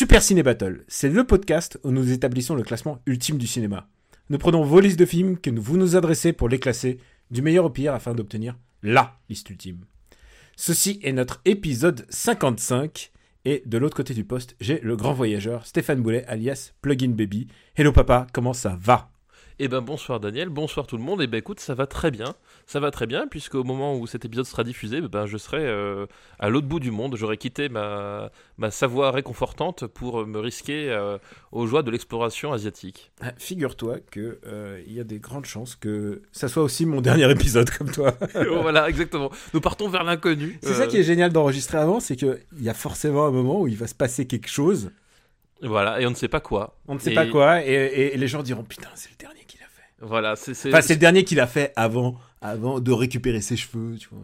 Super Ciné Battle, c'est le podcast où nous établissons le classement ultime du cinéma. Nous prenons vos listes de films que vous nous adressez pour les classer du meilleur au pire afin d'obtenir LA liste ultime. Ceci est notre épisode 55 et de l'autre côté du poste, j'ai le grand voyageur Stéphane Boulet alias Plugin Baby. Hello papa, comment ça va? Eh ben bonsoir Daniel, bonsoir tout le monde. Et ben écoute, ça va très bien, ça va très bien puisque au moment où cet épisode sera diffusé, ben je serai euh, à l'autre bout du monde. J'aurai quitté ma ma Savoie réconfortante pour me risquer euh, aux joies de l'exploration asiatique. Ah, Figure-toi que euh, y a des grandes chances que ça soit aussi mon dernier épisode comme toi. Oh, voilà, exactement. Nous partons vers l'inconnu. C'est ça qui est génial d'enregistrer avant, c'est qu'il y a forcément un moment où il va se passer quelque chose. Voilà, et on ne sait pas quoi. On ne sait Et- pas quoi, et, et- et les gens diront putain, c'est le dernier qu'il a fait. Voilà, c'est- Enfin, c'est le dernier qu'il a fait avant, avant de récupérer ses cheveux, tu vois.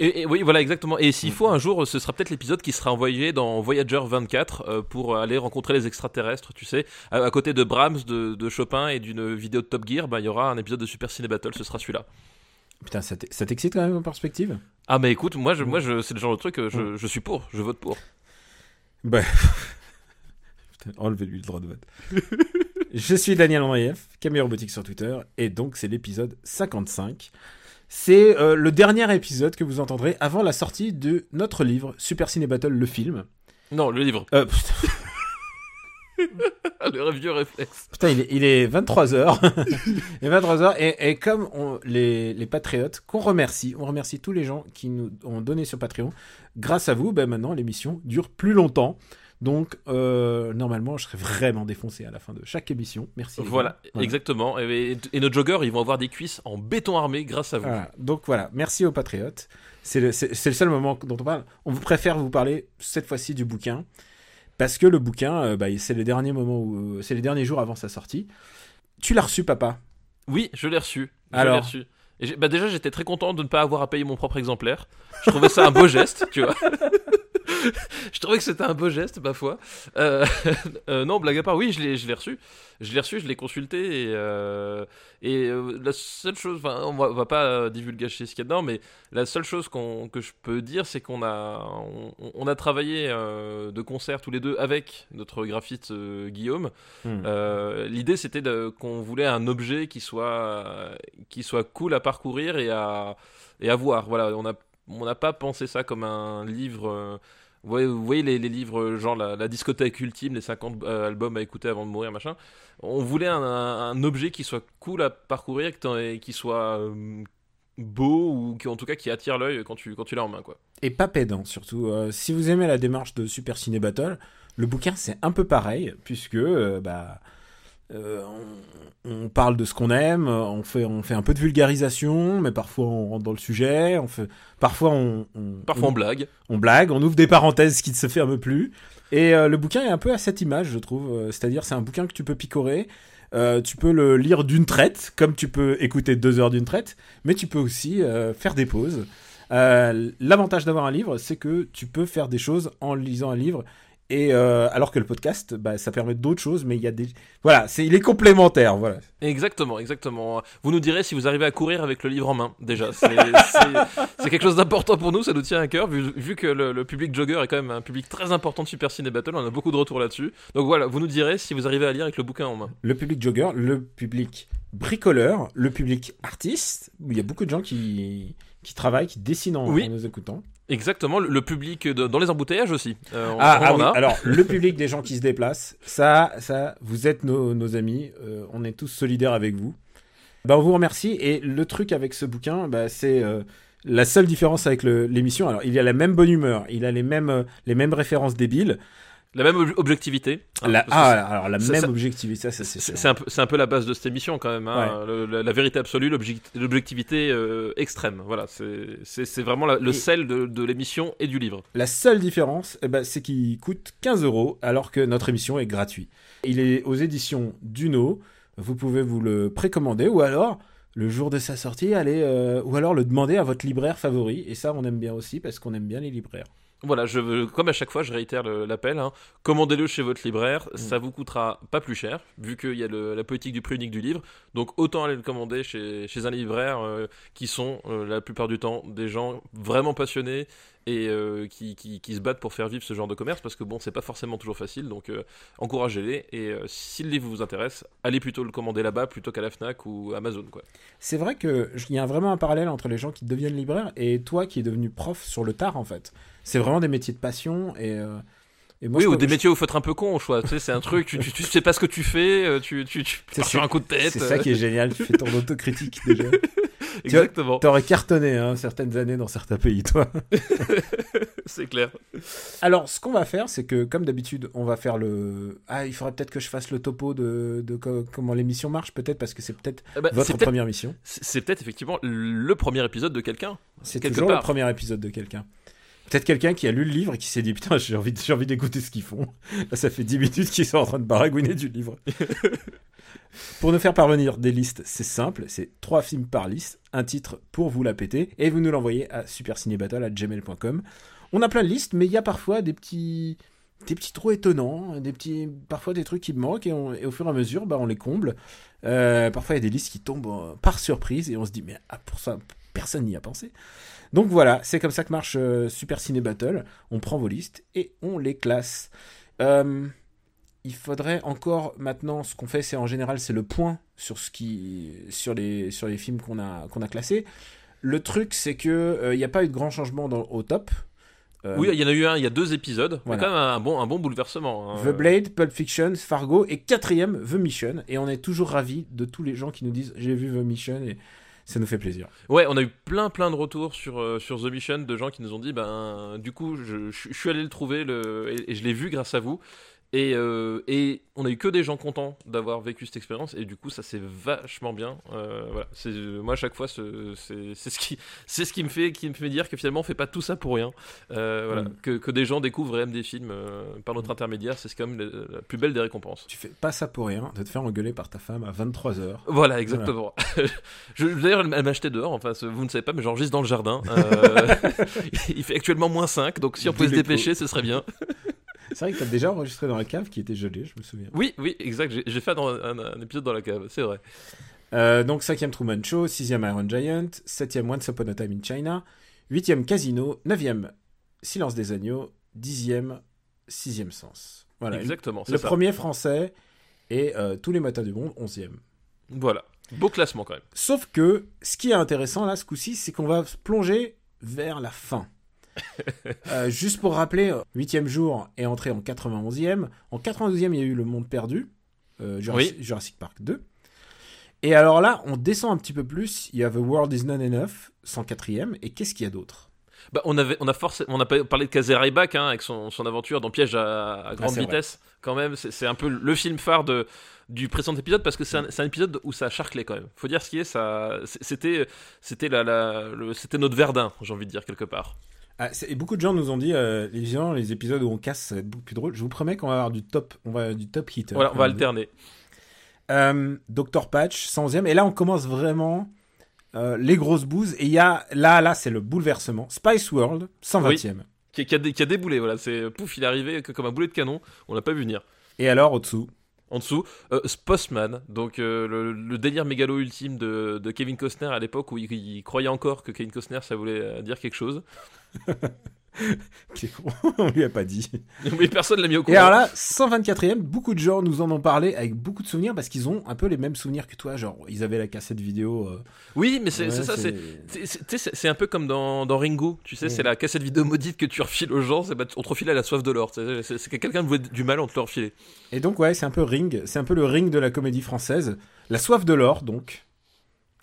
Et, et oui, voilà, exactement. Et s'il faut, un jour, ce sera peut-être l'épisode qui sera envoyé dans Voyager 24 euh, pour aller rencontrer les extraterrestres, tu sais. À, à côté de Brahms, de, de Chopin et d'une vidéo de Top Gear, ben, il y aura un épisode de Super Ciné Battle, ce sera celui-là. Putain, ça t'ex- ça t'excite quand même en perspective? Ah, mais écoute, moi, je, moi je, c'est le genre de truc, euh, je, je suis pour, je vote pour. Bah. Putain, enlevez-lui le droit de vote. Je suis Daniel Andreev, Camille Robotique sur Twitter, et donc c'est l'épisode 55. C'est euh, le dernier épisode que vous entendrez avant la sortie de notre livre Super Ciné Battle, le film. Non, le livre. Euh, le vieux réflexe. putain, il est, il est 23h. il est 23h, et, et comme on- les, les patriotes, qu'on remercie, on remercie tous les gens qui nous ont donné sur Patreon, grâce à vous, ben maintenant l'émission dure plus longtemps. Donc, euh, normalement, je serai vraiment défoncé à la fin de chaque émission. Merci. Voilà, exactement. Et, et- nos joggers, ils vont avoir des cuisses en béton armé grâce à vous. Voilà. Donc voilà, merci aux patriotes. C'est le, c'est- c'est le seul moment dont on parle. On préfère vous parler cette fois-ci du bouquin. Parce que le bouquin, euh, bah, c'est les derniers moments où, c'est les derniers jours avant sa sortie. Tu l'as reçu, papa? Oui, je l'ai reçu. Je Alors l'ai reçu. Et j'ai- bah déjà, j'étais très content de ne pas avoir à payer mon propre exemplaire. Je trouvais ça un beau geste, tu vois. je trouvais que c'était un beau geste, ma foi. Euh, euh, non, blague à part, oui, je l'ai, je l'ai reçu. Je l'ai reçu, je l'ai consulté. Et, euh, et la seule chose, enfin, on va, on va pas divulgacher ce qu'il y a dedans, mais la seule chose qu'on, que je peux dire, c'est qu'on a, on, on a travaillé de concert tous les deux avec notre graphiste Guillaume. Hmm. L'idée c'était de- qu'on voulait un objet qui soit qui soit cool à parcourir et à et à voir. Voilà, on a on n'a pas pensé ça comme un livre. euh, vous voyez, les, livres genre la, la discothèque ultime, les 50 euh, albums à écouter avant de mourir, machin. On voulait un, objet qui soit cool à parcourir et qui soit euh, beau ou qui en tout cas qui attire l'œil quand tu l'as en main quoi. Et pas pédant, surtout. Si vous aimez la démarche de Super Ciné Battle, le bouquin, c'est un peu pareil, puisque bah, euh, on, on parle de ce qu'on aime, on fait, on fait un peu de vulgarisation, mais parfois on rentre dans le sujet, on fait, parfois on, on- Parfois on- on blague. on blague, on ouvre des parenthèses qui ne se ferment plus. Et euh, le bouquin est un peu à cette image, je trouve. Euh, C'est-à-dire, c'est un bouquin que tu peux picorer. Euh, tu peux le lire d'une traite, comme tu peux écouter deux heures d'une traite, mais tu peux aussi faire des pauses. L'avantage d'avoir un livre, c'est que tu peux faire des choses en lisant un livre. Et euh, alors que le podcast, bah, ça permet d'autres choses, mais il y a des, voilà, c'est il est complémentaire, voilà. Exactement, exactement. Vous nous direz si vous arrivez à courir avec le livre en main, déjà. C'est quelque chose d'important pour nous, ça nous tient à cœur, vu, vu que le, le public jogger est quand même un public très important de Super Ciné Battle, on a beaucoup de retours là-dessus. Donc voilà, vous nous direz si vous arrivez à lire avec le bouquin en main. Le public jogger, le public bricoleur, le public artiste. Il y a beaucoup de gens qui qui travaillent, qui dessinent en, Oui. en nous écoutant. Exactement, le, public de- dans les embouteillages aussi. Euh, on, Ah, on ah oui, alors le public des gens qui se déplacent, ça, ça, vous êtes nos, nos amis, euh, on est tous solidaires avec vous. Bah, on vous remercie et le truc avec ce bouquin, bah, c'est euh, la seule différence avec l'émission. Alors il y a la même bonne humeur, il a les mêmes, les mêmes références débiles. La même ob- objectivité. hein, La, ah, c'est- alors la même ça- objectivité, c'est un, un peu la base de cette émission quand même. hein. Le- la, la vérité absolue, l'object- l'objectivité euh, extrême. Voilà, c'est- vraiment la- le Et- sel de, de l'émission et du livre. La seule différence, eh ben, c'est qu'il coûte 15 euros alors que notre émission est gratuit. Il est aux éditions Duno. Vous pouvez vous le précommander ou alors le jour de sa sortie, aller euh, ou alors le demander à votre libraire favori. Et ça, on aime bien aussi parce qu'on aime bien les libraires. Voilà, je veux, comme à chaque fois, je réitère l'appel. hein. Commandez-le chez votre libraire, Mm. ça vous coûtera pas plus cher, vu qu'il y a le- la politique du prix unique du livre. Donc autant aller le commander chez, chez un libraire euh, qui sont euh, la plupart du temps des gens vraiment passionnés et euh, qui, qui- qui se battent pour faire vivre ce genre de commerce, parce que bon, c'est pas forcément toujours facile. Donc euh, encouragez-les et euh, si le livre vous intéresse, allez plutôt le commander là-bas plutôt qu'à la Fnac ou Amazon, quoi. C'est vrai qu'il y a vraiment un parallèle entre les gens qui deviennent libraires et toi qui es devenu prof sur le tard en fait. C'est vraiment des métiers de passion et, et moi oui, ou des métiers où faut être un peu con au choix. Tu sais, c'est un truc, tu, tu, tu sais pas ce que tu fais, euh, tu, tu, tu pars sur un coup de tête. C'est ça qui est génial, tu fais ton autocritique déjà. Exactement, T'aurais cartonné hein, certaines années dans certains pays, toi. c'est clair. Alors, ce qu'on va faire, c'est que, comme d'habitude, on va faire le. Ah, il faudrait peut-être que je fasse le topo de, de co- comment l'émission marche, peut-être, parce que c'est peut-être bah, c'est votre première mission. c'est- peut-être effectivement le premier épisode de quelqu'un. C'est toujours part. le premier épisode de quelqu'un. Peut-être quelqu'un qui a lu le livre et qui s'est dit Putain, j'ai envie, j'ai envie d'écouter ce qu'ils font. Là, ça fait 10 minutes qu'ils sont en train de baragouiner du livre. pour nous faire parvenir des listes, c'est simple c'est trois films par liste, un titre pour vous la péter, et vous nous l'envoyez à supercinébattle.gmail.com. On a plein de listes, mais il y a parfois des petits. Des petits trous étonnants, des petits, parfois des trucs qui manquent et, on- et au fur et à mesure, bah, on les comble. Euh, parfois, il y a des listes qui tombent euh, par surprise et on se dit, mais ah, pour ça, personne n'y a pensé. Donc voilà, c'est comme ça que marche euh, Super Ciné Battle. On prend vos listes et on les classe. Euh, il faudrait encore maintenant, ce qu'on fait, c'est en général, c'est le point sur ce qui, sur les, sur les films qu'on a, qu'on a classés. Le truc, c'est que euh, il n'y a pas eu de grand changement dans, au top. Euh, Oui, il y en a eu un, il y a deux épisodes. Voilà. mais quand même un bon, un bon bouleversement. hein. The Blade, Pulp Fiction, Fargo et quatrième The Mission. Et on est toujours ravis de tous les gens qui nous disent j'ai vu The Mission et ça nous fait plaisir. Ouais, on a eu plein plein de retours sur, euh, sur The Mission de gens qui nous ont dit ben du coup je, suis allé le trouver le, et je l'ai vu grâce à vous. Et, euh, et on a eu que des gens contents d'avoir vécu cette expérience et du coup ça c'est vachement bien. Euh, voilà, c'est moi à chaque fois ce- c'est ce qui c'est ce qui me fait qui me fait dire que finalement on fait pas tout ça pour rien. Euh, voilà, Mm. que, que des gens découvrent et aiment des films euh, par notre intermédiaire, c'est quand même la, la plus belle des récompenses. Tu fais pas ça pour rien de te faire engueuler par ta femme à 23h. Voilà, exactement. Je- D'ailleurs, elle m'a acheté dehors, enfin, vous ne savez pas, mais j'enregistre dans le jardin. Euh, il fait actuellement moins 5, donc si on pouvait se dépêcher, ce serait bien. C'est vrai que t'as déjà enregistré dans la cave qui était gelée, je me souviens. Oui, oui, exact, j'ai- fait un, un épisode dans la cave, c'est vrai. Euh, donc, cinquième Truman Show, sixième Iron Giant, septième Once Upon a Time in China, huitième Casino, neuvième Silence des agneaux, dixième Sixième Sens. Voilà. Exactement, Le ça. premier français et euh, tous les matins du monde, onzième. Voilà, beau classement quand même. Sauf que ce qui est intéressant là, ce coup-ci, c'est qu'on va plonger vers la fin. Euh, juste pour rappeler, euh, huitième jour est entré en 91e. En 92e, il y a eu Le Monde Perdu, euh, Jurassic, Jurassic Park 2. Et alors là, on descend un petit peu plus. Il y a The World Is Not Enough, 104e. Et qu'est-ce qu'il y a d'autre? Bah, on, avait, on, a on parlé de Kazer Ryback hein, avec son, son aventure dans Piège à, à grande vrai. vitesse. Quand même, c'est un peu le film phare de, du précédent épisode parce que c'est un, épisode où ça a charclé quand même. Faut dire ce qui est, ça, c'était, c'était la, la- le- c'était notre Verdun, j'ai envie de dire quelque part. Ah, Et beaucoup de gens nous ont dit, euh, les, gens, les épisodes où on casse, ça va être beaucoup plus drôle. Je vous promets qu'on va avoir du top, on va avoir du top hit. Voilà, on va Euh, alterner. Euh, Dr Patch, 111e. Et là, on commence vraiment euh, les grosses bouses. Et il y a, là, là, c'est le bouleversement. Spice World, 120e. Qui, qui a, qui a déboulé, voilà. C'est pouf, il est arrivé comme un boulet de canon. On l'a pas vu venir. Et alors, au-dessous? En dessous, euh, donc euh, le, délire mégalo ultime de, de Kevin Costner à l'époque où il, il croyait encore que Kevin Costner ça voulait euh, dire quelque chose. On lui a pas dit. Mais personne l'a mis au courant. Et alors là, 124e, beaucoup de gens nous en ont parlé avec beaucoup de souvenirs parce qu'ils ont un peu les mêmes souvenirs que toi. Genre, ils avaient la cassette vidéo. euh, oui, mais c'est ouais, ça, c'est un peu comme dans, dans Ringo, tu sais, Ouais. c'est la cassette vidéo maudite que tu refiles aux gens, bah, on te refile à la soif de l'or. C'est que quelqu'un voulait du mal, on te le refilait. Et donc, ouais, c'est un peu Ring. C'est un peu le Ring de la comédie française. La soif de l'or, donc,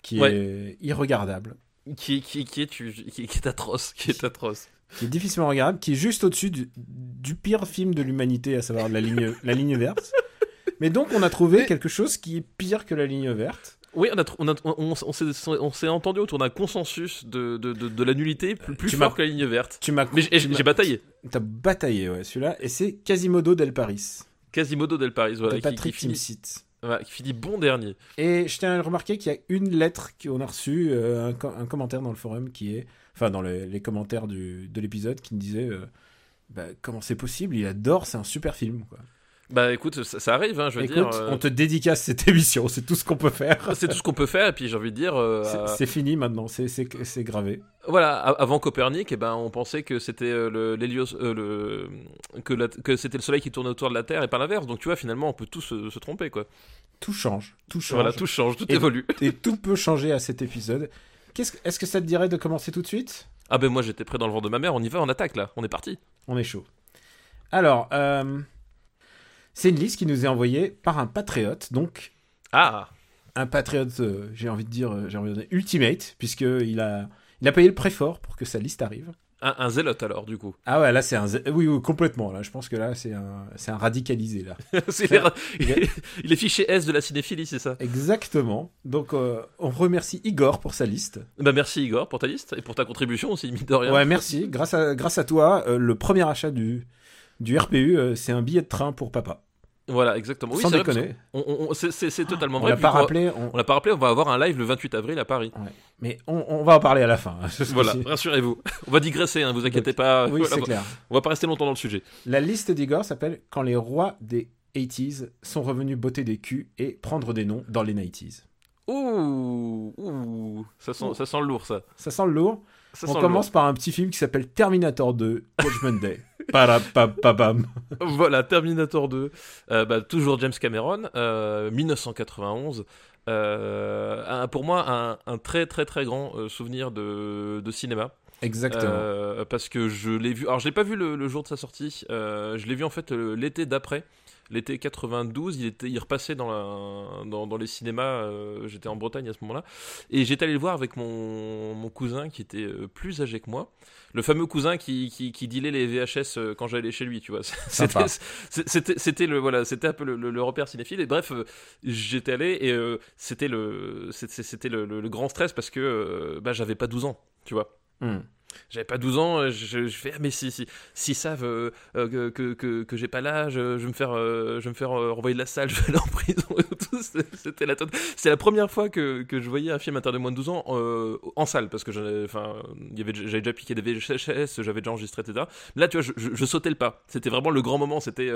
qui Ouais. est irregardable. Qui, qui, qui, est, tu- qui, qui est atroce, qui est atroce. Qui est difficilement regardable, qui est juste au-dessus du, du pire film de l'humanité, à savoir la ligne, la ligne verte. Mais donc on a trouvé quelque chose qui est pire que la ligne verte. Oui, on, a, on, a- on, on s'est- on s'est entendu autour d'un consensus de, de, de, de la nullité plus, plus fort que la ligne verte. Tu m'as Mais j'ai- bataillé. T'as bataillé, ouais, celui-là. Et c'est Quasimodo del Paris, Quasimodo del Paris, voilà, de qui, qui Patrick finit, voilà, qui finit bon dernier. Et je tiens à remarquer qu'il y a une lettre qu'on a reçue, euh, un commentaire dans le forum qui est, enfin dans les, les commentaires du, de l'épisode, qui me disait euh, bah, comment c'est possible, il adore, c'est un super film. Quoi. Bah écoute, ça, ça arrive, hein, je veux Écoute, dire. euh, on te dédicace cette émission, c'est tout ce qu'on peut faire. C'est tout ce qu'on peut faire, et puis j'ai envie de dire. euh, C'est- fini maintenant, c'est- gravé. Voilà, avant Copernic, eh ben, on pensait que c'était le, le, que, que c'était le Soleil qui tournait autour de la Terre et pas l'inverse. Donc tu vois, finalement, on peut tous se, se tromper, quoi. Tout change, tout change. Voilà, tout change, tout Et- évolue. Et tout peut changer à cet épisode. Est-ce que ça te dirait de commencer tout de suite? Ah ben moi, j'étais prêt dans le vent de ma mère. On y va, on attaque là. On est parti. On est chaud. Alors, euh, c'est une liste qui nous est envoyée par un patriote, donc Ah, un patriote, euh, j'ai envie de dire, euh, j'ai envie de dire ultimate, puisqu'il a, il a payé le prêt fort pour que sa liste arrive. Un, un zélote alors, du coup. Ah ouais, là c'est un, oui, oui, complètement. Là, je pense que là c'est un, c'est un radicalisé là. C'est les ra- il, est, il est fiché S de la cinéphilie, c'est ça? Exactement. Donc euh, on remercie Igor pour sa liste. Bah merci Igor pour ta liste et pour ta contribution aussi, mine de rien. Ouais, merci. Grâce à, grâce à toi, euh, le premier achat du, du RPU, euh, c'est un billet de train pour papa. Voilà, exactement. Oui, Sans déconner. on- on- c'est- totalement On vrai. l'a puis pas on rappelé, on- On l'a pas rappelé, on va avoir un live le 28 avril à Paris. mais on, on va en parler à la fin. hein, Voilà, rassurez-vous. On va digresser, hein, vous inquiétez pas. Oui, Voilà, c'est clair. on va pas rester longtemps dans le sujet. La liste d'Igor s'appelle Quand les rois des 80s sont revenus botter des culs et prendre des noms dans les 90s. Ouh, ouh, ça sent, ça sent lourd ça. Ça sent lourd. Ça On sent commence par un petit film qui s'appelle Terminator 2, Judgment Day. Parapapapam. Voilà, Terminator 2, euh, bah, toujours James Cameron, euh, 1991. Euh, un- pour moi, un, un très très très grand euh, souvenir de, de cinéma. Exactement. Euh, parce que je l'ai vu. Alors, je l'ai pas vu le, le jour de sa sortie. euh, je l'ai vu en fait euh, l'été d'après. L'été 92, il, était, il repassait dans, la- dans, dans les cinémas. euh, J'étais en Bretagne à ce moment-là. Et j'étais allé le voir avec mon, mon cousin qui était euh, plus âgé que moi. Le fameux cousin qui, qui, qui dealait les VHS euh, quand j'allais chez lui, tu vois. C'était le, voilà, c'était un peu le, le- le repère cinéphile. Et bref, j'étais allé et euh, c'était le, grand stress parce que bah, j'avais pas 12 ans, tu vois. Hmm. J'avais pas 12 ans, euh, je, je fais ah mais si si si savent euh, que, que, que, que j'ai pas l'âge, je vais me faire euh, je me faire euh, renvoyer de la salle, je vais aller en prison. C'était- la. C'est la première fois que, que je voyais un film interdit de moins de 12 ans en salle parce que j'avais déjà piqué des VHS, j'avais déjà enregistré etc. Là tu vois je, sautais le pas. C'était vraiment le grand moment. C'était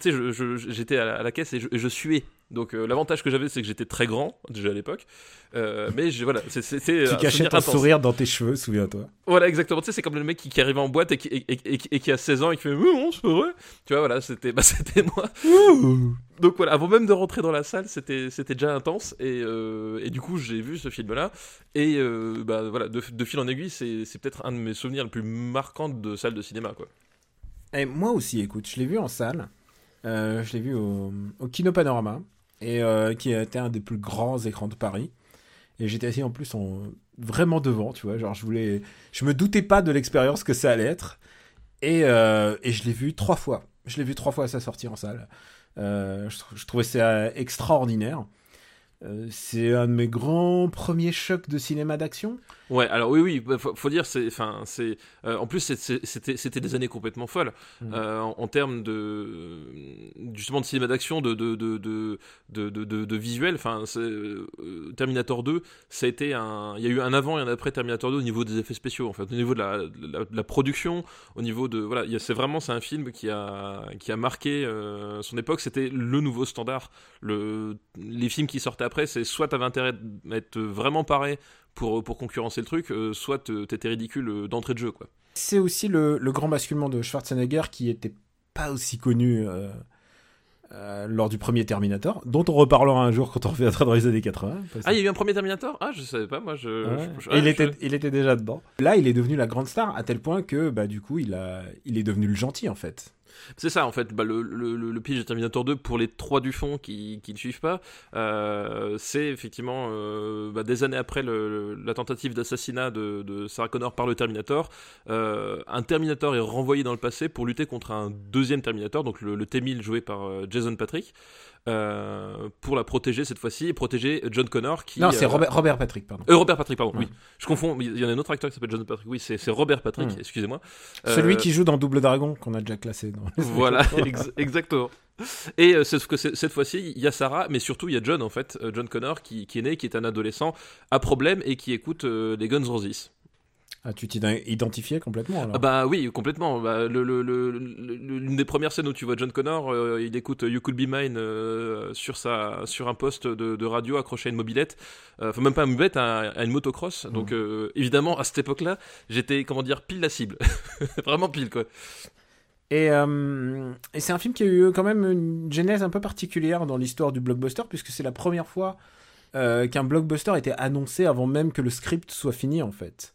tu sais j'étais à, la- caisse et je suais. Donc euh, l'avantage que j'avais c'est que j'étais très grand déjà à l'époque. Euh, mais je- voilà c'est- c'était Tu un cachais souvenir ton intense. sourire dans tes cheveux, souviens-toi. Voilà, exactement. Tu sais, c'est comme le mec qui, qui arrive en boîte et qui, et, et- et- et qui a 16 ans et qui fait Oui, c'est vrai. Tu vois, voilà, c'était bah, c'était moi. Donc voilà, avant même de rentrer dans la salle, c'était c'était déjà intense. Et, euh, et du coup, j'ai vu ce film-là. Et bah, voilà, de, de fil en aiguille, c'est c'est peut-être un de mes souvenirs les plus marquants de salle de cinéma. quoi. Et moi aussi, écoute, je l'ai vu en salle. Je l'ai vu au, au Kino Panorama, et euh, qui était un des plus grands écrans de Paris. Et j'étais assis en plus en, vraiment devant, tu vois. Genre, je voulais, je me doutais pas de l'expérience que ça allait être. Et, euh, et je l'ai vu trois fois. Je l'ai vu trois fois à sa sortie en salle. Euh, je, trou- je trouvais ça extraordinaire. Euh, c'est un de mes grands premiers chocs de cinéma d'action. Ouais, alors oui, oui, bah, faut, faut dire, c'est, enfin, c'est, euh, en plus, c'était, c'était des années complètement folles Mhm. euh, en, en termes de, justement, de cinéma d'action, de, de, de, de, de, de, visuel. Enfin, Terminator 2, ça a été un, il y a eu un avant et un après Terminator 2 au niveau des effets spéciaux, en fait, au niveau de la, production, au niveau de, voilà, c'est vraiment, c'est un film qui a, qui a marqué son époque. C'était le nouveau standard. Le, les films qui sortaient après, c'est soit t'avais intérêt d'être vraiment paré pour, pour concurrencer le truc, euh, soit t'étais ridicule euh, d'entrée de jeu, quoi. C'est aussi le, le grand basculement de Schwarzenegger qui était pas aussi connu euh, euh, lors du premier Terminator, dont on reparlera un jour quand on reviendra dans les années 80. parce Ah, il y a eu un premier Terminator? Ah, je savais pas, moi, je... Ouais. je- je- Et il, ah, était, je- il était déjà dedans. Là, il est devenu la grande star à tel point que, bah, du coup, il, a, il est devenu le gentil en fait. C'est ça en fait, bah, le, le, pitch de Terminator 2 pour les trois du fond qui, ne suivent pas, euh, c'est effectivement euh, bah, des années après la tentative d'assassinat de, Sarah Connor par le Terminator, euh, un Terminator est renvoyé dans le passé pour lutter contre un deuxième Terminator, donc le, le T-1000 joué par Jason Patrick. Euh, pour la protéger cette fois-ci et protéger John Connor qui Non, c'est euh, Robert, Robert Patrick, pardon. euh, Robert Patrick pardon Ouais. oui je confonds il y en a un autre acteur qui s'appelle John Patrick oui c'est Robert Patrick Mm. excusez-moi Celui Euh, qui joue dans Double Dragon, qu'on a déjà classé. Dans... voilà, ex- exactement. Et euh, sauf que cette fois-ci, il y a Sarah, mais surtout il y a John en fait, euh, John Connor qui, qui est né, qui est un adolescent à problème et qui écoute euh, les Guns Roses. Ah, tu t'y identifiais complètement alors Ah bah oui, complètement. Bah, le, le- l'une des premières scènes où tu vois John Connor, euh, il écoute You Could Be Mine euh, sur sa sur un poste de, de radio accroché à une mobilette, Euh, enfin même pas à une mobilette, à, à une motocross. Donc euh, évidemment à cette époque-là, j'étais comment dire pile la cible, vraiment pile quoi. Et, et c'est un film qui a eu quand même une genèse un peu particulière dans l'histoire du blockbuster, puisque c'est la première fois qu'un blockbuster était annoncé avant même que le script soit fini, en fait.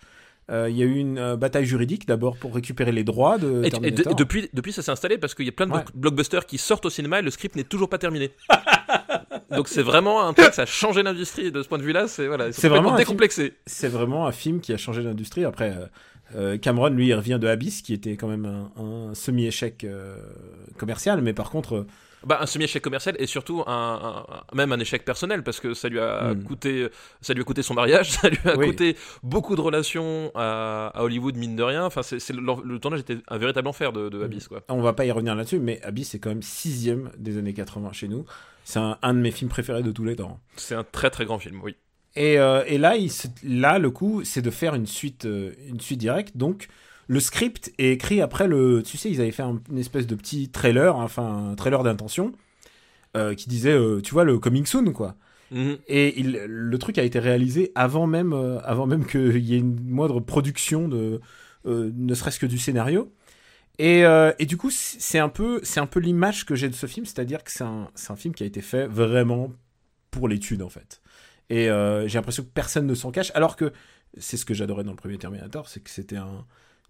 Euh, Il y a eu une euh, bataille juridique d'abord pour récupérer les droits de Et, de- depuis, depuis, ça s'est installé parce qu'il y a plein de Ouais. blockbusters qui sortent au cinéma et le script n'est toujours pas terminé. Donc c'est vraiment un truc, ça a changé l'industrie de ce point de vue-là. C'est voilà, C'est vraiment complètement un film- décomplexé. C'est vraiment un film qui a changé l'industrie. Après, euh, Cameron, lui, il revient de Abyss, qui était quand même un, un semi-échec euh, commercial, mais par contre, Bah, un semi-échec commercial et surtout un, même un échec personnel parce que ça lui a Mm. coûté, ça lui a coûté son mariage, ça lui a Oui. coûté beaucoup de relations à, à Hollywood mine de rien. Enfin, c'est, le, le tournage était un véritable enfer de, de Abyss quoi. on va pas y revenir là-dessus, mais Abyss, c'est quand même sixième des années 80 chez nous. C'est un, un de mes films préférés de tous les temps. C'est un très très grand film, oui. Et, euh, et là, il là, le coup, c'est de faire une suite, euh, une suite directe. Donc, le script est écrit après le. Tu sais, ils avaient fait un- une espèce de petit trailer, enfin, un trailer d'intention, euh, qui disait, euh, tu vois, le coming soon, quoi. Mhm. Et il, le truc a été réalisé avant même, euh, avant même qu'il y ait une moindre production de, ne serait-ce que du scénario. Et, et du coup, c'est un peu, c'est un peu l'image que j'ai de ce film, c'est-à-dire que c'est un, c'est un film qui a été fait vraiment pour l'étude en fait. Et j'ai l'impression que personne ne s'en cache, alors que c'est ce que j'adorais dans le premier Terminator, c'est que c'était un,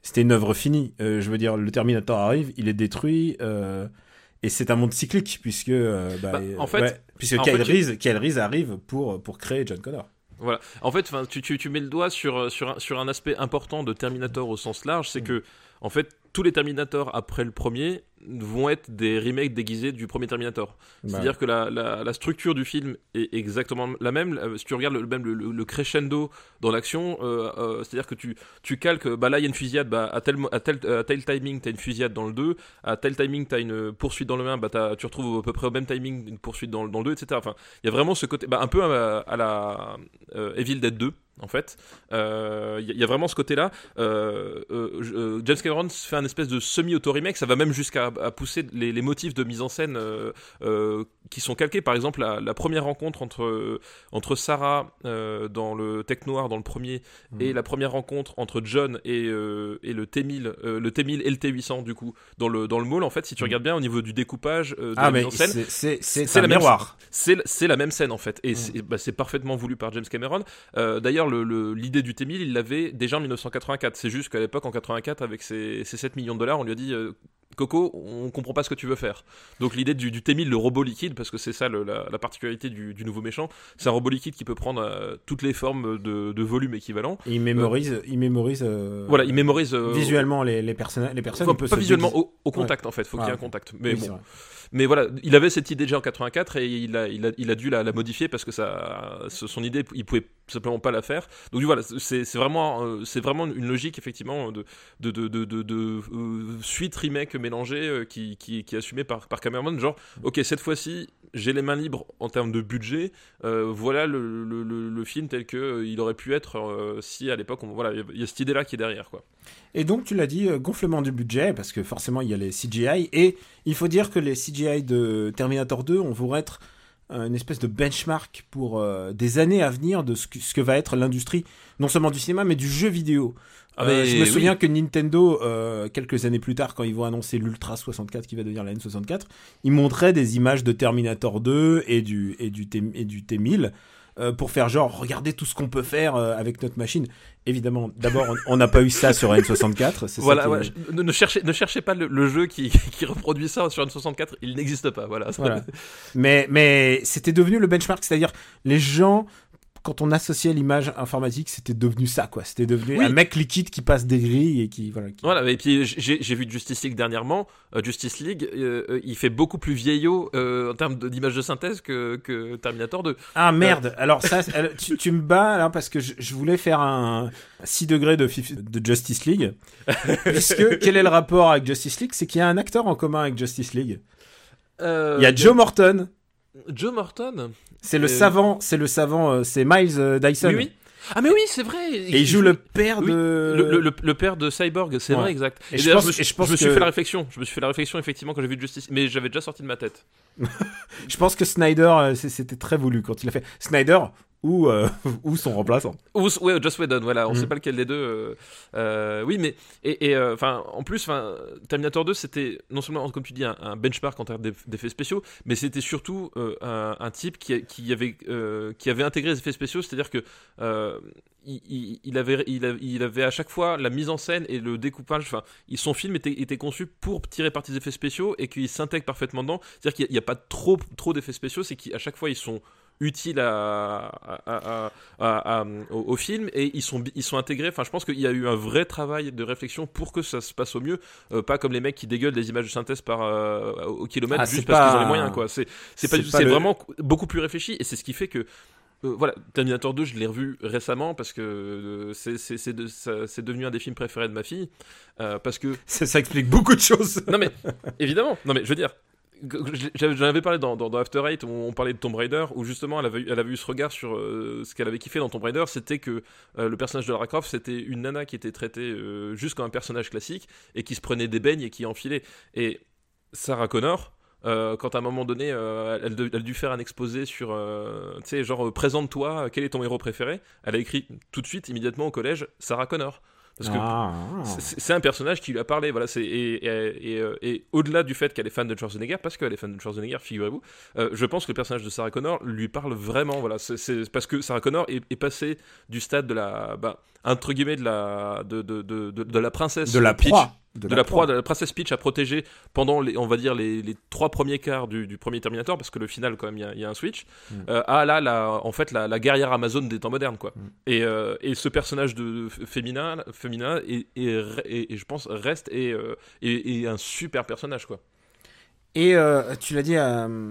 c'était une œuvre finie. Euh, je veux dire, le Terminator arrive, il est détruit. euh, et c'est un monde cyclique puisque euh, bah, Bah, en fait- ouais, puisque en Kyle, fait, tu- Reese, Kyle Reese arrive pour pour créer John Connor. Voilà. En fait, tu, tu, tu mets le doigt sur, sur, un, sur un aspect important de Terminator au sens large, c'est Mm. que, en fait, tous les Terminator après le premier vont être des remakes déguisés du premier Terminator. C'est-à-dire que la, la, la structure du film est exactement la même. Euh, Si tu regardes le, même le, crescendo dans l'action, euh, euh, c'est-à-dire que tu, tu calques, bah là il y a une fusillade, bah, à, tel, mo- à, tel, à tel timing t'as une fusillade dans le 2, à tel timing t'as une poursuite dans le 1, bah, tu retrouves à peu près au même timing une poursuite dans, le- dans le 2, etc. Enfin, il y a vraiment ce côté, bah, un peu à, à la euh, Evil Dead 2. En fait, Euh, il y, a- il y a vraiment ce côté-là. Euh, euh, euh, James Cameron fait un espèce de semi-auto-remake. Ça va même jusqu'à pousser les, les motifs de mise en scène euh, euh, qui sont calqués. Par exemple, la, la première rencontre entre, entre Sarah euh, dans le Tech Noir, dans le premier, et la première rencontre entre John et, euh, et le T1000, euh, le T1000 et le T800, du coup, dans le, dans le mall, en fait, si tu regardes bien au niveau du découpage, euh, de Ah la mise en scène, c'est la même miroir. c'est la même scène en fait, et c'est bah, c'est parfaitement voulu par James Cameron. Euh, L'idée du T-1000, il l'avait déjà en 1984. C'est juste qu'à l'époque, en 84, avec ses, ses 7 millions de dollars, on lui a dit euh, Coco, on comprend pas ce que tu veux faire. Donc l'idée du, du T-1000, le robot liquide, parce que c'est ça le- la, la particularité du, du nouveau méchant, c'est un robot liquide qui peut prendre euh, toutes les formes de, de volume équivalent. Et il mémorise, il mémorise. euh, Voilà, il mémorise euh, visuellement les les personnages, les personnes. Enfin, peut pas visuellement, au, au contact en fait, faut qu'il y ait Ah, un contact. Mais Oui, bon, mais voilà, il avait cette idée déjà en 84 et il a, il a, il a dû la, la modifier parce que ça, son idée, il pouvait simplement pas la faire. Donc voilà, c'est vraiment, euh, c'est vraiment une logique effectivement de, de, de, de, de- euh, suite remake mélangée euh, qui, qui, qui est assumée par, par Cameron. Genre, ok, cette fois-ci, j'ai les mains libres en termes de budget. euh, voilà le, le, film tel que euh, il aurait pu être si à l'époque, voilà, il y a- cette idée-là qui est derrière quoi. Et donc, tu l'as dit, gonflement du budget, parce que forcément, il y a les CGI. Et il faut dire que les CGI de Terminator 2 on vont être une espèce de benchmark pour des années à venir de ce que, ce que va être l'industrie, non seulement du cinéma, mais du jeu vidéo. Ah, Euh, mais je me oui. souviens que Nintendo, euh, quelques années plus tard, quand ils vont annoncer l'Ultra 64 qui va devenir la N64, ils montraient des images de Terminator 2 et du, et du, T, et du T1000 euh, pour faire genre, regardez tout ce qu'on peut faire euh, avec notre machine. Évidemment, d'abord, on- n'a pas eu ça sur N64. c'est ça Voilà, est- ne, ne cherchez, ne cherchez pas le, le jeu qui, qui reproduit ça sur une 64, il n'existe pas. Voilà. Voilà. Mais, mais c'était devenu le benchmark, c'est-à-dire les gens, quand on associait l'image informatique, c'était devenu ça, quoi. C'était devenu Oui. un mec liquide qui passe des grilles et qui, voilà. qui- Voilà, et puis j'ai vu Justice League dernièrement. Euh, Justice League, euh, euh, il fait beaucoup plus vieillot euh, en termes d'image de synthèse que, que Terminator 2. Ah merde, alors ça, tu, tu me bats là parce que je, je voulais faire un 6 degrés de, de Justice League. Puisque, quel est le rapport avec Justice League? C'est qu'il y a un acteur en commun avec Justice League. Il y a Joe Morton, Joe Morton. c'est le Euh, savant, c'est le savant, euh, c'est Miles euh, Dyson. Oui, oui. Ah mais oui, c'est vrai. Et il joue le père oui, de... le, le- le- le père de Cyborg, c'est Ouais. vrai, exact. Et Et, je pense- je me, suis- et je pense je me suis que- fait la réflexion. Je me suis fait la réflexion effectivement quand j'ai vu Justice, mais j'avais déjà sorti de ma tête. Je pense que Snyder, c'était très voulu quand il a fait Snyder ou, euh, ou son remplaçant. Ou ouais, Joss Whedon, voilà, on Mhm. sait pas lequel des deux. euh, euh, oui, mais et euh, enfin, en plus, Terminator 2, c'était non seulement comme tu dis un, un benchmark en termes d'eff- d'effets spéciaux, mais c'était surtout euh, un, un type qui, a- qui avait qui avait intégré les effets spéciaux, c'est-à-dire que il, avait il, a- il avait à chaque fois la mise en scène et le découpage. Enfin, son film était, était conçu pour tirer parti des effets spéciaux et qu'il s'intègre parfaitement dedans. C'est-à-dire qu'il n'y a, pas trop trop d'effets spéciaux, c'est qu'à chaque fois ils sont utiles à, à- à- à- à- au, au film et ils sont, ils sont intégrés. Enfin, je pense qu'il y a eu un vrai travail de réflexion pour que ça se passe au mieux, Euh, pas comme les mecs qui dégueulent des images de synthèse par euh, au kilomètre Ah, juste parce qu'ils ont les moyens. quoi. C'est c'est pas pas le- vraiment beaucoup plus réfléchi et c'est ce qui fait que euh, voilà, Terminator 2, je l'ai revu récemment parce que c'est c'est- c'est de- c'est devenu un des films préférés de ma fille. parce que Ça, ça explique beaucoup de choses. non mais évidemment, non mais je veux dire, j'en avais parlé dans, After Eight où on parlait de Tomb Raider où justement elle avait, elle avait eu ce regard sur euh, ce qu'elle avait kiffé dans Tomb Raider, c'était que euh, le personnage de Lara Croft c'était une nana qui était traitée euh, juste comme un personnage classique et qui se prenait des beignes et qui enfilait. Et Sarah Connor. quand à un moment donné, elle, a dû faire un exposé sur, tu sais, genre, présente-toi, quel est ton héros préféré? Elle a écrit tout de suite, immédiatement au collège, Sarah Connor. Parce que Ah. c'est c'est un personnage qui lui a parlé, voilà. C'est et, et, et, euh, et au-delà du fait qu'elle est fan de Schwarzenegger, parce qu'elle est fan de Schwarzenegger, figurez-vous, euh, je pense que le personnage de Sarah Connor lui parle vraiment, voilà. C'est- parce que Sarah Connor est, est passée du stade de la, bah, entre guillemets, de la, de, de, de, de, de la princesse de la Peach, proie. De, la proie, de la princesse Peach à protéger pendant les, on va dire les, les trois premiers quarts du, du premier Terminator, parce que le final quand même il y a- il y, a un switch. Mm. Euh, à là, la, en fait la, la guerrière Amazon des temps modernes quoi. Mm. Et, euh, et ce personnage de féminin, féminin et, et, et- je pense reste et, euh, et, et un super personnage quoi. Et euh, tu l'as dit, euh,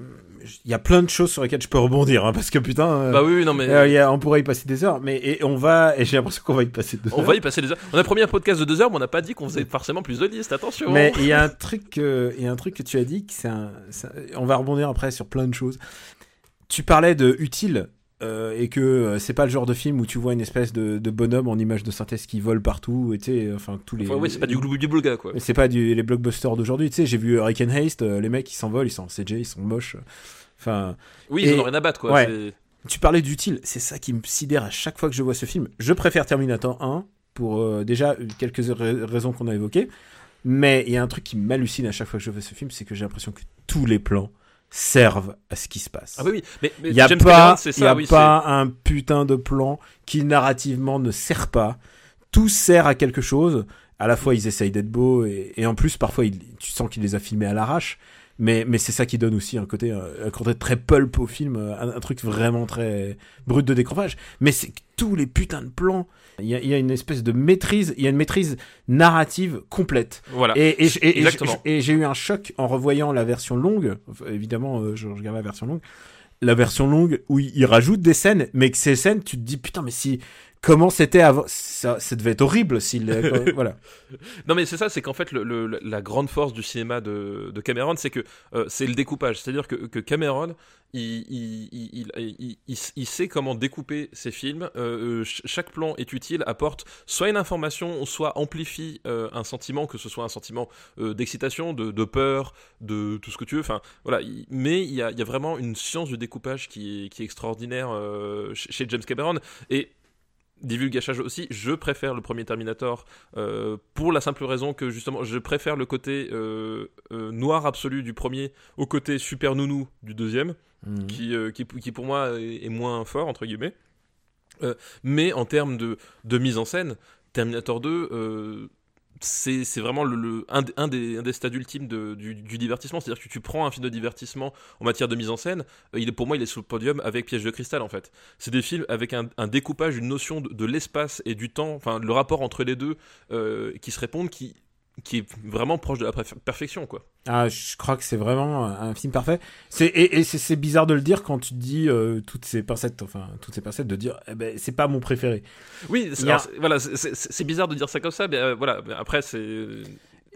il y a plein de choses sur lesquelles je peux rebondir, hein, parce que putain, euh, Bah oui, non mais euh, y a- on pourrait y passer des heures, mais et on va, et j'ai l'impression qu'on va y passer deux on heures. va y passer des heures. On a promis un podcast de deux heures, mais on n'a pas dit qu'on faisait forcément plus de listes. Attention. Mais il y a un truc, il y a un truc que tu as dit, que c'est on va rebondir après sur plein de choses. Tu parlais de utile. Euh, et que euh, c'est pas le genre de film où tu vois une espèce de, de bonhomme en image de synthèse qui vole partout et tu sais enfin tous les Enfin, ouais, c'est pas du gloubi-boulga quoi. Mais c'est pas du, les blockbusters d'aujourd'hui tu sais j'ai vu Hurricane Haste euh, les mecs ils s'envolent ils sont en CJ ils sont moches enfin Oui, ils Et- en ont rien à battre quoi. Ouais. Tu parlais d'utile, c'est ça qui me sidère à chaque fois que je vois ce film. Je préfère Terminator 1 pour déjà quelques ra- raisons qu'on a évoquées, mais il y a un truc qui m'hallucine à chaque fois que je vois ce film, c'est que j'ai l'impression que tous les plans servent à ce qui se passe. Ah oui, oui. Mais, mais Il n'y a, James pas, il y a oui. pas un putain de plan qui narrativement ne sert pas. Tout sert à quelque chose. À la fois, ils essayent d'être beaux et, et en plus, parfois, tu sens qu'il les a filmés à l'arrache. Mais, mais c'est ça qui donne aussi un côté, euh, un côté très pulp au film, euh, un, un truc vraiment très brut de décrochage. Mais c'est que tous les putains de plans, il y a, il y a une espèce de maîtrise, il y a une maîtrise narrative complète. Voilà. Et, et, et- et j'ai eu un choc en revoyant la version longue. Évidemment, euh, je regarde la version longue. La version longue où il rajoute des scènes, mais que ces scènes, tu te dis putain, mais si comment c'était avant, ça, ça devait être horrible s'il, euh, voilà. Non mais c'est ça, c'est qu'en fait le, le- la grande force du cinéma de, de Cameron, c'est que euh, c'est le découpage. C'est-à-dire que, que Cameron, il, il, il, il, sait comment découper ses films. Euh, ch- chaque plan est utile, apporte soit une information, soit amplifie euh, un sentiment, que ce soit un sentiment d'excitation, de, de peur, de tout ce que tu veux. Enfin voilà. il- mais il y a, il y a vraiment une science du découpage qui est, qui est extraordinaire chez chez James Cameron et divulgachage aussi, je préfère le premier Terminator euh, pour la simple raison que justement je préfère le côté euh, euh, noir absolu du premier au côté super nounou du deuxième, Mhm. qui, qui, qui pour moi est, est moins fort entre guillemets. Mais en termes de, de mise en scène, Terminator 2, euh, c'est vraiment le, un, des, un des stades ultimes de- du, divertissement. C'est-à-dire que tu prends un film de divertissement en matière de mise en scène, euh, il est, pour moi, il est sous le podium avec Piège de cristal, en fait. C'est des films avec un, découpage, une notion de, de l'espace et du temps, enfin, le rapport entre les deux euh, qui se répondent, qui, qui est vraiment proche de la perfection, quoi. Ah, je crois que c'est vraiment un film parfait. C'est et, et c'est bizarre de le dire quand tu dis euh, toutes ces pincettes, enfin toutes ces pincettes, de dire eh ben c'est pas mon préféré. Oui, a- alors, voilà, c'est- bizarre de dire ça comme ça, mais euh, voilà. mais après, c'est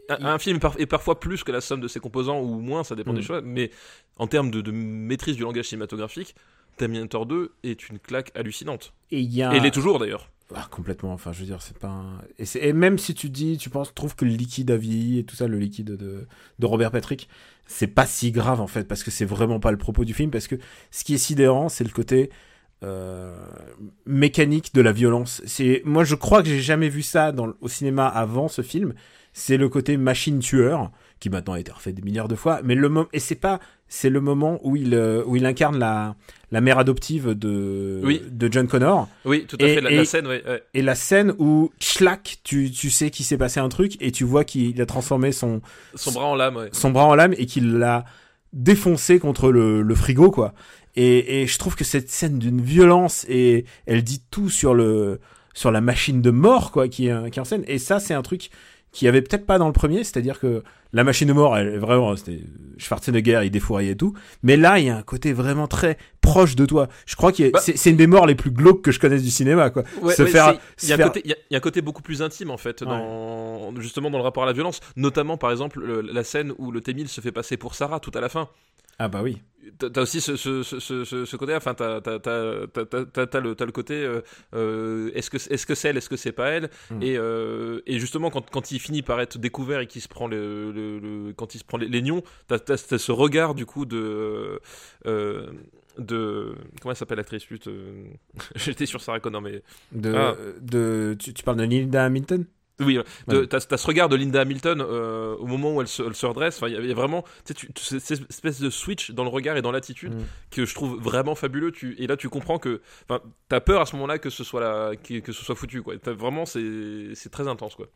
un, un film par- est parfois plus que la somme de ses composants ou moins, ça dépend Mm. des choix. Mais en termes de, de maîtrise du langage cinématographique, Terminator 2 est une claque hallucinante. Et il y a Et il est toujours d'ailleurs. Ah, complètement. Enfin, je veux dire, c'est pas. un- Et, et même si tu dis, tu penses, trouves que le liquide a vieilli et tout ça, le liquide de, de Robert Patrick, c'est pas si grave en fait, parce que c'est vraiment pas le propos du film. Parce que ce qui est sidérant, c'est le côté euh, mécanique de la violence. C'est moi, je crois que j'ai jamais vu ça dans, au cinéma avant ce film. C'est le côté machine tueur qui maintenant a été refait des milliards de fois. Mais le mo- et c'est pas, c'est le moment où il euh, où il incarne la la mère adoptive de Oui. de John Connor. Oui, tout à Et- fait. La, et- la scène, ouais, ouais. Et la scène où, schlack, tu, tu sais qu'il s'est passé un truc et tu vois qu'il a transformé son, son bras en lame, ouais. son bras en lame et qu'il l'a défoncé contre le, le frigo, quoi. Et, et je trouve que cette scène d'une violence et elle dit tout sur le, sur la machine de mort, quoi, qui est, qui est en scène. Et ça, c'est un truc qui avait peut-être pas dans le premier, c'est-à-dire que la machine de mort, elle, vraiment, c'était Schwarzenegger, il défouraillait et tout. Mais là, il y a un côté vraiment très proche de toi. Je crois que Bah- c'est une des morts les plus glauques que je connaisse du cinéma, quoi. Ouais, se ouais, faire, c'est- il y, a un faire- côté- il y a- il y a un côté beaucoup plus intime en fait, dans, justement dans le rapport à la violence, notamment par exemple le- la scène où le T-1000 se fait passer pour Sarah tout à la fin. Ah bah oui. T'as aussi ce, ce, ce, côté, enfin, t'as t'as- t'as- le, t'as le côté, euh, euh, est-ce que est-ce que c'est elle, est-ce que c'est pas elle Mm. et, euh, et justement, quand, quand il finit par être découvert et qu'il se prend le, le- le- quand il se prend les, les nions, t'as t'as- t'as ce regard du coup de. euh, de comment elle s'appelle l'actrice j'étais sur Sarah Connor mais De, Ah. de, tu, tu parles de Linda Hamilton? Oui, de- Ouais. t'as t'as ce regard de Linda Hamilton euh, au moment où elle se, elle se redresse. Il y a- vraiment tu cette espèce de switch dans le regard et dans l'attitude Mm. que je trouve vraiment fabuleux. Tu, et là, tu comprends que, t'as peur à ce moment-là que ce soit la, que, que ce soit foutu, quoi. Vraiment, c'est, très intense, quoi.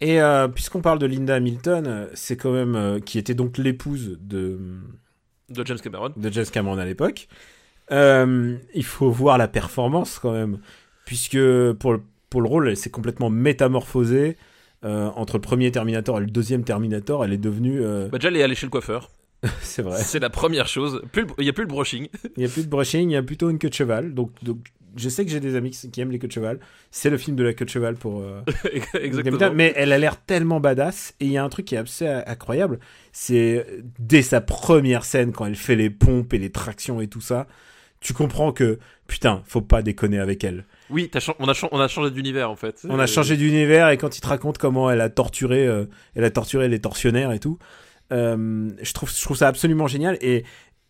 Et euh, puisqu'on parle de Linda Hamilton, euh, c'est quand même euh, qui était donc l'épouse de De James Cameron. de James Cameron à l'époque. Euh, il faut voir la performance quand même, puisque pour le, pour le rôle, elle s'est complètement métamorphosée euh, entre le premier Terminator et le deuxième Terminator. Elle est devenue, euh, Bah, déjà, elle est allée chez le coiffeur. c'est vrai. C'est la première chose. Plus le- Il y a plus le brushing. Il n'y a plus de brushing, il y a plutôt une queue de cheval. Donc, donc je sais que j'ai des amis qui, qui aiment les queues de cheval. C'est le film de la queue de cheval pour. euh, Exactement. Mais elle a l'air tellement badass. Et il y a un truc qui est assez incroyable. C'est dès sa première scène, quand elle fait les pompes et les tractions et tout ça, tu comprends que, putain, faut pas déconner avec elle. Oui, on, a chan- on a changé d'univers, en fait. On a changé d'univers et quand il te raconte comment elle a torturé, euh, elle a torturé les tortionnaires et tout, euh, je trouve, je trouve ça absolument génial. Et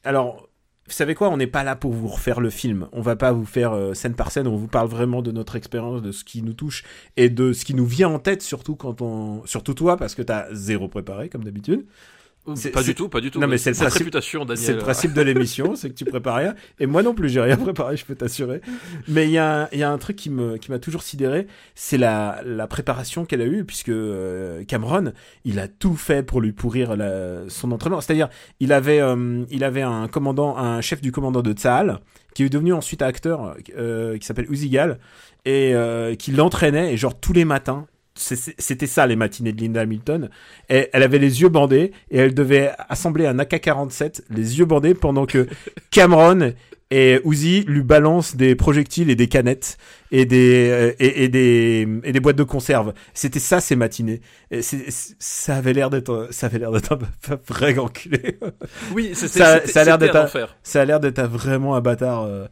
alors, vous savez quoi? On n'est pas là pour vous refaire le film. On va pas vous faire euh, scène par scène. On vous parle vraiment de notre expérience, de ce qui nous touche et de ce qui nous vient en tête, surtout quand on, surtout toi, parce que t'as zéro préparé comme d'habitude. C'est- Pas du tout, pas du tout. Non, mais c'est le principe-. C'est le principe de l'émission, c'est que tu prépares rien. Et moi non plus, j'ai rien préparé, je peux t'assurer. Mais il y, a y a un truc qui me qui m'a toujours sidéré, c'est la, la préparation qu'elle a eue, puisque euh, Cameron, il a tout fait pour lui pourrir la- son entraînement. C'est-à-dire, il avait euh, il avait un commandant, un chef du commandant de Tsahal, qui est devenu ensuite acteur, euh, qui s'appelle Uzigal, et euh, qui l'entraînait, et genre tous les matins. C'était ça les matinées de Linda Hamilton. Et elle avait les yeux bandés et elle devait assembler un AK-47, les yeux bandés, pendant que Cameron et Uzi lui balancent des projectiles et des canettes et des euh, et, et des et des boîtes de conserve. C'était ça ces matinées. Et ça avait l'air d'être ça avait l'air d'être un vrai enculé. Oui, Ça- ça a l'air d'être ça a l'air d'être vraiment un bâtard. euh,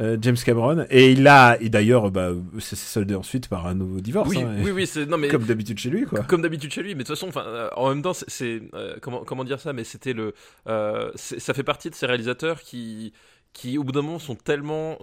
euh, James Cameron. Et il a et d'ailleurs bah ça s'est soldé ensuite par un nouveau divorce Oui, hein, oui, oui, c'est non mais comme d'habitude chez lui quoi. Comme d'habitude chez lui, mais de toute façon, euh, en même temps, c'est- c'est euh, comment comment dire ça, mais c'était le, c'est- ça fait partie de ces réalisateurs qui qui au bout d'un moment sont tellement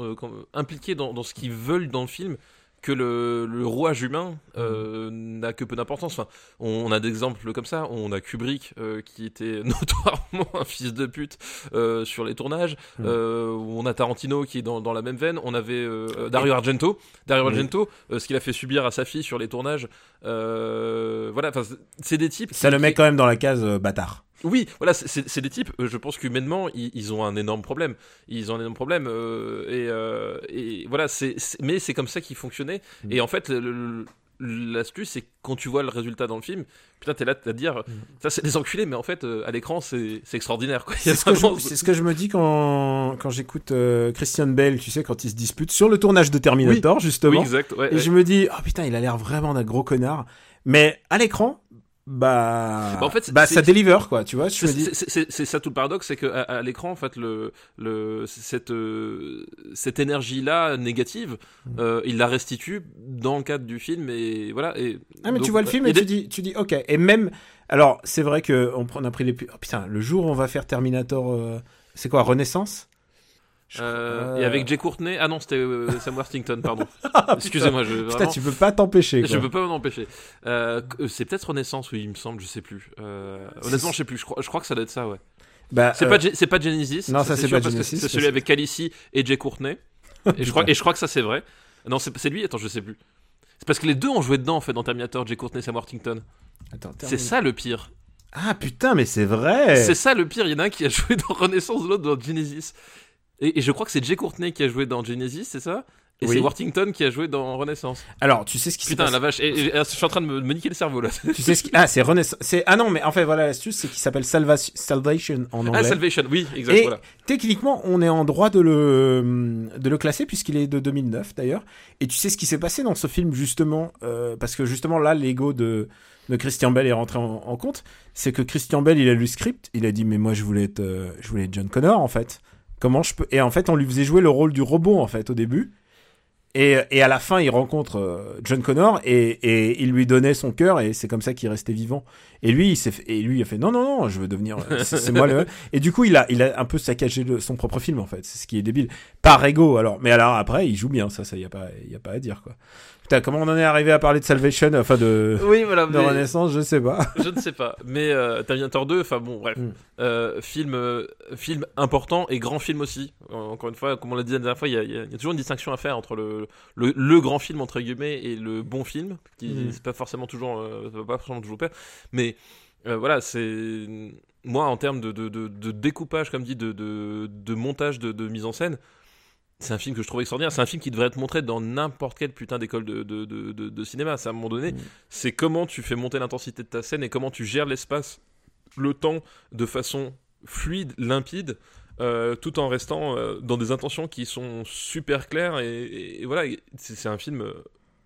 impliqués dans, dans ce qu'ils veulent dans le film que le, le rouage humain euh, n'a que peu d'importance. Enfin, on, on a des exemples comme ça. On a Kubrick euh, qui était notoirement un fils de pute euh, sur les tournages. Mm. Euh, on a Tarantino qui est dans, dans la même veine. On avait Dario Argento. Dario. Argento, ce qu'il a fait subir à sa fille sur les tournages. Voilà, c'est- des types. Ça qui- le met qui- quand même dans la case bâtard. Oui, voilà, c'est- des types, euh, je pense qu'humainement, ils, ils ont un énorme problème. Ils ont un énorme problème. euh, et, euh, et voilà, c'est mais c'est comme ça qu'ils fonctionnaient. Mm. Et en fait, l'astuce, c'est quand tu vois le résultat dans le film, putain, t'es là à te dire, ça c'est des enculés, mais en fait, à l'écran, c'est extraordinaire. Mm. C'est ce, que je- vraiment- c'est ce que je me dis quand, quand j'écoute euh, Christian Bell, tu sais, quand il se dispute sur le tournage de Terminator, Oui, justement. exact. ouais, Et ouais. je me dis, oh putain, il a l'air vraiment d'un gros connard. Mais à l'écran, bah, Bah, en fait, bah, ça deliver, quoi, tu vois. Je C'est ça tout le paradoxe, c'est que à, à l'écran, en fait, le, le, cette, euh, cette énergie-là négative, Mm. euh, il la restitue dans le cadre du film, et voilà. Et ah, mais donc, tu vois le film et tu dis, tu dis, ok. Et même, alors, c'est vrai que on, prend- on a pris les, oh, putain, le jour où on va faire Terminator, euh, c'est quoi, Renaissance? Euh, Et avec Jay Courtney, ah non, c'était euh, Sam Worthington, pardon. Ah, Excusez-moi, je Putain, tu peux pas t'empêcher, je peux pas m'en empêcher. Euh, c'est peut-être Renaissance, oui, il me semble, je sais plus. Honnêtement, je sais plus. Je crois, je crois que ça doit être ça, ouais. Bah, C'est pas, Ge- c'est pas Genesis. non, ça, c'est pas Genesis, C'est celui avec Khaleesi et Jay Courtney. Et je crois, et je crois que ça c'est vrai. Non, c'est lui. Attends, je sais plus. C'est parce que les deux ont joué dedans en fait dans Terminator, Jay Courtney et Sam Worthington. C'est ça le pire. Ah, putain, mais c'est vrai. C'est ça le pire. Il y en a un qui a joué dans Renaissance, l'autre dans Genesis. Et, et je crois que c'est Jay Courtney qui a joué dans Genesis, c'est ça? Et Oui. c'est Worthington qui a joué dans Renaissance. Alors, tu sais ce qui s'est Putain, passé la vache. Et, et- et- je suis en train de me, me niquer le cerveau là. Tu sais ce qui... Ah, c'est Renaissance. Ah non, mais en fait, voilà, l'astuce, c'est qu'il s'appelle Salva- Salvation en anglais. Ah, Salvation, oui, exact. Et Voilà. techniquement, on est en droit de le, de le classer, puisqu'il est de 2009 d'ailleurs. Et tu sais ce qui s'est passé dans ce film, justement, euh, parce que justement là, l'ego de, de Christian Bell est rentré en, en compte. C'est que Christian Bell, il a lu le script, il a dit, mais moi, je voulais être, euh, je voulais être John Connor, en fait. Comment je peux. Et en fait, on lui faisait jouer le rôle du robot, en fait, au début. Et, et à la fin, il rencontre euh, John Connor et, et il lui donnait son cœur et c'est comme ça qu'il restait vivant. Et lui, il s'est fait, et lui, il a fait non, non, non, je veux devenir, euh, c'est c'est moi le. Et du coup, il a, il a un peu saccagé le- son propre film en fait. C'est ce qui est débile. Par ego, alors. Mais alors après, il joue bien, ça, ça y a pas, y a pas à dire quoi. Putain, comment on en est arrivé à parler de Salvation, enfin de, Oui, voilà. de mais- Renaissance, je sais pas. je ne sais pas. Mais euh, Terminator 2, enfin bon, bref. Mm. Euh, film, euh, film important et grand film aussi. Encore une fois, comme on l'a dit la dernière fois, il y, a- y y toujours une distinction à faire entre le, le, le grand film, entre guillemets, et le bon film, qui Mm. c'est pas forcément toujours, euh, pas forcément toujours pair. Mais voilà, c'est. Moi, en termes de, de, de, de découpage, comme dit, de, montage, de mise en scène, c'est un film que je trouve extraordinaire. C'est un film qui devrait être montré dans n'importe quelle putain d'école de, de, de, cinéma. C'est à un moment donné, Mm. c'est comment tu fais monter l'intensité de ta scène et comment tu gères l'espace, le temps de façon fluide, limpide. euh, tout en restant euh, dans des intentions qui sont super claires et, et- et voilà c'est un film euh,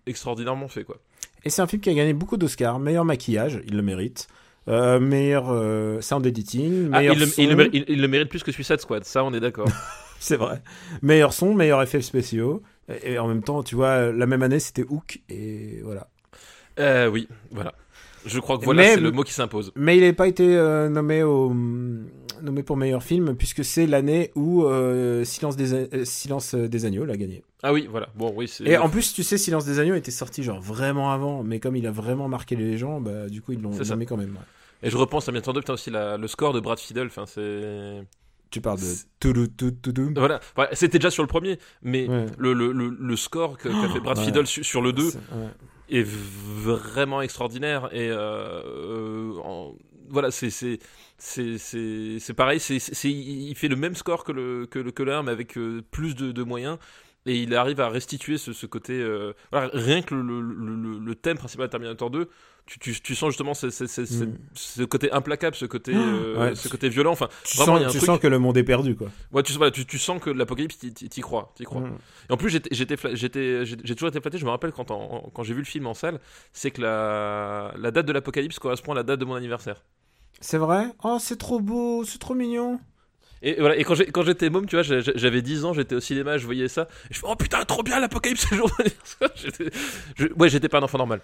extraordinairement fait quoi Et c'est un film qui a gagné beaucoup d'Oscars. Meilleur maquillage, il le mérite. Euh, meilleur sound editing, Ah, meilleur il, le, son. il le mérite, il- il le mérite plus que Suicide Squad ça on est d'accord C'est vrai. Meilleur son, meilleur effets spéciaux. Et et en même temps, tu vois, la même année, c'était Hook. Et voilà. Euh, oui voilà je crois que voilà c'est le mot qui s'impose Mais il n'a pas été euh, nommé, au, nommé pour meilleur film, puisque c'est l'année où euh, Silence, des, euh, Silence des Agneaux l'a gagné. ah oui voilà bon oui Et en plus, tu sais, Silence des Agneaux était sorti genre vraiment avant, mais comme il a vraiment marqué les gens, bah, du coup, ils l'ont C'est ça. nommé quand même. ouais. et je repense à Terminator 2 putain aussi la- le score de Brad Fiddle enfin c'est Tu parles de Toudou, Toudou. voilà Ouais, c'était déjà sur le premier mais Ouais. le, le, le, le score qu'a fait Brad ouais. Fiddle su- sur le 2 C'est- ouais. est vraiment extraordinaire et euh, euh, en- voilà c'est c'est c'est c'est c'est pareil c'est c'est il fait le même score que le que le que le 1, mais avec euh, plus de, de moyens et il arrive à restituer ce, ce côté euh, voilà, rien que le, le, le, le thème principal de Terminator 2 tu, tu, tu sens justement ce, ce, ce, ce- Mm. ce côté implacable ce côté euh, Ouais. ce côté violent enfin Tu, Vraiment, sens, y a un tu truc- sens que le monde est perdu, quoi. ouais, tu, voilà, tu, tu sens que l'apocalypse t'y- crois t'y crois Mm. et en plus, j'étais, j'étais, j'ai toujours été flatté. Je me rappelle quand, en- quand j'ai vu le film en salle, c'est que la, la date de l'apocalypse correspond à la date de mon anniversaire. C'est vrai? Oh, c'est trop beau, c'est trop mignon. Et voilà. Et quand, j'étais môme, tu vois, j'avais 10 ans, j'étais au cinéma, je voyais ça. Et je fais, oh putain, trop bien l'apocalypse c'est le jour de mon anniversaire. J'étais- je- ouais, j'étais pas un enfant normal.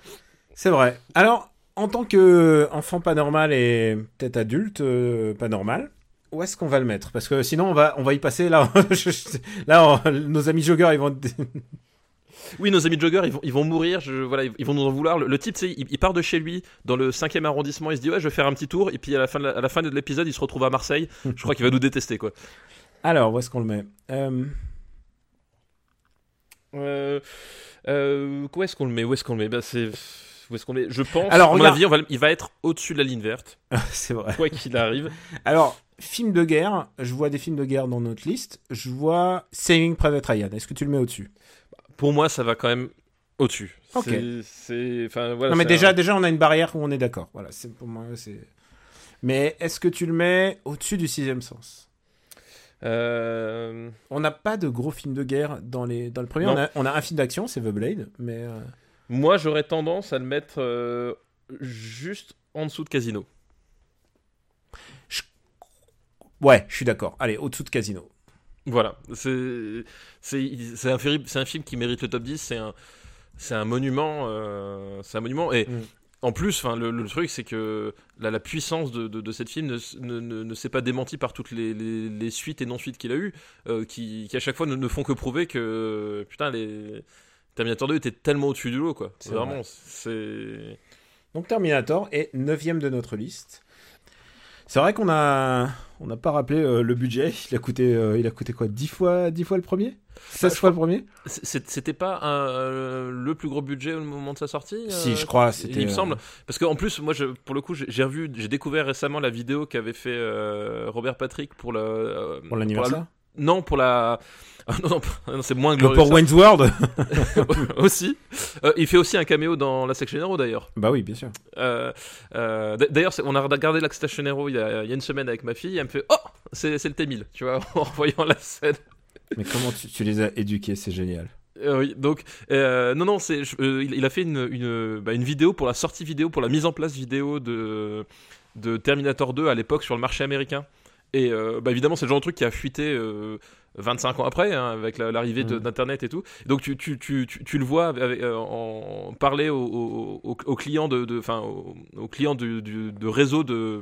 C'est vrai. Alors, en tant que enfant pas normal et peut-être adulte euh, pas normal, où est-ce qu'on va le mettre? Parce que sinon, on va, on va y passer là. je- je- là, on- nos amis joggeurs, ils vont. Oui, nos amis joggers, ils vont, ils vont mourir. Je, voilà, ils, ils vont nous en vouloir. Le, le type, il, il part de chez lui dans le 5 arrondissement. Il se dit ouais, je vais faire un petit tour. Et puis à la fin de, la- à la fin de l'épisode, il se retrouve à Marseille. Je crois qu'il va nous détester quoi. Alors, où est-ce qu'on le met? Euh, Euh, euh, où est-ce qu'on le met? Où est-ce qu'on le met? Bah, c'est où est-ce qu'on met Je pense. Alors, à mon regarde- avis, on va il va être au-dessus de la ligne verte, C'est vrai. quoi qu'il arrive. Alors, film de guerre, je vois des films de guerre dans notre liste. Je vois Saving Private Ryan. Est-ce que tu le mets au-dessus? Pour moi, ça va quand même au-dessus. Ok. C'est- C'est, enfin voilà. Non, mais déjà, un- déjà, on a une barrière où on est d'accord. Voilà, c'est pour moi, c'est. Mais est-ce que tu le mets au-dessus du sixième sens? Euh, On n'a pas de gros films de guerre dans, les... dans le premier. On a, on a un film d'action, c'est The Blade, mais. Moi, j'aurais tendance à le mettre euh, juste en dessous de Casino. Ouais, je suis d'accord. Allez, au-dessous de Casino. Voilà, c'est un, film- c'est un film qui mérite le top 10, c'est un monument euh, c'est un monument et Mm. en plus enfin le, le truc c'est que la, la puissance de, de, de cette film ne, s- ne, ne, ne s'est pas démentie par toutes les, les, les suites et non suites qu'il a eu euh, qui, qui à chaque fois ne, ne font que prouver que putain les Terminator 2 était tellement au-dessus du lot quoi. C'est C'est vrai. vraiment c'est Donc Terminator est neuvième de notre liste. C'est vrai qu'on a, on n'a pas rappelé euh, le budget. Il a coûté, euh, il a coûté quoi 10 fois, 10 fois le premier? 16 je fois le premier? C'était pas euh, le plus gros budget au moment de sa sortie Si, je crois. Il me semble. Parce qu'en plus, moi, je, pour le coup, j'ai revu, j'ai découvert récemment la vidéo qu'avait fait Robert Patrick pour le. Pour l'anniversaire? la- Non, pour la. Ah, non, c'est moins Le glorieux. pour que Wayne's World aussi. Euh, il fait aussi un caméo dans La Section Hero d'ailleurs. Bah oui, bien sûr. Euh, euh, d'ailleurs, on a regardé La Section Hero il y, a, il y a une semaine avec ma fille. Elle me fait Oh, c'est le T1000, tu vois, en voyant la scène. Mais comment tu, tu les as éduqués C'est génial. Euh, oui, donc euh, non non c'est euh, il, il a fait une une, bah, une vidéo pour la sortie vidéo pour la mise en place vidéo de de Terminator 2 à l'époque sur le marché américain et bah, évidemment c'est le genre de truc qui a fuité 25 ans après hein, avec la- l'arrivée Mm. d'internet et tout donc tu, tu, tu, tu, tu le vois avec, euh, en parler aux, aux, aux- aux clients de de- aux, clients du, du- de réseau de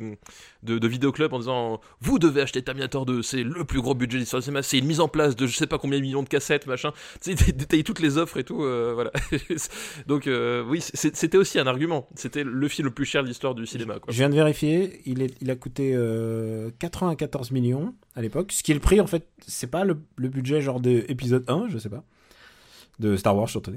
de, de vidéoclub en disant vous devez acheter Terminator 2 c'est le plus gros budget de l'histoire du cinéma c'est une mise en place de je sais pas combien de millions de cassettes machin tu sais, il détaille toutes les offres et tout, euh, voilà. Donc euh, oui, c'était aussi un argument. C'était le film le plus cher de l'histoire du cinéma. Quoi. Je viens de vérifier. Il, est, il a coûté euh, 94 millions à l'époque. Ce qui est le prix, en fait, c'est pas le, le budget genre de épisode 1, je sais pas. De Star Wars, surtout.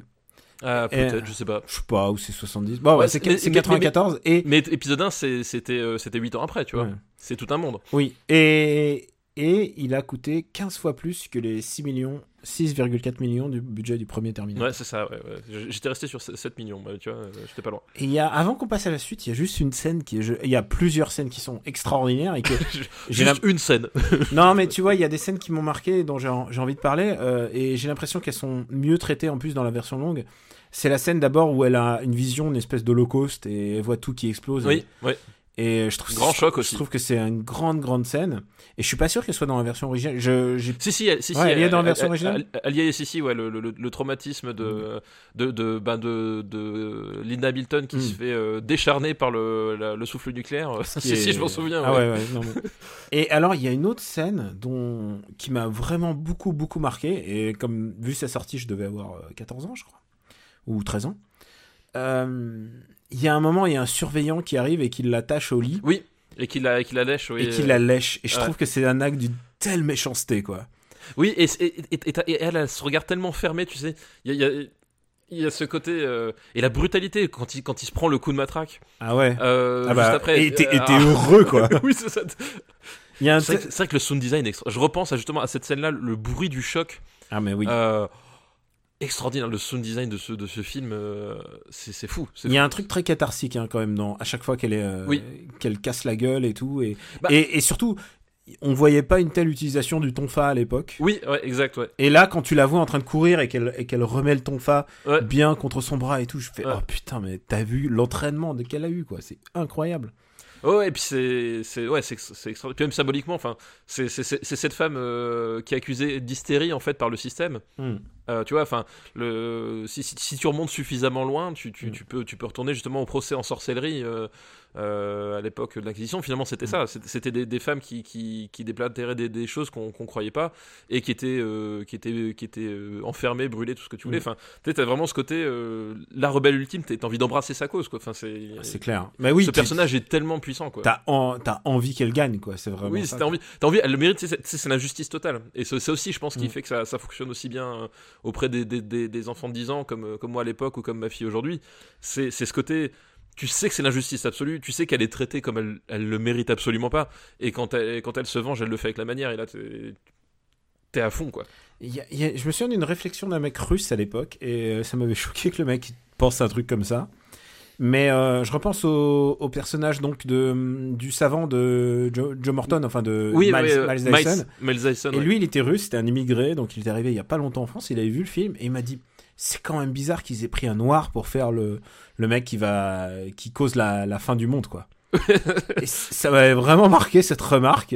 Ah, peut-être, je sais pas. Je sais pas, ou c'est 70. Bon, ouais, Ouais, c'est mais- c'est mais- 94. Et Mais épisode 1, c'est- c'était euh, c'était 8 ans après, tu vois. Ouais. C'est tout un monde. Oui, et, et il a coûté 15 fois plus que les 6 millions, 6,4 millions du budget du premier Terminator. Ouais, c'est ça. Ouais, ouais. J- J'étais resté sur 7 millions, bah, tu vois, euh, j'étais pas loin. Et y a, avant qu'on passe à la suite, il y a juste une scène qui est, il y a plusieurs scènes qui sont extraordinaires et que j'ai une scène. non mais tu vois, il y a des scènes qui m'ont marqué et dont j'ai envie de parler euh, et j'ai l'impression qu'elles sont mieux traitées en plus dans la version longue. C'est la scène d'abord où elle a une vision, une espèce d'holocauste et elle voit tout qui explose. oui, ouais. Et je trouve Grand je- choc Je aussi. trouve que c'est une grande grande scène et je suis pas sûr qu'elle soit dans la version originale. Je Si, si, elle, si, Ouais, elle y est dans la version originale elle- y est, si, si, ouais, le, le- le traumatisme de, de, de, ben de, de Linda Hamilton qui Mm. se fait euh, décharner par le, la- le souffle nucléaire. si, est- si, je m'en souviens. Ah ouais. ouais, ouais, non, mais- Et alors, il y a une autre scène dont... qui m'a vraiment beaucoup, beaucoup marqué. Et comme, vu sa sortie, je devais avoir euh, 14 ans, je crois. Ou 13 ans. Euh, Il y a un moment, il y a un surveillant qui arrive et qui l'attache au lit Oui, et qu'il la, qu'il la lèche. Oui, et qui la lèche. Et je ouais. trouve que c'est un acte d'une telle méchanceté, quoi. Oui, et, et, et- et t'as- et elle a ce regard tellement fermé, tu sais. Il y a, y a- il y a ce côté. euh, et la brutalité quand il, quand il se prend le coup de matraque. Ah ouais. euh, ah bah, juste après. et t'es euh, ah. heureux, quoi. oui, c'est ça. Il y a un C'est vrai, que- c'est vrai que le sound design est extra. Je repense à, justement à cette scène-là, le bruit du choc. Ah, mais oui. Extraordinaire, le sound design de ce, de ce film, euh, c'est fou. Il y a un truc très catharsique hein, quand même dans à chaque fois qu'elle est euh, Oui. qu'elle casse la gueule et tout et, Bah- et et surtout on voyait pas une telle utilisation du tonfa à l'époque. Oui, ouais, exact, ouais. Et là, quand tu la vois en train de courir et qu'elle et qu'elle remet le tonfa Ouais. bien contre son bras et tout, je fais oh putain mais t'as vu l'entraînement de qu'elle a eu quoi, c'est incroyable. Oh, et puis c'est c'est ouais c'est c'est extraordinaire Puis même symboliquement enfin c'est c'est c'est c'est cette femme euh, qui est accusée d'hystérie en fait par le système Euh, tu vois enfin le si, si, si tu remontes suffisamment loin tu, tu, Mm. tu peux tu peux retourner justement au procès en sorcellerie euh, à l'époque de l'Inquisition. Finalement, c'était ça. C'était- des, des femmes qui, qui, des, des choses qu'on qu'on croyait pas et qui étaient, euh, qui étaient, qui étaient euh, enfermées, brûlées, tout ce que tu voulais. Mm. Enfin, tu as vraiment ce côté, euh, la rebelle ultime, t'as envie d'embrasser sa cause. Quoi. Enfin, c'est, C'est clair. Mais oui, ce tu- personnage est tellement puissant. Quoi. T'as en- envie qu'elle gagne, quoi. C'est vraiment. Oui, ça, t'as envie, elle le mérite, c'est- l'injustice totale. Et c'est aussi, je pense, qui Mm. fait que ça, ça fonctionne aussi bien euh, auprès des, des, des, des enfants de 10 ans, comme, euh, comme moi à l'époque ou comme ma fille aujourd'hui. C'est ce côté, tu sais que c'est l'injustice absolue, tu sais qu'elle est traitée comme elle, elle le mérite absolument pas. Et quand elle, quand elle se venge, elle le fait avec la manière, et là, t'es à fond, quoi. Y a- il y a- je me souviens d'une réflexion d'un mec russe à l'époque, et euh, ça m'avait choqué que le mec pense un truc comme ça. Mais euh, je repense au, au personnage donc de du savant de Joe, Joe Morton, enfin de oui, Miles, oui, euh, Miles Dyson. Miles Dyson, Et ouais. lui, il était russe, c'était un immigré, donc il est arrivé il y a pas longtemps en France. Il avait vu le film et il m'a dit c'est quand même bizarre qu'ils aient pris un noir pour faire le le mec qui va qui cause la, la fin du monde quoi. et ça m'avait vraiment marqué cette remarque.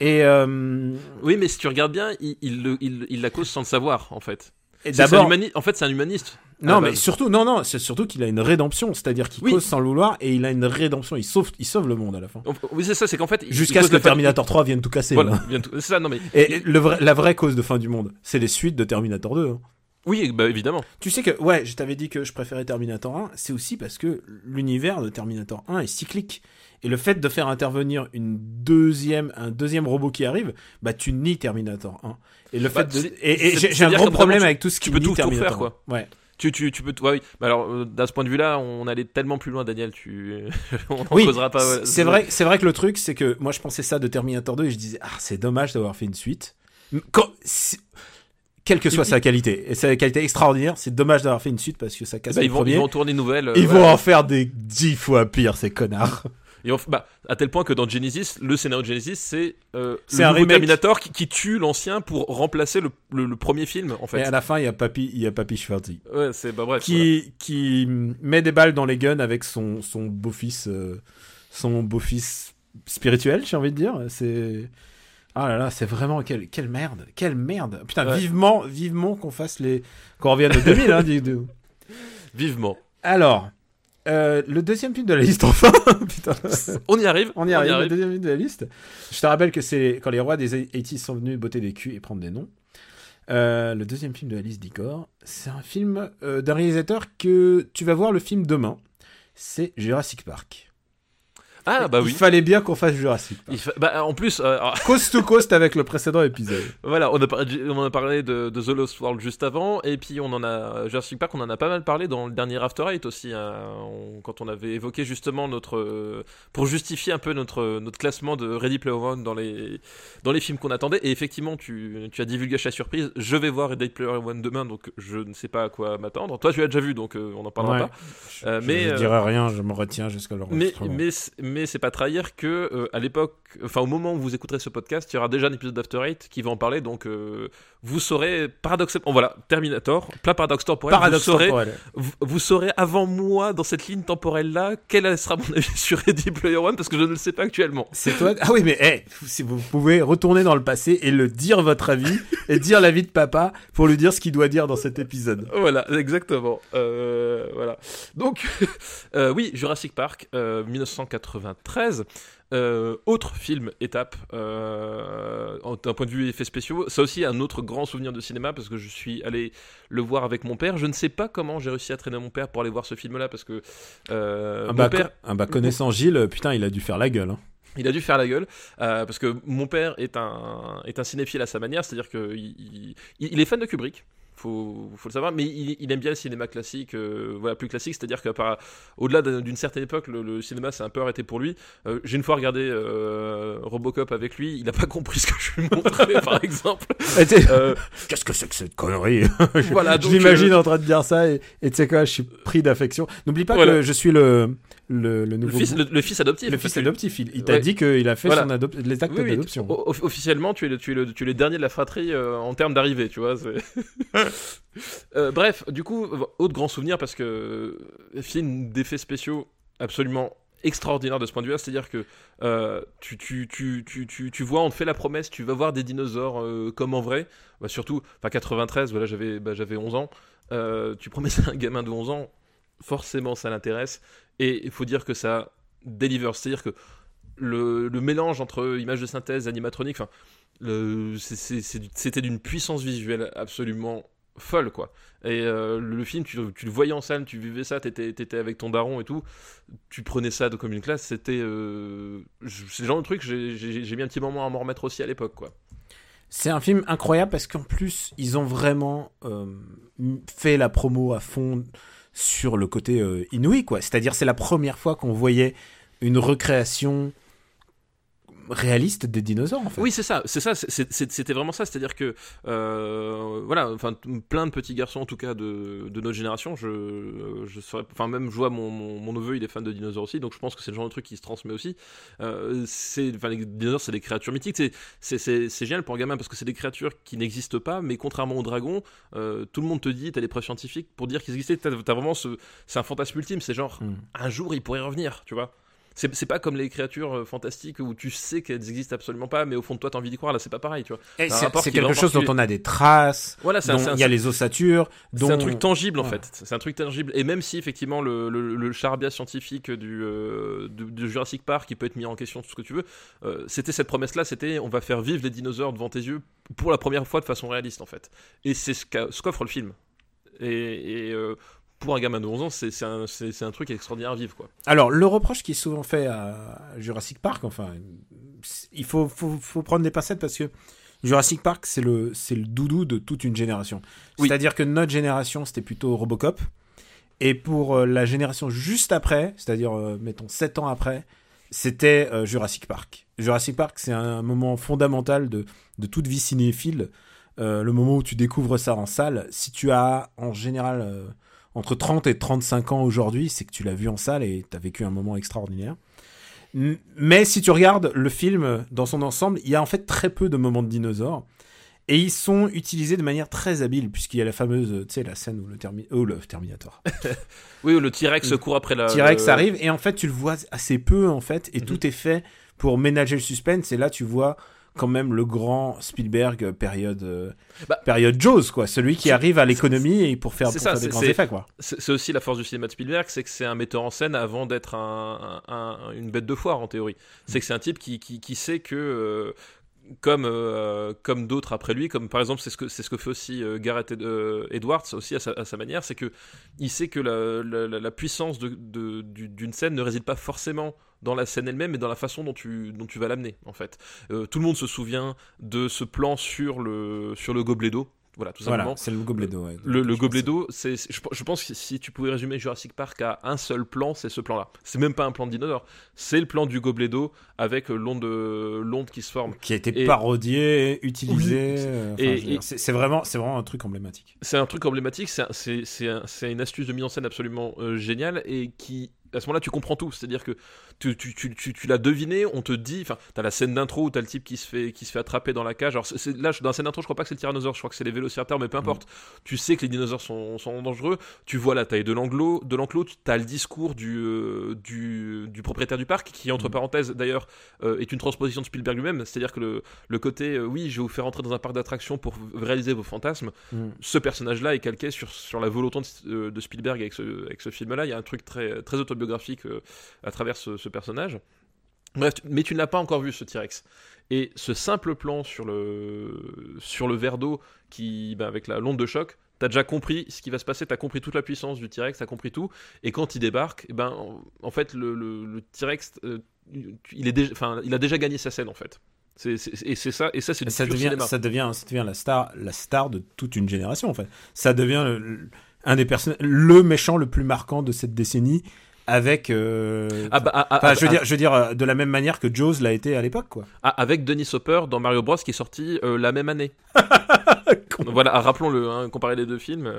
Et, euh, Oui, mais si tu regardes bien, il, il, le- il, il la cause sans le savoir, en fait. d'abord, En fait, c'est un humaniste. non la mais base. surtout non non, c'est surtout qu'il a une rédemption, c'est-à-dire qu'il Oui. cause sans le vouloir et il a une rédemption, il sauve il sauve le monde à la fin. Oui, c'est ça, c'est qu'en fait. Jusqu'à ce que Terminator 3 vienne tout casser. Voilà. C'est ça, non mais. Et le vrai- la vraie cause de fin du monde, c'est les suites de Terminator 2. hein. Oui, bah évidemment. Tu sais que, ouais, je t'avais dit que je préférais Terminator 1, c'est aussi parce que l'univers de Terminator 1 est cyclique. Et le fait de faire intervenir une deuxième, un deuxième robot qui arrive, bah tu nies Terminator 1. Et le Bah, fait de, et, j'ai un gros problème avec tout ce qui tu peux nie tout- tout faire, quoi. 1. Ouais. Tu, tu, tu peux. Ouais, oui. Mais alors, euh, d'un ce point de vue-là, on allait tellement plus loin, Daniel. Tu. on Oui, causera pas. c'est- c'est vrai, c'est vrai que le truc, c'est que moi je pensais ça de Terminator 2 et je disais, ah, c'est dommage d'avoir fait une suite. Quand, quelle que soit sa qualité, et sa qualité extraordinaire, c'est dommage d'avoir fait une suite parce que ça casse Bah, le ils, vont, premier. ils vont tourner une nouvelle. euh, Ils vont en faire des dix fois pire, ces connards. Vont- bah, à tel point que dans Genesis, le scénario de Genesis, c'est euh, le un remake. Terminator qui, qui tue l'ancien pour remplacer le, le- le premier film, en Et fait. à la fin, il y a Papy, il y a Papy Schwarzy. Ouais, c'est bah bref. Qui, qui met des balles dans les guns avec son, son beau-fils, euh, son beau-fils spirituel, j'ai envie de dire. C'est, ah là là, c'est vraiment, quelle, quelle merde, quelle merde. Putain, Ouais. vivement, vivement qu'on fasse les, qu'on revienne au 2000, hein, voilà. Vivement. Alors, euh, le deuxième film de la liste, enfin. Putain. On y arrive. On y arrive, le deuxième film de la liste. Je te rappelle que c'est quand les rois des 80 sont venus botter des culs et prendre des noms. Euh, le deuxième film de la liste d'Icor, c'est un film euh, d'un réalisateur que tu vas voir le film demain. C'est Jurassic Park. Ah, bah Il oui. fallait bien qu'on fasse Jurassic Park. Il fa- bah, en plus, euh, alors, Coast to coast avec le précédent épisode. Voilà, on a, par- on en a parlé de, de The Lost World juste avant, et puis on en a Jurassic Park, on en a pas mal parlé dans le dernier After Eight aussi, hein, on- quand on avait évoqué justement notre euh, pour justifier un peu notre notre classement de Ready Player One dans les dans les films qu'on attendait. Et effectivement, tu, tu as divulgué la surprise. Je vais voir Ready Player One demain, donc je ne sais pas à quoi m'attendre. Toi, tu l'as déjà vu, donc euh, on n'en parlera Ouais. pas. Je, Euh, je mais, dirai rien, je me retiens jusqu'à Mais, l'enregistrement. mais, c- mais c'est pas trahir que euh, à l'époque, enfin au moment où vous écouterez ce podcast, il y aura déjà un épisode d'After Eight qui va en parler, donc euh, vous saurez paradoxalement, voilà, Terminator, plein paradoxe temporel, Paradoxe vous, saurez, temporel. vous, vous saurez avant moi dans cette ligne temporelle là quel sera mon avis sur Ready Player One parce que je ne le sais pas actuellement. C'est toi. Ah oui, mais hey, si vous pouvez retourner dans le passé et le dire votre avis et dire l'avis de papa pour lui dire ce qu'il doit dire dans cet épisode. Voilà, exactement. Euh, voilà. Donc, oui, Jurassic Park, euh, 1993. Euh, autre film étape euh, d'un point de vue effets spéciaux. Ça aussi un autre grand souvenir de cinéma parce que je suis allé le voir avec mon père. Je ne sais pas comment j'ai réussi à traîner mon père pour aller voir ce film-là parce que euh, Ah mon bah, père, ah bah, connaissant Gilles, putain, il a dû faire la gueule. hein. il a dû faire la gueule euh, parce que mon père est un est un cinéphile à sa manière, c'est-à-dire que il, il- il est fan de Kubrick. Faut, faut le savoir, mais il, il aime bien le cinéma classique, euh, voilà, plus classique, c'est-à-dire qu'au-delà d'un- d'une certaine époque, le, le cinéma s'est un peu arrêté pour lui. Euh, J'ai une fois regardé euh, Robocop avec lui, il n'a pas compris ce que je lui montrais, par exemple. Qu'est-ce que c'est que cette connerie? Voilà, Je l'imagine euh, en train de dire ça et et tu sais quoi, je suis pris d'affection. N'oublie pas Voilà. que je suis le, le, le le, nouveau. fils, le, le fils adoptif. le fils adoptif. Il, il t'a Ouais. dit qu'il a fait Voilà. son adop- les actes Oui, oui, d'adoption. officiellement, tu es, le, tu, es le, tu es le dernier de la fratrie euh, en termes d'arrivée, tu vois. Euh, bref, du coup, autre grand souvenir parce que euh, film d'effets spéciaux absolument extraordinaire de ce point de vue-là, c'est-à-dire que euh, tu, tu, tu, tu, tu, tu vois, on te fait la promesse, tu vas voir des dinosaures comme en vrai, bah, surtout, enfin 93, voilà, j'avais bah, j'avais 11 ans, tu promets à un gamin de 11 ans, forcément ça l'intéresse, et il faut dire que ça deliver. C'est-à-dire que le, mélange entre images de synthèse, animatronique, c'était d'une puissance visuelle absolument folle quoi. Et euh, le, film tu, le voyais en salle tu vivais ça t'étais étais avec ton daron et tout tu prenais ça comme une classe c'était euh, c'est genre de truc j'ai mis un petit moment à m'en remettre aussi à l'époque quoi. C'est un film incroyable parce qu'en plus, ils ont vraiment euh, fait la promo à fond sur le côté euh, inouï, quoi. C'est-à-dire, c'est la première fois qu'on voyait une recréation réaliste des dinosaures, en fait. Oui, c'est ça, c'est ça, c'était vraiment ça, c'est-à-dire que euh, voilà, enfin plein de petits garçons en tout cas de, de notre génération, je, je serais, enfin même je vois mon, mon, mon neveu, il est fan de dinosaures aussi, donc je pense que c'est le genre de truc qui se transmet aussi. Euh, c'est, enfin les dinosaures, c'est des créatures mythiques, c'est, génial pour un gamin parce que c'est des créatures qui n'existent pas, mais contrairement aux dragons, euh, tout le monde te dit, t'as des preuves scientifiques pour dire qu'ils existaient, t'as, t'as vraiment ce, c'est un fantasme ultime, c'est genre Mm. un jour il pourrait revenir, tu vois. C'est, c'est pas comme les créatures euh, fantastiques où tu sais qu'elles existent absolument pas, mais au fond de toi t'as envie d'y croire. Là, c'est pas pareil, tu vois. Et c'est quelque chose dont on a des traces, Voilà, il y a les ossatures, dont... c'est un truc tangible en Ouais. fait. C'est un truc tangible. Et même si effectivement le, le, le charabia scientifique du, euh, de Jurassic Park, qui peut être mis en question, tout ce que tu veux, euh, c'était cette promesse-là, c'était on va faire vivre les dinosaures devant tes yeux pour la première fois de façon réaliste en fait. Et c'est ce qu'offre le film. Et, et, euh, pour un gamin de 11 ans, c'est un, truc extraordinaire à vivre quoi. Alors, le reproche qui est souvent fait à Jurassic Park, enfin, il faut, faut, faut prendre des pincettes parce que Jurassic Park, c'est le, doudou de toute une génération. Oui. C'est-à-dire que notre génération, c'était plutôt Robocop. Et pour euh, la génération juste après, c'est-à-dire, euh, mettons, 7 ans après, c'était euh, Jurassic Park. Jurassic Park, c'est un moment fondamental de, de toute vie cinéphile. Euh, le moment où tu découvres ça en salle, si tu as en général euh, entre 30 et 35 ans aujourd'hui, c'est que tu l'as vu en salle et tu as vécu un moment extraordinaire. Mais si tu regardes le film dans son ensemble, il y a en fait très peu de moments de dinosaures. Et ils sont utilisés de manière très habile, puisqu'il y a la fameuse, tu sais, la scène où le, Termi- oh, le Terminator. Oui, le T-Rex court après la. T-Rex le- arrive, et en fait, tu le vois assez peu, en fait, et Mhm. tout est fait pour ménager le suspense. Et là, tu vois quand même le grand Spielberg euh, période, euh, Bah, période Jaws, quoi. Celui qui arrive à l'économie et pour faire, c'est pour ça, faire des grands effets, quoi. C'est c'est aussi la force du cinéma de Spielberg, c'est que c'est un metteur en scène avant d'être un, un- un- une bête de foire en théorie. C'est que c'est un type qui, qui, qui sait que, euh, comme, euh, comme d'autres après lui, comme par exemple c'est ce que, c'est ce que fait aussi euh, Gareth euh, Edwards aussi à sa, manière, c'est que il sait que la, la- puissance de- de- du- d'une scène ne réside pas forcément dans la scène elle-même, mais dans la façon dont tu, dont tu vas l'amener en fait. Tout le monde se souvient de ce plan sur le, sur le gobelet d'eau. Voilà, tout simplement. Voilà, c'est le gobelet d'eau. ouais. Le, le Je gobelet pense. d'eau, c'est, je, je pense que si tu pouvais résumer Jurassic Park à un seul plan, c'est ce plan-là. C'est même pas un plan de dinosaure, c'est le plan du gobelet d'eau avec euh, l'onde, l'onde qui se forme. qui a été Et- parodié, utilisé. euh, Et- et- c'est vraiment, c'est vraiment un truc emblématique. C'est un truc emblématique, c'est, un- c'est, c'est, un- c'est une astuce de mise en scène absolument euh, géniale et qui, à ce moment-là, tu comprends tout. C'est-à-dire que tu, tu, tu, tu, l'as deviné, on te dit, enfin, t'as la scène d'intro où t'as le type qui se fait, qui se fait attraper dans la cage. Alors c'est- là, dans la scène d'intro, je crois pas que c'est le tyrannosaure, je crois que c'est les vélociraptors, mais peu importe. Tu sais que les dinosaures sont, sont dangereux. Tu vois la taille de l'enclos, de l'enclos. Tu as le discours du, euh, du, du propriétaire du parc, qui entre parenthèses d'ailleurs euh, est une transposition de Spielberg lui-même. C'est-à-dire que le, le côté, euh, oui, je vais vous faire entrer dans un parc d'attractions pour réaliser vos fantasmes. Mm. Ce personnage-là est calqué sur, sur la volonté de, de Spielberg avec ce, avec ce film-là. Il y a un truc très, très autobiographique à travers ce, ce personnage. Bref, mais tu ne l'as pas encore vu ce T-Rex. Et ce simple plan sur le, sur le verre d'eau qui, bah, avec la l'onde de choc, t'as déjà compris ce qui va se passer, t'as compris toute la puissance du T-Rex, t'as compris tout. Et quand il débarque, eh ben, en, fait, le, le- le T-Rex, euh, il, est déjà, enfin, il a déjà gagné sa scène en fait. Et c'est ça, et ça c'est ça devient, ça devient, ça devient la star, la star de toute une génération en fait. Ça devient le- un des personnages, le méchant le plus marquant de cette décennie, avec. euh, Ah bah, ah, ah, je veux dire, je veux dire euh, de la même manière que Jaws l'a été à l'époque, quoi. Avec Denis Hopper dans Mario Bros qui est sorti euh, la même année. voilà, rappelons-le, hein, comparer les deux films.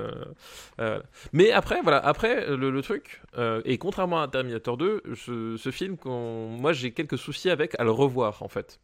euh, mais après, voilà, après le, le truc, et contrairement à Terminator 2, ce, ce film, moi j'ai quelques soucis avec à le revoir en fait.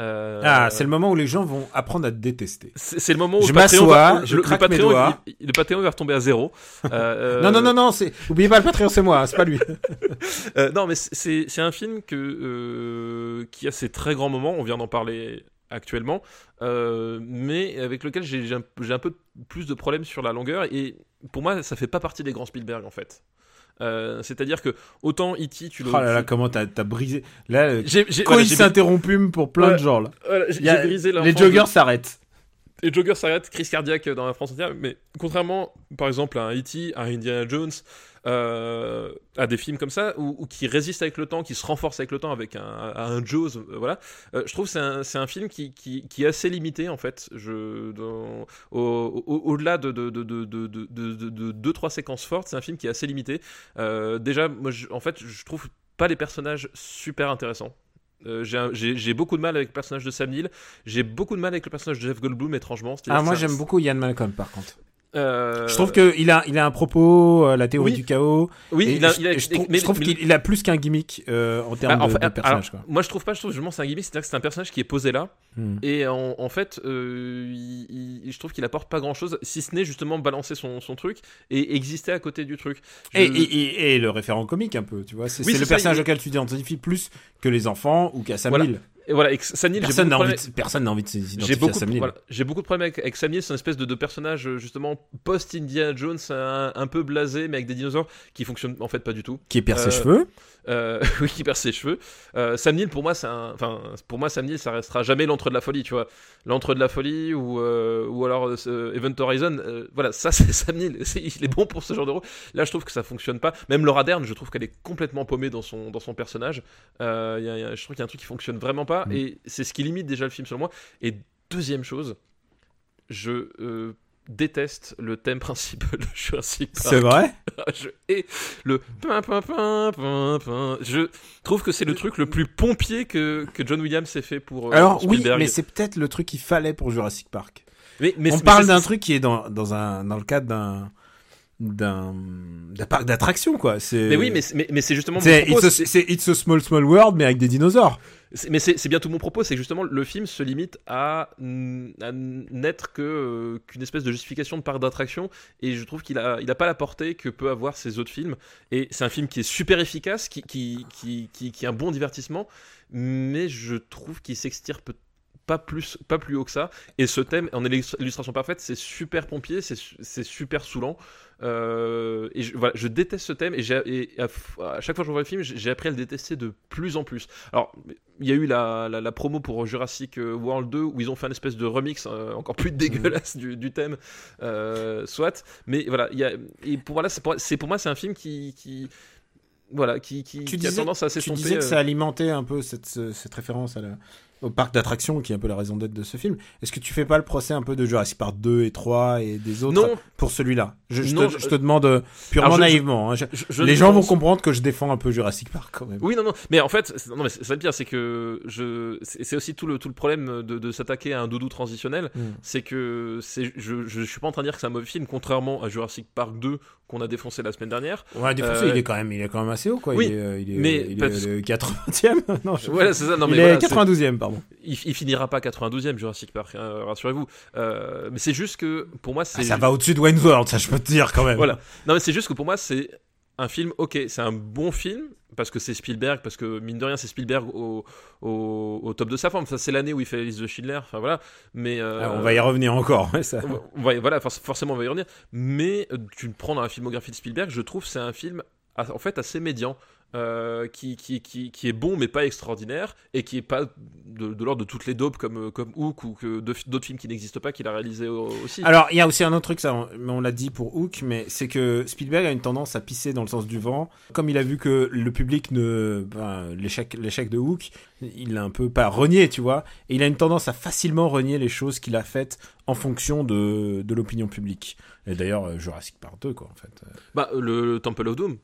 Euh, Ah, c'est le moment où les gens vont apprendre à te détester. c'est le moment où Je le m'assois, je le, le craque mes Patreon, doigts. il- le Patreon va retomber à zéro. Euh, Non, non, non, non, c'est. Oubliez pas le Patreon, c'est moi, hein, c'est pas lui. Euh, non, mais c'est c'est un film que, euh, qui a ses très grands moments, on vient d'en parler actuellement, euh, mais avec lequel j'ai un, j'ai un peu plus de problèmes sur la longueur, et pour moi, ça fait pas partie des grands Spielberg en fait. Euh, C'est-à-dire que autant E.T. tu le. Oh là là, comment t'as brisé. Là, euh, J'ai- voilà, s'interrompume pour plein de gens là. voilà, a- brisé les joggers de- s'arrêtent. Les joggers s'arrêtent, crise cardiaque dans la France entière, mais contrairement, par exemple, à un E.T., à Indiana Jones, euh, à des films comme ça, ou, qui résistent avec le temps, qui se renforcent avec le temps, avec un, un Jaws, euh, voilà, euh, je trouve que c'est un, c'est un film qui, qui, qui est assez limité, en fait, je, dans- au- au- au-delà de, de, de, de, de, de, de- de- de deux, trois séquences fortes, c'est un film qui est assez limité. Déjà, moi, je- en fait, je trouve pas les personnages super intéressants. Euh, j'ai un- j'ai j'ai beaucoup de mal avec le personnage de Sam Neill. J'ai beaucoup de mal avec le personnage de Jeff Goldblum, étrangement. Ah, moi j'aime beaucoup Ian Malcolm par contre. Euh, Je trouve qu'il a, il a un propos, euh, la théorie Oui. du chaos. Oui, et il a, je, il a- je trouve, mais- je trouve mais- qu'il il a plus qu'un gimmick euh, en termes Ah, en de, fait, de alors, personnage. quoi. moi je trouve pas, je trouve justement c'est un gimmick, c'est-à-dire que c'est un personnage qui est posé là, Hmm. et en, en fait, il- il- je trouve qu'il apporte pas grand-chose, si ce n'est justement balancer son, son truc et exister à côté du truc. Et, et, et- et le référent comique un peu, tu vois. C'est Oui, c'est c'est le ça, personnage auquel tu t'identifies plus que les enfants ou qu'à Sam Voilà. Et voilà, j'ai Personne n'a envie, de- personne n'a envie de J'ai s'identifier beaucoup, voilà, j'ai beaucoup de problèmes avec, avec Sam Neill, c'est une espèce de, de personnage euh, justement post-Indiana Jones, un, un peu blasé, mais avec des dinosaures qui fonctionnent en fait pas du tout. Qui perd ses Euh, cheveux. Euh, oui, qui perd ses cheveux. Euh, Sam Neill, pour moi, c'est enfin, pour moi, Sam Neill, ça restera jamais l'entre de la folie, tu vois. L'entre de la folie ou, ou alors Event Horizon. voilà, ça, c'est Sam Neill. C'est- Il est bon pour ce genre de rôle. Là, je trouve que ça fonctionne pas. Même Laura Dern, je trouve qu'elle est complètement paumée dans son, dans son personnage. Il y a- il y a- je trouve qu'il y a un truc qui fonctionne vraiment pas. Mm. Et c'est ce qui limite déjà le film selon moi. Et deuxième chose, je euh, déteste le thème principal de Jurassic Park. C'est vrai? Je hais le pin, pin, pin, pin, pin. Je trouve que c'est le truc le plus pompier que, que John Williams s'ait fait pour, euh, Alors pour oui, mais c'est peut-être le truc qu'il fallait pour Jurassic Park. Mais- mais- On mais parle d'un truc qui est dans, dans, un, dans le cadre d'un d'un parc d'attractions quoi. C'est Mais oui, mais, c'est- mais, mais c'est justement c'est it's, a- c'est It's a Small Small World mais avec des dinosaures. Mais c'est bien tout mon propos, c'est que justement le film se limite à n'être que euh, qu'une espèce de justification de parc d'attraction et je trouve qu'il a il a pas la portée que peut avoir ces autres films et c'est un film qui est super efficace, qui qui qui qui, qui est un bon divertissement, mais je trouve qu'il s'extirpe pas plus pas plus haut que ça et ce thème en illus- illustration parfaite c'est super pompier c'est su- c'est super saoulant euh, et je, voilà, je déteste ce thème et, à, chaque fois que je vois le film j'ai appris à le détester de plus en plus alors il y a eu la, la, la promo pour Jurassic euh, World 2 où ils ont fait un espèce de remix euh, encore plus dégueulasse du, du thème, euh, soit. Mais voilà, il y a, et pour, voilà, pour, pour moi, c'est un film qui, qui, voilà, qui, qui, Tu qui a disais- tendance à Tu s'estomper. disais que ça alimentait un peu cette, ce- cette référence à la- au parc d'attractions qui est un peu la raison d'être de ce film. Est-ce que tu fais pas le procès un peu de Jurassic Park 2 et 3 et des autres Non, pour celui-là? Je, je Non, te, je- je te demande euh, purement je- naïvement. hein. Les gens vont comprendre que je défends un peu Jurassic Park quand même. Oui, non, non. Mais en fait, non, mais c'est le pire, c'est que je, c'est aussi tout le tout le problème de, de s'attaquer à un doudou transitionnel, Mm. c'est que c'est, je, je suis pas en train de dire que c'est un mauvais film, contrairement à Jurassic Park 2 qu'on a défoncé la semaine dernière. On va défoncer, Euh, il est quand même, il est quand même assez haut quoi. oui, il est, euh, il est, mais il est parce- le 80e. non, je- Voilà, c'est ça. Non, mais il est voilà, c'est- 92e pardon. il, il finira pas 92e Jurassic Park, hein, rassurez-vous. Euh, mais c'est juste que pour moi, c'est Ah, ça va au-dessus de Wayne's World, ça je peux te dire quand même. Voilà. Non, mais c'est juste que pour moi, c'est un film, ok, c'est un bon film, parce que c'est Spielberg, parce que mine de rien, c'est Spielberg au, au, au top de sa forme. Ça, c'est l'année où il fait la liste de Schindler, enfin voilà. Mais. euh, Ah, on va y revenir encore. ça. on va- voilà, forc- forcément, on va y revenir. Mais euh, tu prends dans la filmographie de Spielberg, je trouve que c'est un film en fait assez médian. euh, qui, qui, qui, qui est bon mais pas extraordinaire et qui est pas de, de l'ordre de toutes les dopes comme, euh, comme Hook ou que d'autres films qui n'existent pas qu'il a réalisé au- aussi. Alors, il y a aussi un autre truc, ça, on, mais on l'a dit pour Hook, mais c'est que Spielberg a une tendance à pisser dans le sens du vent. Comme il a vu que le public ne, ben, l'échec, l'échec de Hook, il l'a un peu pas renié, tu vois. Et il a une tendance à facilement renier les choses qu'il a faites en fonction de, de l'opinion publique. Et d'ailleurs, euh, Jurassic Park 2, quoi, en fait. Bah, le, le Temple of Doom.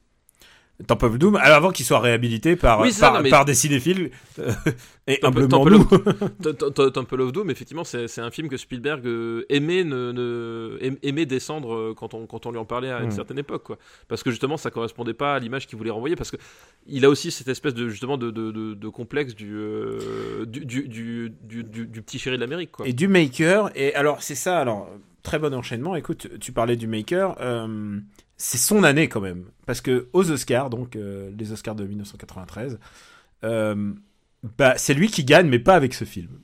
Temple of Doom, alors avant qu'il soit réhabilité par, Oui, c'est ça, par, non, mais- par des cinéphiles, euh, et Temple- humblement Temple T- Temple of Doom, effectivement, c'est un film que Spielberg euh, aimait, ne, ne- aim- aimait descendre euh, quand on, quand on lui en parlait à une Mm. certaine époque. Quoi. Parce que justement, ça correspondait pas à l'image qu'il voulait renvoyer. Parce que il a aussi cette espèce de, justement, de, de, de- de complexe du, euh, du, du, petit chéri de l'Amérique. Et du maker. Et alors, c'est ça, alors, très bon enchaînement. Écoute, tu parlais du maker. euh, c'est son année quand même. Parce que aux Oscars, donc euh, les Oscars de 1993, euh, bah, c'est lui qui gagne, mais pas avec ce film.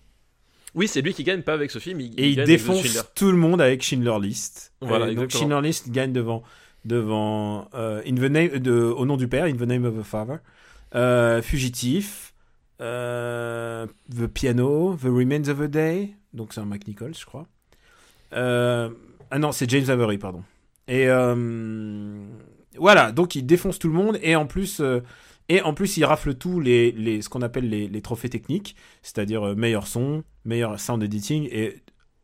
Oui, c'est lui qui gagne, pas avec ce film. Il, Et il The défonce tout le monde avec Schindler List. Voilà, Euh, donc. Schindler List gagne devant devant euh, In the name, de, au nom du père, In the name of the father, Fugitif, The Piano, The Remains of a Day, donc c'est un Mac Nichols, je crois. Ah non, c'est James Avery, pardon. Et euh, voilà, donc il défonce tout le monde et en plus, euh, et en plus il rafle tout les, les ce qu'on appelle les, trophées techniques, c'est-à-dire euh, meilleur son, meilleur sound editing et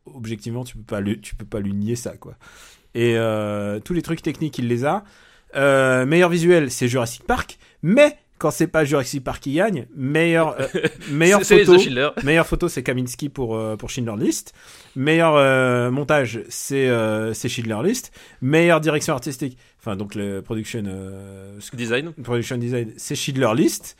objectivement tu peux pas le, tu peux pas lui nier ça quoi. Et tous les trucs techniques il les a. Meilleur visuel c'est Jurassic Park, mais quand c'est pas Jurassic Park qui gagne, meilleur euh, meilleure photo. Meilleure photo, c'est Kaminski pour, euh, pour Schindler List. Meilleur euh, montage, c'est c'est Schindler List. Meilleure direction artistique, enfin donc le production, Design. production design, c'est Schindler List.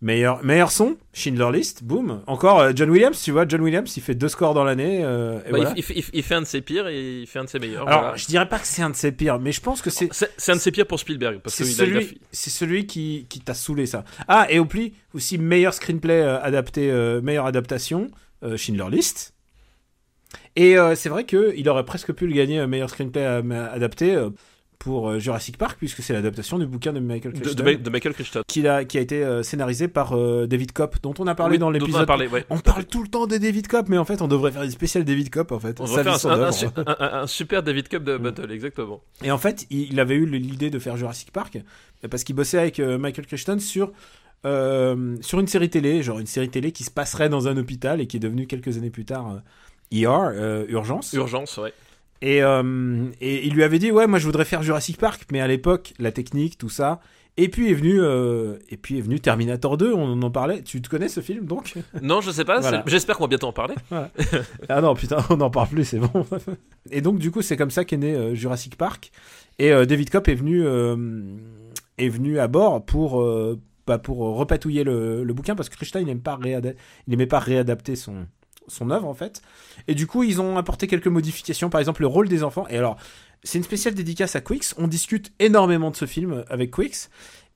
Meilleur, meilleur son, Schindler List, boum. Encore euh, John Williams, tu vois, John Williams, il fait deux scores dans l'année. euh, Bah, voilà. il, il- il- il fait un de ses pires et il fait un de ses meilleurs. Alors, voilà. je dirais pas que c'est un de ses pires, mais je pense que c'est C'est un de ses pires pour Spielberg parce c'est que celui, c'est celui qui, qui t'a saoulé ça. Ah, et oublie aussi meilleur screenplay euh, adapté, euh, meilleure adaptation, Schindler List. Et c'est vrai qu'il aurait presque pu le gagner meilleur screenplay adapté pour euh, Jurassic Park, puisque c'est l'adaptation du bouquin de Michael Crichton, de, Michael Crichton. qui, a, qui a été euh, scénarisé par euh, David Kopp, dont on a parlé Oui, dans dont on l'épisode. parlé, ouais. On parle tout le temps de David Kopp, mais en fait, on devrait faire une spéciale David Kopp, en fait. On va faire un, super David Cup de Mm. Battle, exactement. Et en fait, il avait eu l'idée de faire Jurassic Park parce qu'il bossait avec Michael Crichton sur euh, sur une série télé, genre une série télé qui se passerait dans un hôpital et qui est devenue quelques années plus tard euh, ER, euh, Urgence. Urgence, ouais. Et, euh, et il lui avait dit ouais, moi je voudrais faire Jurassic Park, mais à l'époque la technique, tout ça. Et puis est venu euh, et puis est venu Terminator 2, on en parlait. Tu te connais ce film donc? Non, je sais pas. Voilà. J'espère qu'on va bientôt en parler. Ah non, putain, on n'en parle plus, c'est bon. et donc, du coup, c'est comme ça qu'est né euh, Jurassic Park. Et David Kopp est venu, est venu à bord pour, bah, pour repatouiller le, le bouquin parce que Crichton, il n'aimait réada- pas réadapter son, son œuvre, en fait. Et du coup, ils ont apporté quelques modifications, par exemple le rôle des enfants. Et alors, c'est une spéciale dédicace à Quix. On discute énormément de ce film avec Quix.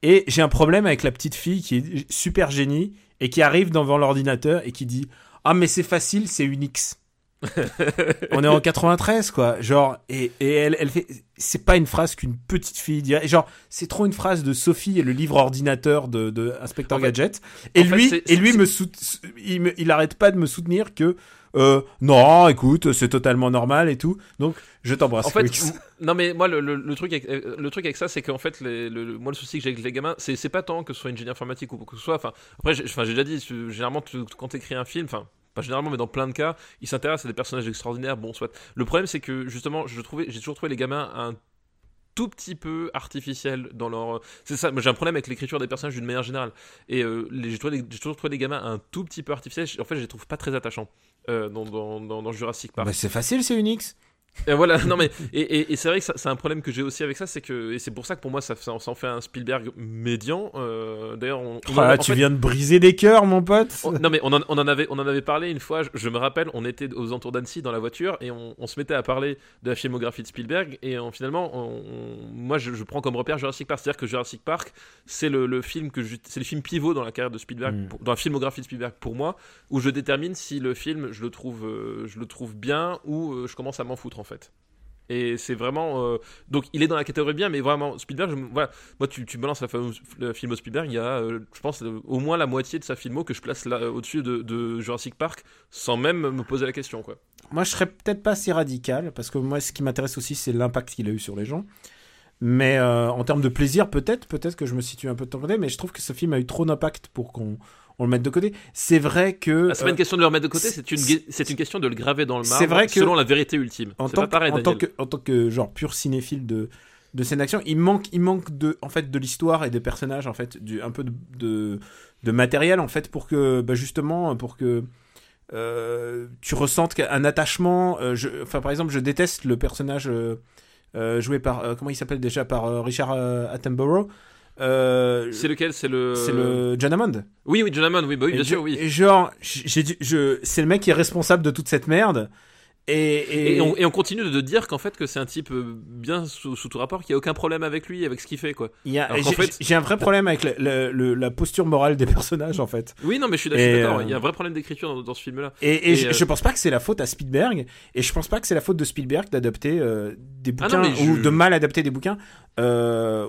Et j'ai un problème avec la petite fille qui est super génie et qui arrive devant l'ordinateur et qui dit Ah, mais c'est facile, c'est Unix. On est en 93, quoi. Genre, et, et elle, elle fait. C'est pas une phrase qu'une petite fille dirait. Genre, c'est trop une phrase de Sophie et le livre ordinateur de, de Inspector En fait- Gadget. Et fait, lui, et lui me sout- il, me- il arrête pas de me soutenir que. Euh, non, écoute, c'est totalement normal et tout. Donc, je t'embrasse. En fait, non mais moi le, le- le truc avec, le truc avec ça c'est qu'en fait les- le, moi le souci que j'ai avec les gamins c'est pas tant que ce soit ingénieur informatique ou quoi que ce soit enfin après j'ai déjà dit généralement tu- quand t'écris un film enfin pas généralement mais dans plein de cas ils s'intéressent à des personnages extraordinaires. Bon soit. Le problème c'est que justement je trouvais j'ai toujours trouvé les gamins un tout petit peu artificiel dans leur c'est ça j'ai un problème avec l'écriture des personnages d'une manière générale. Et euh, j'ai toujours trouvé les gamins un tout petit peu artificiels. En fait je les trouve pas très attachants euh, dans, dans Jurassic Park. Bah, c'est facile, c'est Unix. Et voilà, non mais et, et, et c'est vrai que c'est un problème que j'ai aussi avec ça, c'est que et c'est pour ça que pour moi ça, ça, ça en fait un Spielberg médian. euh, D'ailleurs, on, on Oh en- là, en tu fait, viens de briser des cœurs, mon pote. on- non mais on en, on en avait on en avait parlé une fois. Je, je me rappelle, on était aux entours d'Annecy dans la voiture et on, se mettait à parler de la filmographie de Spielberg et on- finalement, moi je, je prends comme repère Jurassic Park, c'est-à-dire que Jurassic Park c'est le, le film que c'est le film pivot dans la carrière de Spielberg, Mm. pour- dans la filmographie de Spielberg pour moi, où je détermine si le film je le trouve euh, je le trouve bien ou euh, je commence à m'en foutre en fait. Et c'est vraiment. euh, donc il est dans la catégorie bien, mais vraiment, Spielberg, voilà, moi tu, tu balances la, fameuse- le film Spielberg, il y a, euh, je pense, au moins la moitié de sa filmo que je place là, euh, au-dessus de, Jurassic Park sans même me poser la question. quoi. Moi, je serais peut-être pas si radical, parce que moi, ce qui m'intéresse aussi, c'est l'impact qu'il a eu sur les gens. Mais en termes de plaisir, peut-être, peut-être que je me situe un peu de côté, mais je trouve que ce film a eu trop d'impact pour qu'on on le mette de côté. C'est vrai que Ah, c'est pas une euh, question de le remettre de côté, c'est- une, c'est une question de le graver dans le marbre C'est vrai que- selon la vérité ultime. en tant, pas pareil, que, en tant que en tant que genre pur cinéphile de de scène d'action, il manque il manque de en fait de l'histoire et des personnages en fait du un peu de de, de matériel en fait pour que bah, justement pour que euh, tu ressentes un attachement. euh, je- Enfin, par exemple, je déteste le personnage euh, joué par comment il s'appelle déjà par Richard Attenborough. Euh, C'est lequel? C'est le. c'est le John Hammond. Oui, oui, John Hammond, oui, bah oui, bien sûr, oui. Et genre, j'ai je, c'est le mec qui est responsable de toute cette merde. Et, et- Et, on, et on continue de dire qu'en fait que c'est un type euh, bien sous, sous tout rapport, qu'il n'y a aucun problème avec lui, avec ce qu'il fait quoi. j'ai fait- un vrai problème avec le- le- le- la posture morale des personnages en fait. Oui, non, mais je suis d'accord. euh, Il y a un vrai problème d'écriture dans, dans ce film-là. Et, et je, euh, je pense pas que c'est la faute à Spielberg, et je pense pas que c'est la faute de Spielberg d'adapter euh, des Ah bouquins non, ou de mal adapter des bouquins,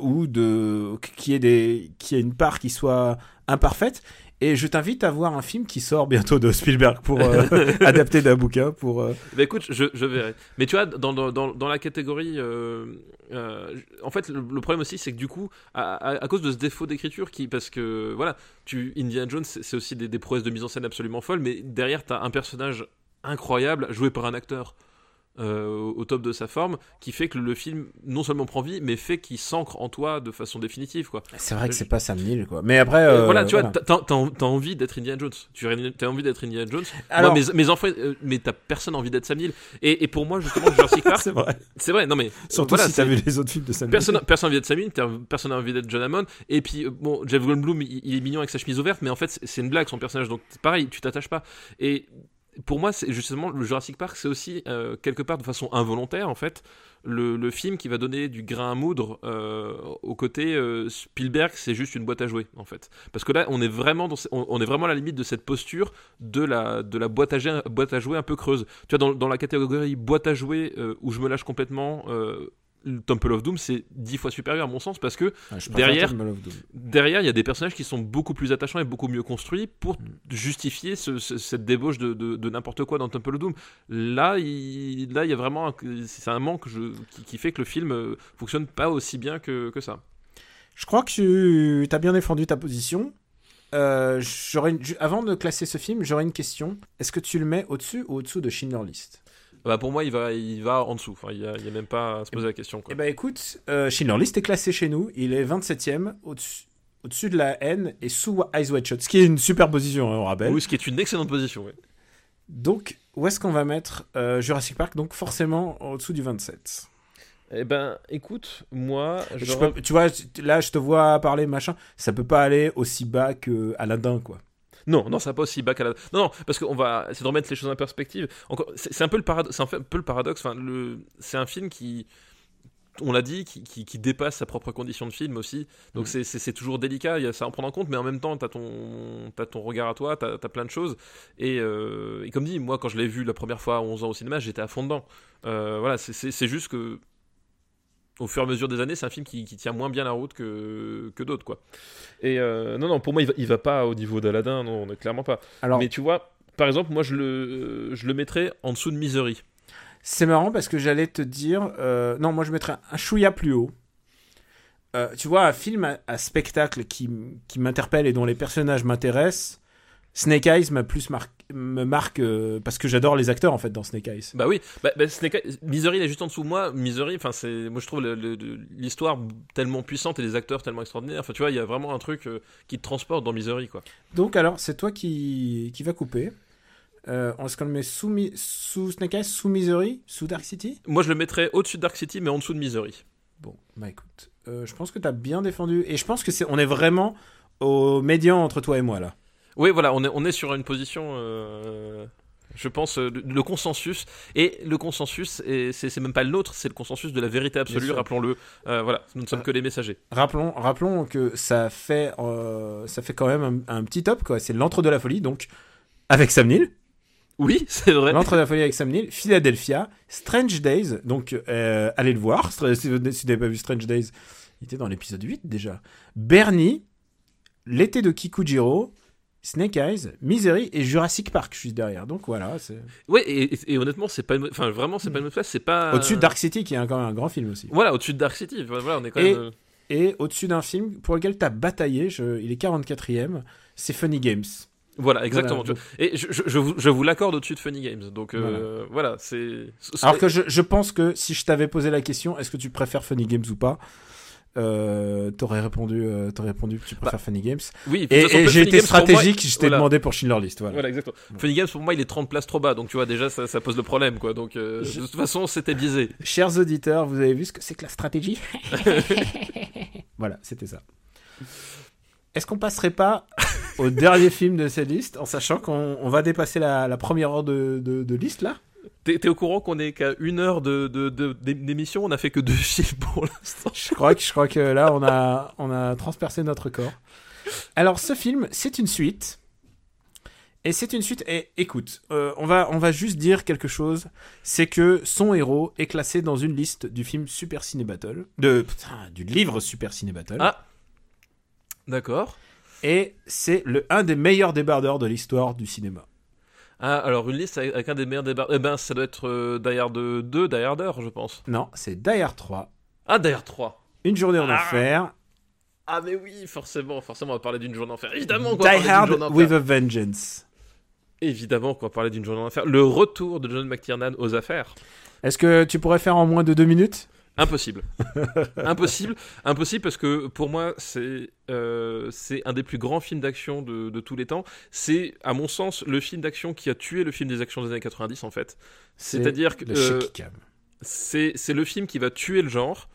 ou de qui ait des qui ait une part qui soit imparfaite. Et je t'invite à voir un film qui sort bientôt de Spielberg pour euh, adapter d'un bouquin pour. euh, Bah écoute, je, verrai. Mais tu vois, dans, dans, dans, la catégorie. euh, euh, en fait, le, problème aussi, c'est que du coup, à, à, à cause de ce défaut d'écriture, qui, parce que voilà, tu, Indiana Jones, c'est aussi des, des prouesses de mise en scène absolument folles, mais derrière, t'as un personnage incroyable, joué par un acteur. Euh, au top de sa forme, qui fait que le film non seulement prend vie, mais fait qu'il s'ancre en toi de façon définitive, quoi. C'est vrai que c'est pas Sam Neill quoi. Mais après. Euh, euh, voilà, tu vois, voilà. t'as, t'as- t'as envie d'être Indiana Jones. Tu as envie d'être Indiana Jones. Alors- Moi, mes, mes enfants, euh, mais t'as personne envie d'être Sam Neill. Et, et pour moi, justement, Jurassic Park, c'est vrai. c'est vrai. Non mais Surtout voilà, si t'as vu les autres films de Sam Neill. Personne, n'a envie d'être Sam Neill, personne n'a envie d'être John Hammond. Et puis, euh, bon, Jeff Goldblum, il, il est mignon avec sa chemise ouverte, mais en fait, c'est- une blague son personnage. Donc, pareil, tu t'attaches pas. Et pour moi, c'est justement le Jurassic Park, c'est aussi euh, quelque part de façon involontaire, en fait, le, film qui va donner du grain à moudre euh, au côté euh, Spielberg, c'est juste une boîte à jouer, en fait. Parce que là, on est vraiment, on, est vraiment à la limite de cette posture de la, de la boîte, à, gé- boîte à jouer un peu creuse. Tu vois, dans, dans la catégorie boîte à jouer euh, où je me lâche complètement. Le Temple of Doom, c'est dix fois supérieur à mon sens parce que préfère derrière- Temple of Doom. derrière, il y a des personnages qui sont beaucoup plus attachants et beaucoup mieux construits pour Mm. justifier ce- ce- cette débauche de, de- de n'importe quoi dans Temple of Doom. Là, il, là, il y a vraiment un, c'est un manque je- qui, qui fait que le film euh, fonctionne pas aussi bien que, que ça. Je crois que tu as bien défendu ta position. Euh, Avant de classer ce film, j'aurais une question. Est-ce que tu le mets au-dessus ou au-dessous de Schindler List? Bah, pour moi, il va, il va en dessous. Enfin, il n'y a, il y a même pas à se poser la question. Quoi. Eh ben écoute, euh, Schindler List est classé chez nous. Il est 27ème au-dessus de la N et sous Eyes Wide Shut. Ce qui est une super position, hein, on rappelle. Oui, ce qui est une excellente position. ouais. Donc, où est-ce qu'on va mettre euh, Jurassic Park Donc forcément au-dessous du 27. Eh ben, écoute, moi, Je peux- tu vois, là je te vois parler machin. Ça peut pas aller aussi bas que Aladdin, quoi. Non, non, ça va pas aussi bas qu'à la. Non, non, parce qu'on va, c'est de remettre les choses en perspective. Encore, c'est un peu le paradoxe. C'est un peu le paradoxe. Enfin, le, c'est un film qui, on l'a dit, qui, qui, qui dépasse sa propre condition de film aussi. Donc Mhm. c'est, toujours délicat. Il y a ça à en prendre en compte, mais en même temps, t'as ton, t'as ton regard à toi, t'as, t'as plein de choses. Et, euh, et comme dit, moi, quand je l'ai vu la première fois à 11 ans au cinéma, j'étais à fond dedans. Euh, voilà, c'est juste que. Au fur et à mesure des années, c'est un film qui, qui tient moins bien la route que, que d'autres, quoi. Et euh, non, non, pour moi, il va, il va pas au niveau d'Aladin, non, on est clairement pas. Alors, Mais tu vois, par exemple, moi je le, je le mettrais en dessous de Misery. C'est marrant parce que j'allais te dire. euh, non, moi je mettrais un chouïa plus haut. Euh, tu vois, un film à, à spectacle qui, m- qui m'interpelle et dont les personnages m'intéressent. Snake Eyes m'a plus mar- me marque euh, parce que j'adore les acteurs en fait dans Snake Eyes. Bah oui, bah, bah, Snake Eyes- Misery il est juste en dessous. Moi, Misery, enfin c'est, moi je trouve l'histoire tellement puissante et les acteurs tellement extraordinaires. Enfin tu vois, il y a vraiment un truc euh, qui te transporte dans Misery quoi. Donc alors, c'est toi qui, qui va couper. Euh, Est-ce qu'on le met sous, Mi- sous Snake Eyes, sous Misery, sous Dark City? Moi je le mettrais au-dessus de Dark City, mais en dessous de Misery. Bon, bah écoute, euh, je pense que tu as bien défendu et je pense que c'est on est vraiment au médian entre toi et moi là. Oui, voilà, on est, on est sur une position, euh, je pense, euh, le, le consensus. Et le consensus, et c'est même pas le nôtre, c'est le consensus de la vérité absolue, rappelons-le. Euh, voilà, nous ne sommes que les messagers. Rappelons, rappelons que ça fait, euh, ça fait quand même un, un petit top, quoi. C'est l'entre de la folie, donc avec Sam Neill. Oui, c'est vrai. L'entre de la folie avec Sam Neill, Philadelphia, Strange Days, donc allez le voir. Si vous n'avez pas vu Strange Days, il était dans l'épisode 8 déjà. Bernie, L'été de Kikujiro, Snake Eyes, Misery et Jurassic Park, je suis derrière. Donc voilà, c'est Ouais, et, honnêtement, c'est pas, une- enfin vraiment, c'est pas une mauvaise place, c'est pas. au-dessus de Dark City, qui est quand même un grand film aussi. Voilà, au-dessus de Dark City. Voilà, on est quand Et- même. euh, Et au-dessus d'un film pour lequel tu as bataillé, je- il est 44e, c'est Funny Games. Voilà, exactement. Voilà. Et je, je- je vous, l'accorde au-dessus de Funny Games. Donc euh, voilà, c'est. c'est- Alors que je, je pense que si je t'avais posé la question, est-ce que tu préfères Funny Games ou pas euh, T'aurais répondu, euh, t'aurais répondu que tu préfères Funny Games. Oui, Et, et j'ai été moi, stratégique, je t'ai voilà. demandé pour Schindler List. Voilà. Voilà, exactement. Bon. Funny Games, pour moi, il est 30 places trop bas. Donc tu vois, déjà, ça, ça pose le problème, quoi. Donc euh, Je- de toute façon, c'était biaisé. Chers auditeurs, vous avez vu ce que c'est que la stratégie? Voilà, c'était ça. Est-ce qu'on passerait pas au dernier film de cette liste en sachant qu'on on va dépasser la, la première heure de, de- de liste là? T'es au courant qu'on est qu'à une heure de, de, de- d'é- d'émission, on a fait que deux films pour l'instant. Je crois que, je crois que là, on a, on a transpercé notre corps. Alors, ce film, c'est une suite. Et c'est une suite. Et écoute, euh, on, va, on va juste dire quelque chose. C'est que son héros est classé dans une liste du film Super Ciné Battle. De, putain, du livre Super Ciné Battle. Ah. D'accord. Et c'est le, un des meilleurs débardeurs de l'histoire du cinéma. Ah, alors une liste avec, avec un des meilleurs débats. Eh ben, ça doit être euh, Die Hard 2, Die Hard, je pense. Non, c'est Die Hard 3. Ah, Die Hard 3. Une journée en Ah. enfer. Ah, mais oui, forcément, forcément, on va parler d'une journée d'enfer. Évidemment qu'on Die va parler d'une Hard journée with a Vengeance. Évidemment qu'on va parler d'une journée d'enfer. Le retour de John McTiernan aux affaires. Est-ce que tu pourrais faire en moins de deux minutes? Impossible. impossible. Impossible parce que pour moi, c'est euh, c'est un des plus grands films d'action de, de tous les temps. C'est, à mon sens, le film d'action qui a tué le film des actions des années 90, en fait. C'est-à-dire que euh, c'est le film qui va tuer le genre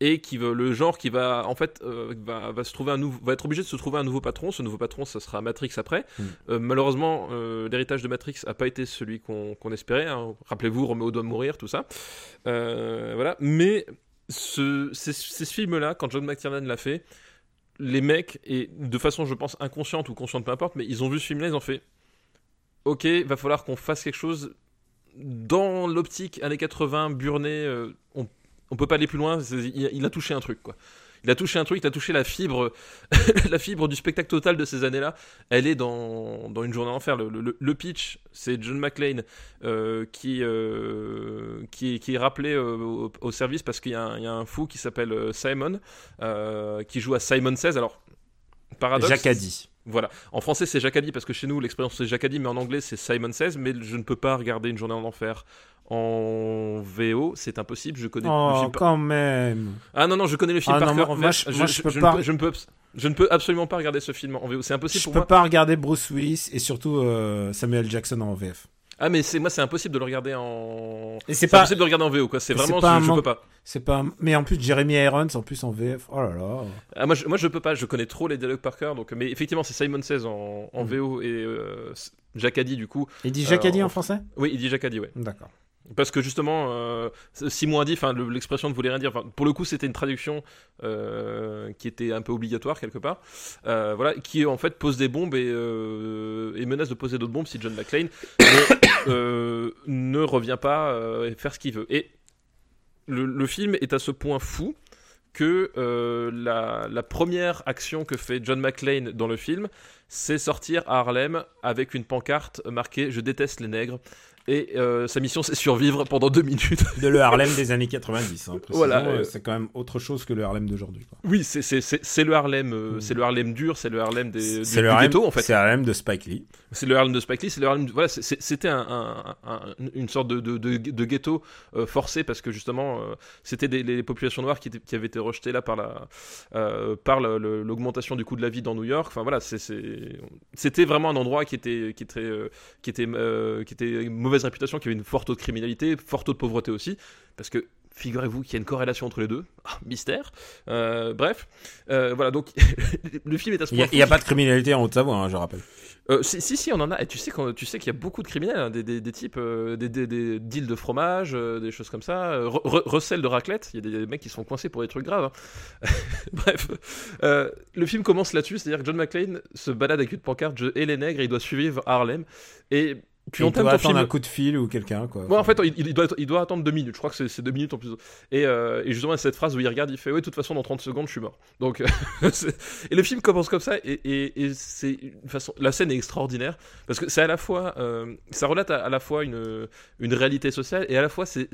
et qui va, le genre qui va en fait euh, va, va se trouver un nouveau va être obligé de se trouver un nouveau patron ce nouveau patron ça sera Matrix après Mm. Euh, malheureusement euh, l'héritage de Matrix a pas été celui qu'on espérait hein. rappelez-vous Roméo doit mourir tout ça voilà mais ce, c'est c'est ce film là quand John McTiernan l'a fait les mecs et de façon je pense inconsciente ou consciente peu importe mais ils ont vu ce film là ils ont fait ok va falloir qu'on fasse quelque chose dans l'optique années 80 burné euh, on, on peut pas aller plus loin il, il a touché un truc quoi il a touché un truc il a touché la fibre la fibre du spectacle total de ces années là elle est dans, dans une journée d'enfer le, le, le pitch c'est John McClane euh, qui, euh, qui, est- qui est rappelé euh, au, au service parce qu'il y, a un- il y a un fou qui s'appelle Simon qui joue à Simon 16 alors paradoxe Jacadi. voilà. En français, c'est Jacadi parce que chez nous, l'expérience c'est Jacadi, mais en anglais, c'est Simon Says. Mais je ne peux pas regarder Une journée en enfer en VO, c'est impossible. Je connais le Oh, film. par- quand même. Ah non, non, je connais le film Ah par non, cœur moi- en moi, je- moi, je peux ne pas- je ne peux, je ne peux absolument pas regarder ce film en VO. C'est impossible Je pour peux moi. pas regarder Bruce Willis et surtout euh, Samuel Jackson en VF. Ah, mais c'est moi, c'est impossible de le regarder en. Et c'est pas, impossible de le regarder en VO, quoi. C'est vraiment, pas je, je peux pas. c'est pas. Mais en plus, Jeremy Irons en plus en VF. Oh là là. Ah, moi, je, moi, je peux pas. Je connais trop les dialogues par cœur. Donc, mais effectivement, c'est Simon Says en, en Mm. VO et euh, Jacadi du coup. Il dit Jacadi Euh, en français? Oui, il dit Jacadi, ouais. D'accord. Parce que justement, euh, six mois dit, l'expression ne voulait rien dire. Pour le coup, c'était une traduction euh, qui était un peu obligatoire quelque part. Euh, voilà, qui en fait pose des bombes et, euh, et menace de poser d'autres bombes si John McClane ne, revient pas et faire ce qu'il veut. Et le, film est à ce point fou que la, la première action que fait John McClane dans le film, c'est sortir à Harlem avec une pancarte marquée Je déteste les nègres. Et euh, sa mission, c'est survivre pendant deux minutes. De le Harlem des années 90. Hein, Voilà, euh, euh, C'est quand même autre chose que le Harlem d'aujourd'hui. Oui, c'est- le Harlem, euh, Mm. c'est le Harlem dur, c'est le Harlem des, du, le du Harlem, ghetto en fait. C'est le Harlem de Spike Lee. C'est le Harlem de Spike Lee, c'est le Harlem. Voilà, c'était un, un- un- une sorte de, de, de- ghetto forcé parce que justement, c'était des les populations noires qui, avaient été rejetées là par la par l'augmentation du coût de la vie dans New York. Enfin voilà, c'était vraiment un endroit qui était qui était qui était qui était une mauvaise réputation, qui avait une forte taux de criminalité, fort taux de pauvreté aussi, parce que Figurez-vous qu'il y a une corrélation entre les deux. Ah, mystère. Euh, bref. Euh, voilà, donc le film est à ce Il n'y a, point il y a pas de criminalité en Haute-Savoie, hein, je rappelle. euh, si, si, si, on en a. Et tu sais qu'on- tu sais qu'il y a beaucoup de criminels, hein, des, des, des types, des, deals de fromage, des choses comme ça, re- re- recel de raclette. Il y a des, mecs qui se font coincés pour des trucs graves. hein. Bref, le film commence là-dessus, c'est-à-dire que John McClane se balade avec une pancarte je hais les nègres et il doit suivre Harlem. Et tu Il doit attendre film. un coup de fil ou quelqu'un, quoi. Ouais, en fait, il, il doit, il doit attendre deux minutes. Je crois que c'est- deux minutes en plus. Et, euh, et justement, il y a cette phrase où il regarde, il fait Ouais, de toute façon, dans 30 secondes, je suis mort. Donc, c'est- et le film commence comme ça. Et, et, et c'est façon. La scène est extraordinaire. Parce que c'est à la fois. euh, ça relate à, à la fois une, une réalité sociale et à la fois c'est-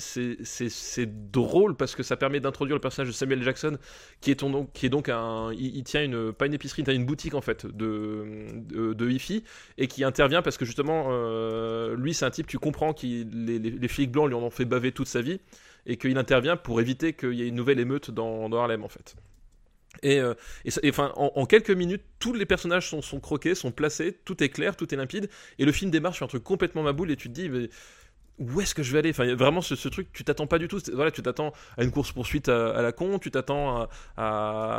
drôle parce que ça permet d'introduire le personnage de Samuel Jackson qui est, ton, donc, qui est donc un. Il, il tient une. Pas une épicerie, il tient une boutique en fait de, de, de hi-fi et qui intervient parce que justement, euh, lui, c'est un type, tu comprends que les, flics blancs lui en ont fait baver toute sa vie et qu'il intervient pour éviter qu'il y ait une nouvelle émeute dans, Harlem en fait. Et, euh, et, et enfin, en, quelques minutes, tous les personnages sont, croqués, sont placés, tout est clair, tout est limpide, et le film démarre sur un truc complètement maboule, et tu te dis, où est-ce que je vais aller? Enfin, vraiment ce, ce truc, tu t'attends pas du tout. Voilà, tu t'attends à une course poursuite à, la con, tu t'attends à,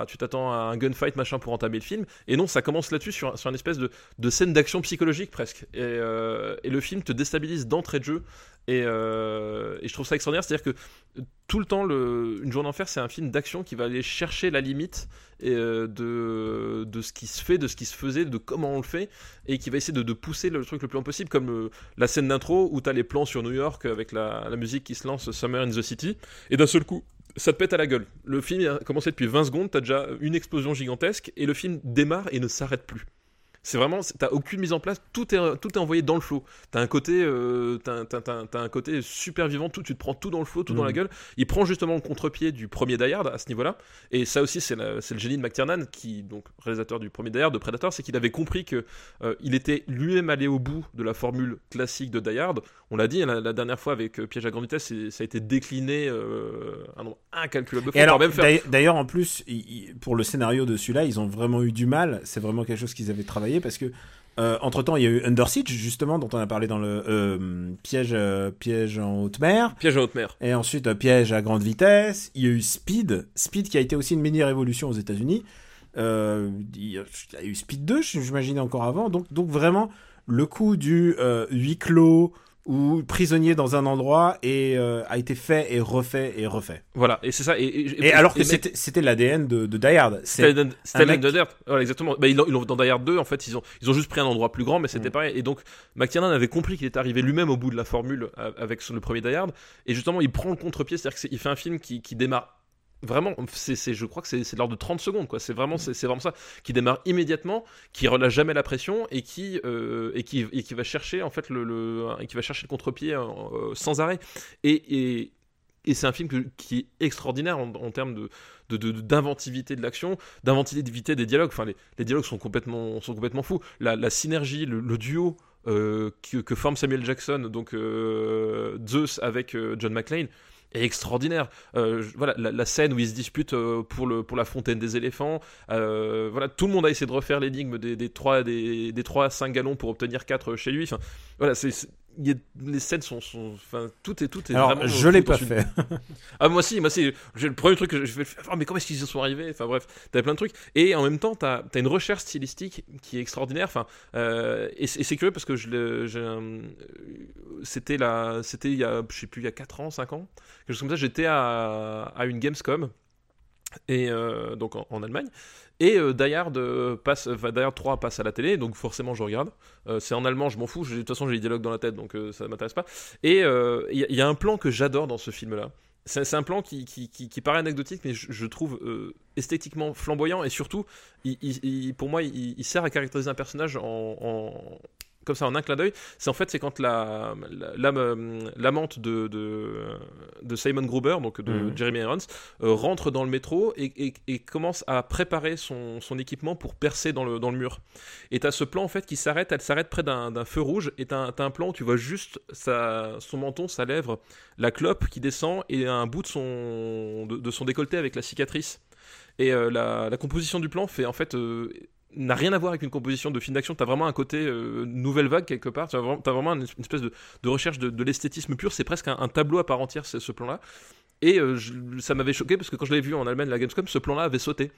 à- tu t'attends à un gunfight machin pour entamer le film, et non, ça commence là-dessus sur, sur une espèce de, de scène d'action psychologique presque. Et, euh, et le film te déstabilise d'entrée de jeu Et, euh, et je trouve ça extraordinaire, c'est-à-dire que tout le temps, Une journée d'enfer, c'est un film d'action qui va aller chercher la limite et, euh, de, ce qui se fait, de ce qui se faisait, de comment on le fait, et qui va essayer de, pousser le truc le plus loin possible, comme euh, la scène d'intro où t'as les plans sur New York avec la, la musique qui se lance Summer in the City, et d'un seul coup, ça te pète à la gueule. Le film a commencé depuis 20 secondes, t'as déjà une explosion gigantesque, et le film démarre et ne s'arrête plus. C'est vraiment, t'as aucune mise en place, tout est, tout est envoyé dans le flow. T'as un côté, euh, t'as- t'as un côté super vivant, tout, tu te prends tout dans le flow, tout dans la gueule. Il prend justement le contre-pied du premier Die Hard à ce niveau-là. Et ça aussi, c'est, le génie de McTiernan, qui, donc réalisateur du premier Die Hard, de Predator, c'est qu'il avait compris que euh, il était lui-même allé au bout de la formule classique de Die Hard. On l'a dit hein, la, la dernière fois avec euh, Piège à grande vitesse, ça a été décliné euh, un nombre incalculable de fois. D'ailleurs- d'ailleurs, en plus, il- il- pour le scénario de celui-là, ils ont vraiment eu du mal. C'est vraiment quelque chose qu'ils avaient travaillé parce que, entre temps, il y a eu Under Siege, justement, dont on a parlé dans le euh, piège, euh, piège en haute mer. Piège à haute mer. Et ensuite, euh, piège à grande vitesse. Il y a eu Speed. Speed qui a été aussi une mini-révolution aux États-Unis. Euh, il y a eu Speed 2, j'imagine encore avant. Donc, donc vraiment, le coup du euh, huis clos ou prisonnier dans un endroit et, euh, a été fait et refait et refait. Voilà, et c'est ça. Et, et- Et alors que c'était l'ADN de, de Die Hard. C'était un mec- Land Dirt. Voilà, exactement. Bah, ils ils dans Die Hard 2, en fait, ils ont, ils ont juste pris un endroit plus grand, mais c'était Mm. pareil. Et donc, McTiernan avait compris qu'il était arrivé lui-même au bout de la formule euh, avec le premier Die Hard. Et justement, il prend le contre-pied, c'est-à-dire qu'il fait un film qui, qui démarre. Vraiment, c'est, je crois que c'est, de l'ordre de 30 secondes, quoi. C'est vraiment, c'est, c'est vraiment ça, qui démarre immédiatement, qui relâche jamais la pression et qui, euh, et qui, et qui va chercher en fait le, le et qui va chercher le contre-pied euh, sans arrêt. Et, et, et c'est un film que- qui est extraordinaire en, en termes de, de- de- d'inventivité de l'action, d'inventivité des dialogues. Enfin, les, les dialogues sont complètement, sont complètement fous. La, la synergie, le, le duo euh, que, que forme Samuel Jackson, donc Zeus avec John McClane, est extraordinaire. Euh, voilà, la, la scène où ils se disputent euh, pour, le, pour la fontaine des éléphants. euh, voilà, tout le monde a essayé de refaire l'énigme des, des 3 des, des 3 à 5 gallons pour obtenir 4 chez lui. Enfin, voilà, c'est, y a- les scènes sont, sont- enfin, tout est tout est alors vraiment. je l'ai pas fait. ah moi aussi, moi j'ai le premier truc que je fais, ah, mais comment est-ce qu'ils y sont arrivés? Enfin bref, t'as plein de trucs. Et en même temps, t'as as une recherche stylistique qui est extraordinaire. Enfin, euh, et c'est curieux parce que je c'était là, c'était il y a, je sais plus, il y a 4 ans, 5 ans, quelque chose comme ça. J'étais à, à une Gamescom et euh, donc en, en Allemagne. Et euh, Die Hard euh, passe, enfin, Die Hard 3 passe à la télé, donc forcément je regarde. Euh, c'est en allemand, je m'en fous. De toute façon, j'ai les dialogues dans la tête, donc euh, ça m'intéresse pas. Et il y, a- un plan que j'adore dans ce film-là. C'est un plan qui, qui, qui- paraît anecdotique, mais je, trouve esthétiquement flamboyant et surtout, pour moi, il, sert à caractériser un personnage en- comme ça en un clin d'œil. C'est en fait c'est quand la euh, l'amante de, de de Simon Gruber, donc de Mhm. Jeremy Irons, euh, rentre dans le métro et, et- et commence à préparer son, son équipement pour percer dans le, dans le mur. Et t'as ce plan en fait qui s'arrête, elle s'arrête près d'un feu rouge et t'as un, t'as un plan où tu vois juste sa, son menton, sa lèvre, la clope qui descend et un bout de son, de, de son décolleté avec la cicatrice. Et euh, la, la composition du plan fait en fait euh, n'a rien à voir avec une composition de film d'action. T'as vraiment un côté euh, nouvelle vague quelque part. T'as vraiment, t'as vraiment une espèce de, de recherche de, de l'esthétisme pur. C'est presque un, un tableau à part entière ce, ce plan-là. Et euh, je- ça m'avait choqué parce que quand je l'ai vu en Allemagne, la Gamescom, ce plan-là avait sauté.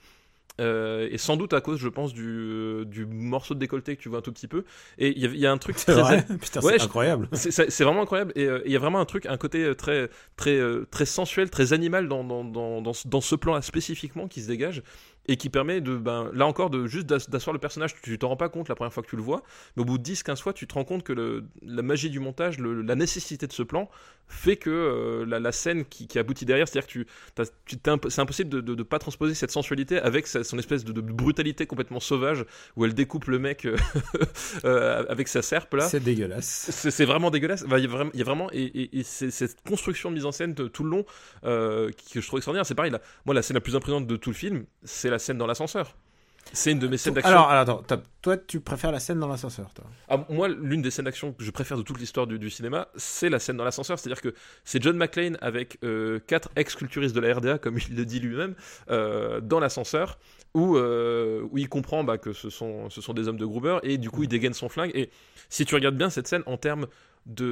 Euh, et sans doute à cause, je pense, du, du morceau de décolleté que tu vois un tout petit peu. Et il y, a- il y a un truc C'est très vrai Putain, Ouais, c'est incroyable. c'est- vraiment incroyable et euh, il y a vraiment un truc un côté très très très sensuel très animal dans dans, dans, dans ce, dans ce plan là spécifiquement qui se dégage et qui permet de ben là encore de juste d'as- d'asseoir le personnage tu t'en rends pas compte la première fois que tu le vois mais au bout de 10 15 fois tu te rends compte que le, la magie du montage le- la nécessité de ce plan fait que euh, la, la scène qui, qui aboutit derrière c'est à dire que tu, c'est impossible de, de, de pas transposer cette sensualité avec sa- son espèce de, de brutalité complètement sauvage où elle découpe le mec euh, euh, avec sa serpe là C'est dégueulasse. c'est vraiment dégueulasse. Il y a vraiment, il y a vraiment et, et- cette construction de mise en scène tout le long euh, que je trouve extraordinaire. C'est pareil, là, moi la scène la plus impressionnante de tout le film, c'est la scène dans l'ascenseur. C'est une de mes scènes d'action. Alors, alors, attends, toi, tu préfères la scène dans l'ascenseur, toi Ah, moi, l'une des scènes d'action que je préfère de toute l'histoire du, du cinéma, c'est la scène dans l'ascenseur. C'est-à-dire que c'est John McClane avec euh, quatre ex-culturistes de la RDA, comme il le dit lui-même, euh, dans l'ascenseur, où, euh, où il comprend bah, que ce sont, ce sont des hommes de Gruber, et du coup, il dégaine son flingue. Et si tu regardes bien cette scène en termes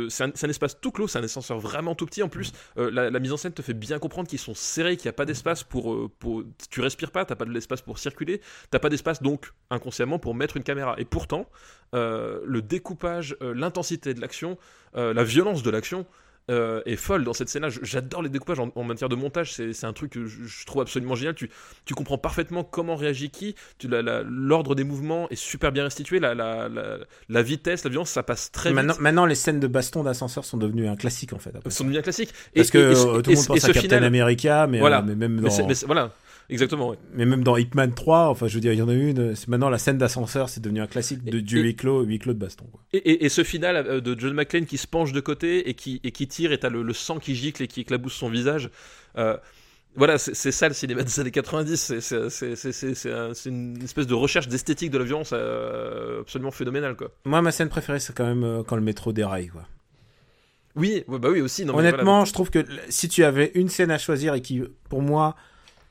C'est un, espace tout clos, c'est un ascenseur vraiment tout petit. En plus, euh, la, mise en scène te fait bien comprendre qu'ils sont serrés, qu'il n'y a pas d'espace pour, euh, pour. Tu respires pas, t'as pas de l'espace pour circuler, t'as pas d'espace donc inconsciemment pour mettre une caméra. Et pourtant, euh, le découpage, l'intensité de l'action, la violence de l'action. Euh, est folle dans cette scène-là. J'adore les découpages en, en matière de montage. C'est un truc que je, je trouve absolument génial. Tu, tu comprends parfaitement comment réagit qui. L'ordre des mouvements est super bien restitué. La, la, la, la vitesse, la violence, ça passe très Maintenant, vite. maintenant, les scènes de baston d'ascenseur sont devenues un classique en fait. après. Sont devenus classiques. Parce que et- et- euh, tout le monde pense à Captain final- America, mais, Voilà. euh, mais même dans, mais voilà, exactement. mais même dans Hitman 3, enfin je veux dire, il y en a une. C'est maintenant la scène d'ascenseur, c'est devenu un classique de du et- huis clos, huis clos de baston. Quoi. Et, et- et ce final euh, de John McClane qui se penche de côté et qui, et qui tire et t'as le, le sang qui gicle et qui éclabousse son visage. euh, voilà, c'est ça le cinéma des années 90. C'est- C'est c'est- c'est- c'est- c'est un- c'est une espèce de recherche d'esthétique de la violence euh, absolument phénoménale, quoi. Moi, ma scène préférée, c'est quand même euh, quand le métro déraille. Quoi. Oui, bah oui aussi. Non, Honnêtement, voilà. je trouve que si tu avais une scène à choisir et qui, pour moi,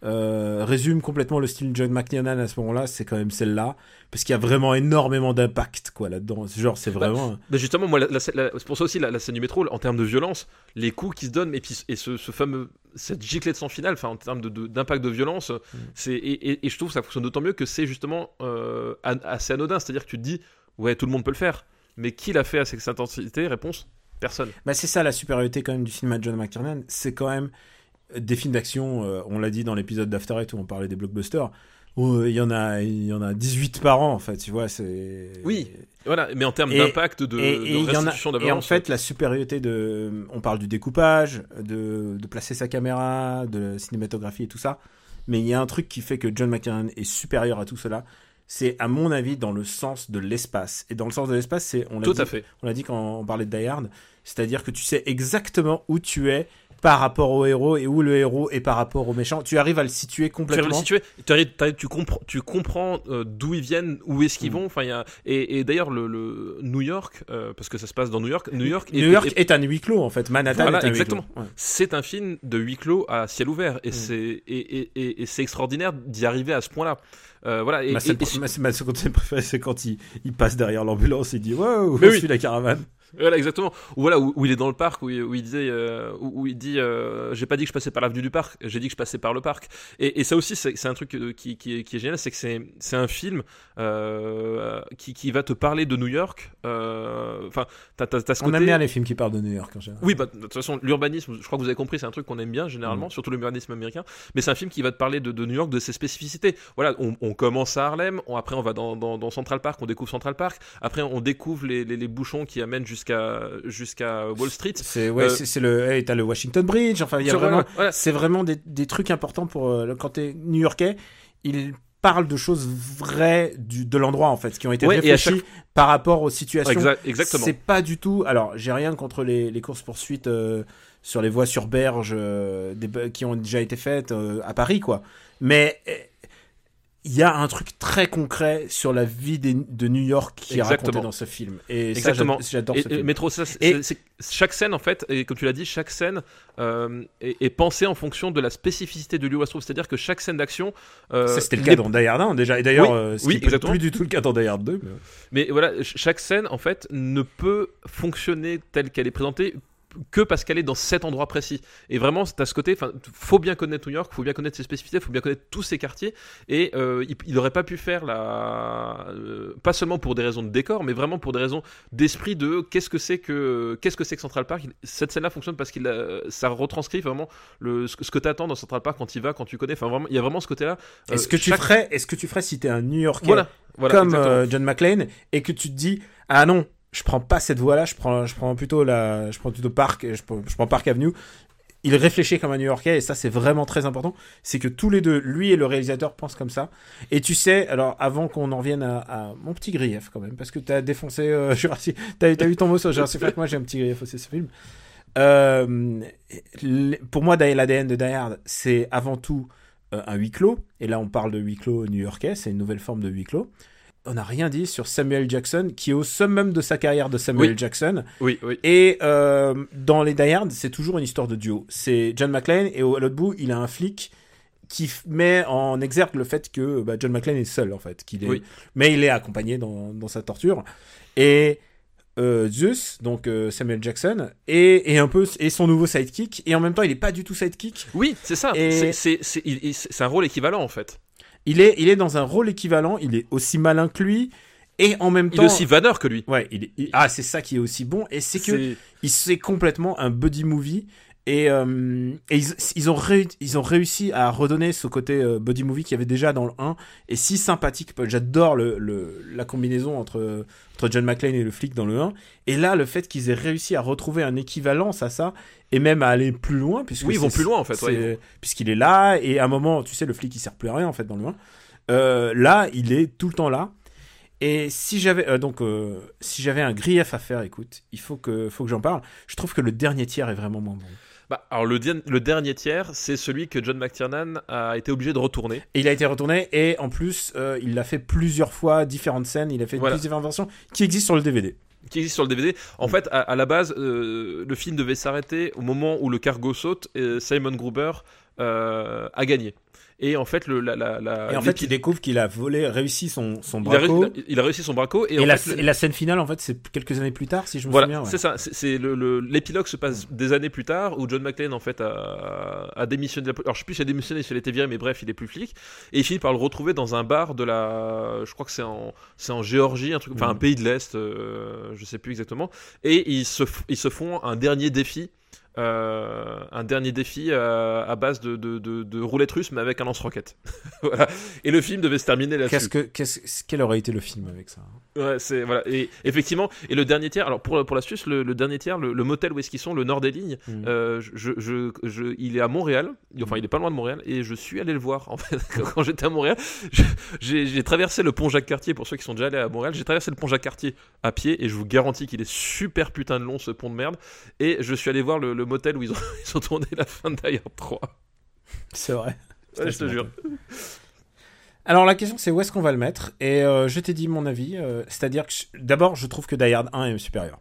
euh, résume complètement le style John McTiernan à ce moment-là, c'est quand même celle-là, parce qu'il y a vraiment énormément d'impact quoi là-dedans. Genre, c'est vraiment. Bah, justement, moi, c'est pour ça aussi la, la scène du métro, en termes de violence, les coups qui se donnent, et puis et ce, ce fameux cette giclée de sang final, enfin en termes de- de- d'impact de, violence, c'est et, et- et je trouve que ça fonctionne d'autant mieux que c'est justement euh, assez anodin, c'est-à-dire que tu te dis ouais tout le monde peut le faire, mais qui l'a fait à cette intensité? Réponse personne. Bah, c'est ça la supériorité quand même du film à John McTiernan, c'est quand même des films d'action. euh, on l'a dit dans l'épisode d'After Eight où on parlait des blockbusters. où, euh, Il y en a, il y en a 18 par an en fait, tu vois. C'est. Oui, Voilà, mais en termes Et- d'impact de, et, de et a, restitution de la et en fait, la supériorité de. On parle du découpage, de, de placer sa caméra, de la cinématographie et tout ça. Mais il y a un truc qui fait que John McTiernan est supérieur à tout cela. C'est, à mon avis, dans le sens de l'espace. Et dans le sens de l'espace, c'est. On l'a tout dit- à fait. On l'a dit quand on parlait de Die Hard. C'est-à-dire que tu sais exactement où tu es par rapport au héros et où le héros est par rapport au méchant. Tu arrives à le situer Tu arrives à complètement. le situer, tu, tu comprends, tu comprends euh, d'où ils viennent, où est-ce Mm. qu'ils vont. Enfin, y a et, et d'ailleurs le, le New York, euh, parce que ça se passe dans New York. New York, est- New York est- est un huis clos en fait. Manhattan Voilà, est un exactement. Ouais. c'est un film de huis clos à ciel ouvert et Mm. c'est et, et, et, et c'est extraordinaire d'y arriver à ce point-là. Euh, voilà. Et, Ma, seconde scène préférée, c'est quand il, il passe derrière l'ambulance et dit Wow, je oui. suis la caravane? Voilà, exactement. Ou voilà, où, où il est dans le parc, où, il- où il disait, euh, où, où il dit, euh, j'ai pas dit que je passais par l'avenue du parc, j'ai dit que je passais par le parc. Et, et ça aussi, c'est un truc qui, qui, est, qui est génial, c'est que c'est c'est un film euh, qui, qui va te parler de New York. euh, Enfin, t'as ce On côté. aime bien les films qui parlent de New York en général. Oui, bah, de toute façon, l'urbanisme, je crois que vous avez compris, c'est un truc qu'on aime bien généralement, Mm. surtout l'urbanisme américain. Mais c'est un film qui va te parler de, de New York, de ses spécificités. Voilà, on, on commence à Harlem, on- après on va dans, dans, dans Central Park, on découvre Central Park, après on découvre les, les, les bouchons qui amènent jusqu'à jusqu'à Wall Street. C'est ouais, Euh, c'est le. hey, t'as le Washington Bridge. Enfin, il y a vraiment. voilà. C'est vraiment des, des trucs importants pour euh, quand t'es New-Yorkais. Il parle de choses vraies du, de l'endroit en fait, qui ont été Ouais, réfléchies par rapport aux situations. Exact- exactement. C'est pas du tout. Alors, j'ai rien contre les, les courses poursuites euh, sur les voies sur berge euh, des- qui ont déjà été faites euh, à Paris, quoi. Mais euh, il y a un truc très concret sur la vie des- de New York qui est raconté dans ce film. Et Exactement. j'adore ce et film. Métro, ça, Et- chaque scène en fait, et comme tu l'as dit, chaque scène euh, est, est pensée en fonction de la spécificité de se trouve. C'est-à-dire que chaque scène d'action. euh, ça, c'était le cas dans Die Hard 1, déjà. Et d'ailleurs, Oui, euh, ce oui, plus du tout le cas dans Die Hard 2. mais- Mais voilà, ch- chaque scène, en fait, ne peut fonctionner telle qu'elle est présentée que parce qu'elle est dans cet endroit précis. Et vraiment, c'est à ce côté, faut bien connaître New York, faut bien connaître ses spécificités, faut bien connaître tous ses quartiers. Et euh, il, il aurait pas pu faire la, euh, pas seulement pour des raisons de décor, mais vraiment pour des raisons d'esprit de qu'est-ce que c'est que qu'est-ce que c'est que Central Park. Cette scène-là fonctionne parce qu'il ça retranscrit vraiment le, ce que, t'attends dans Central Park quand il va, quand tu connais. Enfin, vraiment, il y a vraiment ce côté-là. Euh, Est-ce que tu ferais, est-ce que tu ferais si t'es un New Yorkais Voilà, voilà, comme euh, John McClane et que tu te dis ah non je prends pas cette voie là je prends je prends plutôt la je prends plutôt Park je prends, Park Avenue. Il réfléchit comme un New Yorkais et ça c'est vraiment très important. C'est que tous les deux lui et le réalisateur pensent comme ça. Et tu sais alors avant qu'on en revienne à, mon petit grief quand même parce que t'as défoncé euh, Jurassic t'as eu ton mot sur Jurassic Park. Moi j'ai un petit grief aussi ce film. Euh, pour moi l'ADN de Die c'est avant tout euh, un huis clos. Et là on parle de huis clos new-yorkais c'est une nouvelle forme de huis clos on n'a rien dit sur Samuel Jackson, qui est au summum de sa carrière de Samuel Oui. Jackson. Oui, oui. Et euh, dans les Die Hard, c'est toujours une histoire de duo. C'est John McClane et au à l'autre bout, il a un flic qui met en exergue le fait que bah, John McClane est seul en fait, qu'il est, Oui. mais il est accompagné dans, dans sa torture. Et euh, Zeus, donc euh, Samuel Jackson, et, et un peu et son nouveau sidekick, et en même temps il est pas du tout sidekick. Oui, c'est ça. Et- c'est un rôle équivalent en fait. Il est, il est dans un rôle équivalent, il est aussi malin que lui, et en même Il temps. est aussi vanneur que lui. Ouais, il est- il- ah c'est ça qui est aussi bon, et c'est que il c'est complètement un buddy movie. Et, euh, et ils, ils, ont réu- ils ont réussi à redonner ce côté euh, buddy movie qu'il y avait déjà dans le 1 et si sympathique. J'adore le, le, la combinaison entre, entre John McClane et le flic dans le 1. Et là, le fait qu'ils aient réussi à retrouver un équivalence à ça et même à aller plus loin. Puisque Oui, ils vont plus loin, en fait, ouais. Puisqu'il est là et à un moment, tu sais, le flic il sert plus à rien en fait dans le 1. Euh, là, il est tout le temps là. Et si j'avais euh, donc euh, si j'avais un grief à faire, écoute, il faut que faut que j'en parle. Je trouve que le dernier tiers est vraiment moins bon. Bah, alors le, dernier tiers, c'est celui que John McTiernan a été obligé de retourner. Et il a été retourné et en plus euh, il l'a fait plusieurs fois, différentes scènes, il a fait Voilà. différentes versions qui existent sur le DVD. qui existe sur le DVD. En Mm. fait, à, à la base, euh, le film devait s'arrêter au moment où le cargo saute et Simon Gruber euh, a gagné. Et en fait, le, la, la, la- Et en fait, l'équipe- il découvre qu'il a volé, réussi son, son il a, braco. réussi, il a réussi son braco. Et, Et, en la, fait, et la scène finale, en fait, c'est quelques années plus tard, si je me Voilà, souviens. ouais. c'est ça. c'est- l'épilogue se passe des années plus tard où John McClane en fait a, a démissionné. de la- Alors je sais plus s'il a démissionné, s'il a été viré, mais bref, il est plus flic. Et il finit par le retrouver dans un bar de la, je crois que c'est en, c'est en Géorgie, un truc, enfin un Mhm. pays de l'est, euh, je sais plus exactement. Et ils se, ils se font un dernier défi. Euh, un dernier défi euh, à base de, de, de, de roulette russe mais avec un lance-roquette. voilà. Et le film devait se terminer là-dessus. Qu'est-ce que, qu'est-ce, quel aurait été le film avec ça hein? Ouais, c'est voilà. Et effectivement, et le dernier tiers. Alors pour pour l'astuce, le, le dernier tiers, le, le motel où est-ce qu'ils sont, le nord des lignes. Mhm. euh, je, je, je, il est à Montréal. Enfin, il est pas loin de Montréal. Et je suis allé le voir. En fait, quand j'étais à Montréal, j'ai traversé le pont Jacques Cartier. Pour ceux qui sont déjà allés à Montréal, j'ai traversé le pont Jacques Cartier à pied. Et je vous garantis qu'il est super putain de long ce pont de merde. Et je suis allé voir le, le motel où ils ont, ils ont tourné la fin de Die Hard 3. C'est vrai. Ouais, je te jure. Alors la question c'est où est-ce qu'on va le mettre? Et euh, je t'ai dit mon avis, euh, c'est-à-dire que d'abord je trouve que Die Hard 1 est supérieur.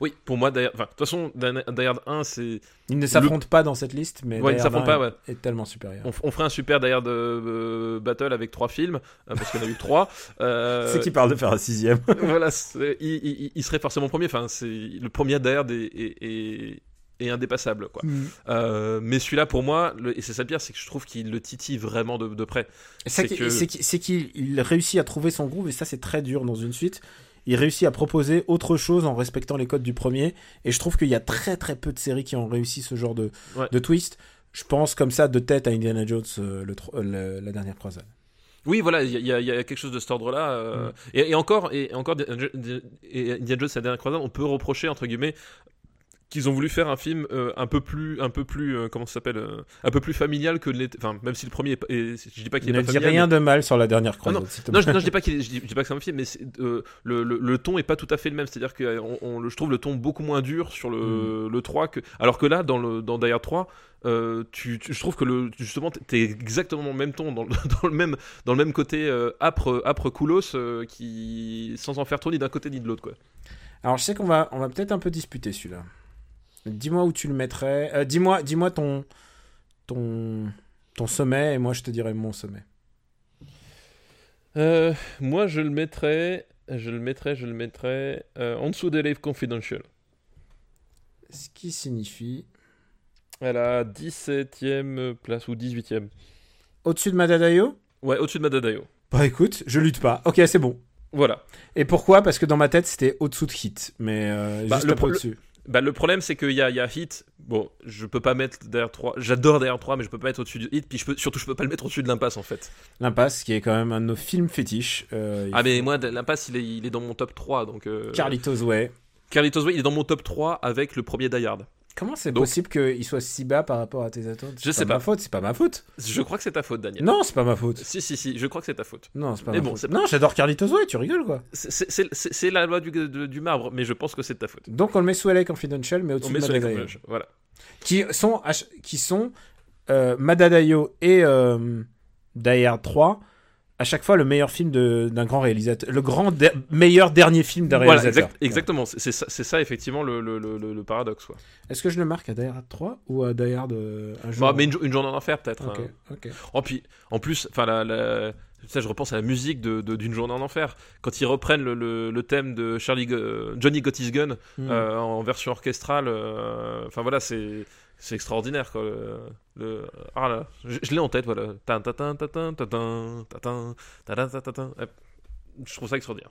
Oui, pour moi, Die Hard- enfin, de toute façon, Die Hard 1, c'est Il ne s'affronte pas dans cette liste, mais Ouais, il Die ne Hard s'affronte 1 pas, est- est tellement supérieur. On, on ferait un super derrière de euh, battle avec trois films euh, parce qu'on a eu trois. Euh, C'est qui parle de faire un sixième voilà, il, il- il serait forcément premier. Enfin, c'est le premier est, est, est- indépassable, quoi. Euh, mais celui-là, pour moi, le- et c'est ça le pire, c'est que je trouve qu'il le titille vraiment de, de près. C'est que- qu'il il réussit à trouver son groove et ça c'est très dur dans une suite. Il réussit à proposer autre chose en respectant les codes du premier et je trouve qu'il y a très très peu de séries qui ont réussi ce genre de, Ouais. de twist. Je pense comme ça de tête à Indiana Jones, euh, le, euh, le- la dernière croisade. Oui, voilà, il y, a- y y quelque chose de cet ordre-là. euh, Mm. et, et encore, et encore, et Indiana Jones, sa dernière croisade, on peut reprocher entre guillemets qu'ils ont voulu faire un film euh, un peu plus, un peu plus, euh, comment ça s'appelle, euh, un peu plus familial que l'était. Enfin, même si le premier, est, est- je dis pas qu'il est Ne pas dis familial. rien de mal sur la dernière croisade. te Non, je, non, je dis pas qu'il je dis, je dis pas que c'est un film, mais le, le, le ton est pas tout à fait le même. C'est-à-dire que on, on- le- je trouve le ton beaucoup moins dur sur le, Mm. le 3 que, alors que là, dans le dans Die Hard 3, euh, tu, tu- je trouve que le, justement, t'es- exactement dans le même ton, dans, le- dans le même dans le même côté âpre âpre coolos, qui sans en faire trop ni d'un côté ni de l'autre, quoi. Alors je sais qu'on va, on va peut-être un peu disputer celui-là. Dis-moi où tu le mettrais. Euh, dis-moi, dis-moi ton, ton, ton sommet et moi je te dirai mon sommet. Euh, moi, je le mettrais, je le mettrais, je le mettrais euh, en dessous de Live Confidential. Ce qui signifie À la 17e place ou 18e. au-dessus de Madadayo? Ouais, au-dessus de Madadayo. Bah écoute, je lutte pas. Ok, c'est bon. Voilà. Et pourquoi? Parce que dans ma tête, c'était au-dessous de Hit, mais euh, Bah, juste le pro- au-dessus. Bah, le problème, c'est qu'il y y a Hit. Bon, je peux pas mettre derrière 3. J'adore derrière 3, mais je peux pas mettre au-dessus de Hit. Puis je peux, surtout, je peux pas le mettre au-dessus de l'impasse, en fait. L'impasse, qui est quand même un de nos films fétiches. euh, Ah, mais moi, l'impasse, il est, il est dans mon top 3. Donc, euh... Carlitos Way. Carlitos Way, il est dans mon top 3 avec le premier Die Hard. Comment c'est Donc- possible qu'il soit si bas par rapport à tes attentes Je C'est sais ma pas. faute, c'est pas ma faute. Je crois que c'est ta faute, Daniel. Non, c'est pas ma faute. Si, si, si, je crois que c'est ta faute. Non, c'est pas Mais ma bon, faute. c'est- Non, j'adore Carlitos Way, tu rigoles quoi. C'est- C'est c'est- c'est- c'est la loi du, de- du marbre, mais je pense que c'est de ta faute. Donc on le met sous LA Confidential, mais On au-dessus met de compagnies. Voilà. Qui sont, qui sont euh, Madadayo et euh, Die Hard 3, à chaque fois le meilleur film de- d'un grand réalisateur. Le grand meilleur dernier film d'un Voilà, réalisateur. exact- exactement. C'est c'est ça, c'est ça, effectivement, le, le- le- paradoxe. Est-ce que je le marque à Die Hard 3 ou à Die Hard euh, un jour? Bon, mais une, une journée en enfer, peut-être. Ok, hein. ok. Oh, puis, en plus, enfin, la, la- ça, je repense à la musique d'une de, de, journée en enfer. Quand ils reprennent le, le, thème de Charlie, Johnny Got His Gun en version orchestrale, enfin voilà, c'est c'est extraordinaire quoi. Le, ah là, je, je l'ai en tête voilà. Je trouve ça extraordinaire.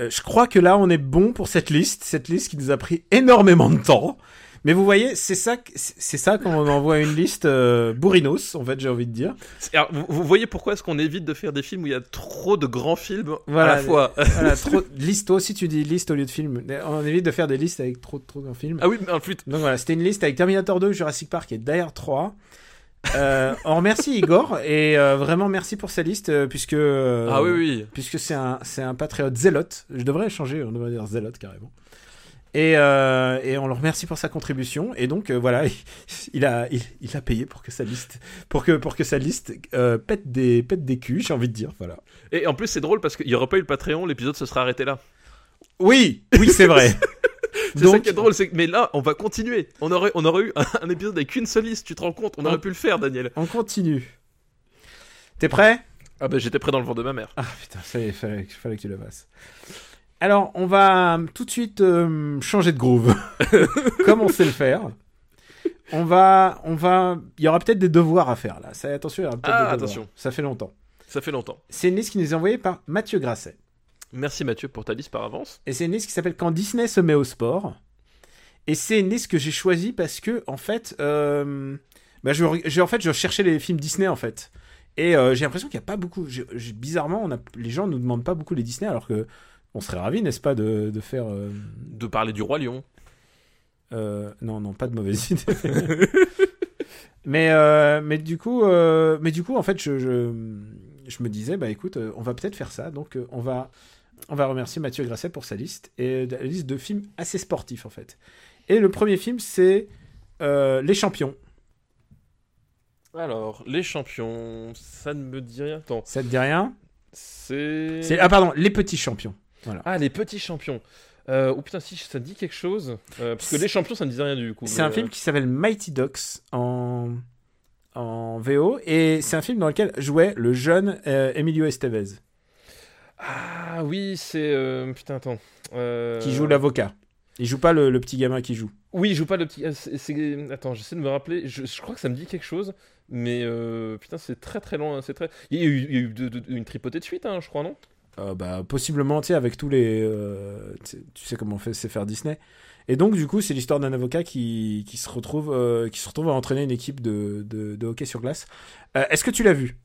je crois que là on est bon pour cette liste, cette liste qui nous a pris énormément de temps. Mais vous voyez, c'est ça, c'est ça quand on envoie une liste euh, bourrinos, en fait, j'ai envie de dire. Alors, vous, vous voyez pourquoi est-ce qu'on évite de faire des films où il y a trop de grands films Voilà. à la fois? Voilà, trop liste. Toi aussi, tu dis liste au lieu de film. On évite de faire des listes avec trop, trop de films. Ah oui, mais en plus, Donc voilà, c'était une liste avec Terminator 2, Jurassic Park et Die Hard 3. Euh, on remercie Igor et euh, vraiment merci pour sa liste euh, puisque euh, ah oui, oui. puisque c'est un c'est un patriote zélote. Je devrais changer, on devrait dire zélote carrément. Et, euh, et on le remercie pour sa contribution et donc euh, voilà il a il, il a payé pour que sa liste pour que pour que sa liste euh, pète des pète des culs j'ai envie de dire voilà. Et en plus, c'est drôle parce qu'il n'y aurait pas eu le Patreon, l'épisode se serait arrêté là. Oui oui c'est vrai. C'est ça qui est drôle, c'est mais là, on va continuer. On aurait, on aurait eu un, un épisode avec une seule liste, tu te rends compte? On aurait On- pu le faire, Daniel. on continue. T'es prêt? Ah bah j'étais prêt dans le vent de ma mère. Ah putain, y est, fallait, fallait que tu le fasses. Alors, on va tout de suite euh, changer de groove, comme on sait le faire. On va, on va, il y aura peut-être des devoirs à faire là. Ça, attention, il y aura peut-être Ah, des attention. Ça fait longtemps. Ça fait longtemps. C'est une liste qui nous est envoyée par Mathieu Grasset. Merci Mathieu pour ta liste par avance. Et c'est une liste qui s'appelle Quand Disney se met au sport. Et c'est une liste que j'ai choisie parce que, en fait, euh, bah, je, je- en fait, je cherchais les films Disney, en fait. Et euh, j'ai l'impression qu'il n'y a pas beaucoup. bizarrement, on a, les gens nous demandent pas beaucoup les Disney, alors que on serait ravis, n'est-ce pas, de, de faire. euh, De parler du Roi Lion. euh, non, non, pas de mauvaise idée. mais, euh, mais du coup, euh, mais du coup, en fait, je, je, je me disais, bah écoute, euh, on va peut-être faire ça. Donc, euh, on va, on va remercier Mathieu Grasset pour sa liste et la liste de films assez sportifs, en fait. Et le premier film, c'est euh, Les Champions. Alors, les champions, ça ne me dit rien. Attends, Ça te dit rien? C'est. C'est ah pardon, Les Petits Champions. Ah, les petits champions. Euh, oh putain, si ça dit quelque chose. Euh, parce que les champions, ça ne dit rien du coup. C'est un film euh, qui s'appelle Mighty Ducks en en VO et c'est un film dans lequel jouait le jeune euh, Emilio Estevez Ah oui, c'est. euh, Putain, attends. Euh, qui joue l'avocat. Il joue pas le, le petit gamin qui joue. Oui, il joue pas le petit. Attends, j'essaie de me rappeler. Je, je crois que ça me dit quelque chose, mais putain, c'est très très loin. C'est très. Il y a eu, il y a eu de- de- une tripotée de suite, hein, je crois, non? Euh, bah, possiblement, tu sais, avec tous les. euh, tu sais- comment on fait, c'est faire Disney. Et donc, du coup, c'est l'histoire d'un avocat qui, qui, se retrouve, euh, qui se retrouve à entraîner une équipe de, de, hockey sur glace. Est-ce que tu l'as vu?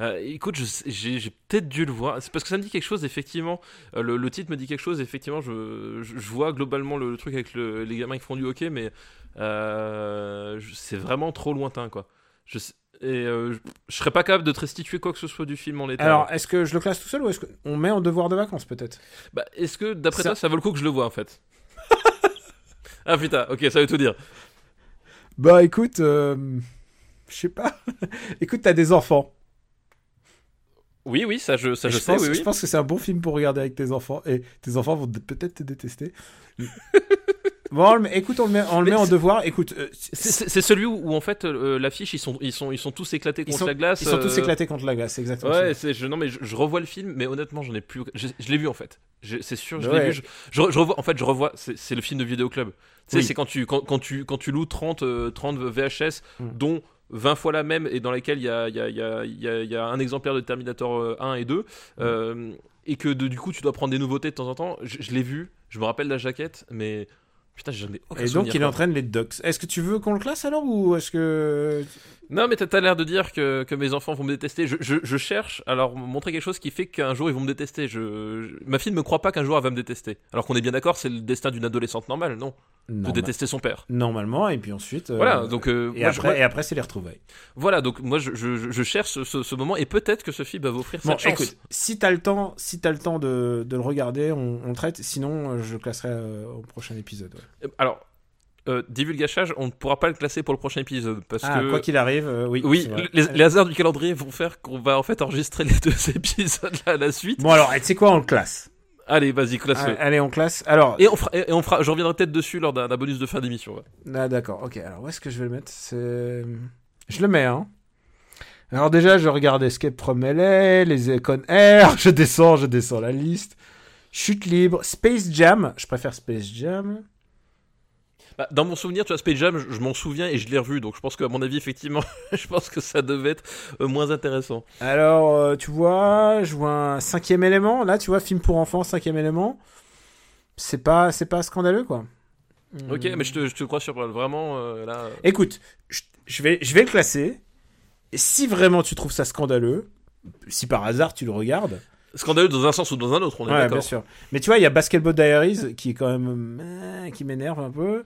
Écoute, j'ai peut-être dû le voir. C'est parce que ça me dit quelque chose, effectivement. Le, titre me dit quelque chose, effectivement. Je, je, vois globalement le, truc avec le- les gamins qui font du hockey, mais c'est vraiment trop lointain, quoi. Je, et euh, je, serais pas capable de te restituer quoi que ce soit du film en l'état. Alors, est-ce que je le classe tout seul ou est-ce qu'on met en devoir de vacances peut-être? Bah, est-ce que, d'après Ça- toi, ça vaut le coup que je le vois, en fait? Ah putain, ok, ça veut tout dire. Bah, écoute, euh, je sais pas. écoute, t'as des enfants. Oui, oui, ça je, ça je, je, sais, pense, oui, oui. je pense que c'est un bon film pour regarder avec tes enfants. Et tes enfants vont peut-être te détester. bon, écoute, on le met, on le Mais met en devoir. Écoute, euh, C'est- celui où, où, en fait euh, l'affiche ils sont ils sont ils sont tous éclatés contre sont, la glace. ils sont tous euh, éclatés contre la glace, exactement. Ouais, je, non mais je, je revois le film, mais honnêtement j'en ai plus. Je, je l'ai vu en fait. C'est sûr, je Ouais. l'ai vu. Je, revois. En fait, je revois. C'est le film de vidéo club. Oui. c'est quand tu quand, quand tu quand tu loues 30 euh, 30 VHS, dont 20 fois la même et dans lesquels il y a il y a, il y, a, y, a, un exemplaire de Terminator euh, 1 et 2. euh, et que de- du coup tu dois prendre des nouveautés de temps en temps. Je, je l'ai vu. Je me rappelle la jaquette, mais putain j'en ai aucun Et donc, il entraîne les Ducks. Est-ce que tu veux qu'on le classe alors ou est-ce que. Non, mais t'as l'air de dire que, que mes enfants vont me détester. Je, je, je cherche à leur montrer quelque chose qui fait qu'un jour ils vont me détester. Je, Ma fille ne me croit pas qu'un jour elle va me détester. Alors qu'on est bien d'accord, c'est le destin d'une adolescente normale, non? De détester son père. Normalement, et puis ensuite. euh, Voilà, donc. euh, Et moi, je- après, et après c'est les retrouvailles. Voilà, donc moi je, cherche ce, ce, ce moment et peut-être que ce film va vous offrir Bon, cette chance. écoute, si t'as le temps, si t'as le temps de, de le regarder, on, on le traite. Sinon, euh, je le classerai euh, au prochain épisode. ouais. Euh, Alors, euh, divulgachage, on ne pourra pas le classer pour le prochain épisode. Parce Ah, que. quoi qu'il arrive, euh, oui. oui, les, les hasards du calendrier vont faire qu'on va en fait enregistrer les deux épisodes là à la suite. Bon alors, tu sais quoi, on le classe. Allez, vas-y, classe-le. Ah, Allez, on classe. Alors, Et on fera, et on fera, je reviendrai peut-être dessus lors d'un bonus de fin d'émission. ouais. ah, d'accord. Ok. Alors, où est-ce que je vais le mettre? Je le mets. Hein. Alors déjà, je regarde Escape from LA, les Econ Air, je descends, je descends la liste. Chute libre, Space Jam, je préfère Space Jam. Bah, dans mon souvenir, tu vois, Space Jam, je, je m'en souviens et je l'ai revu, donc je pense qu'à mon avis, effectivement, je pense que ça devait être euh, moins intéressant. Alors, euh, tu vois, je vois un cinquième élément. Là, tu vois, film pour enfants, cinquième élément. C'est pas, c'est pas scandaleux, quoi. Ok, mais je te, je te crois sur vraiment euh, là. Écoute, je, je vais, je vais le classer. Et si vraiment tu trouves ça scandaleux, si par hasard tu le regardes, Scandaleux dans un sens ou dans un autre, on est ouais, d'accord. bien sûr. Mais tu vois, il y a Basketball Diaries qui est quand même, euh, qui m'énerve un peu.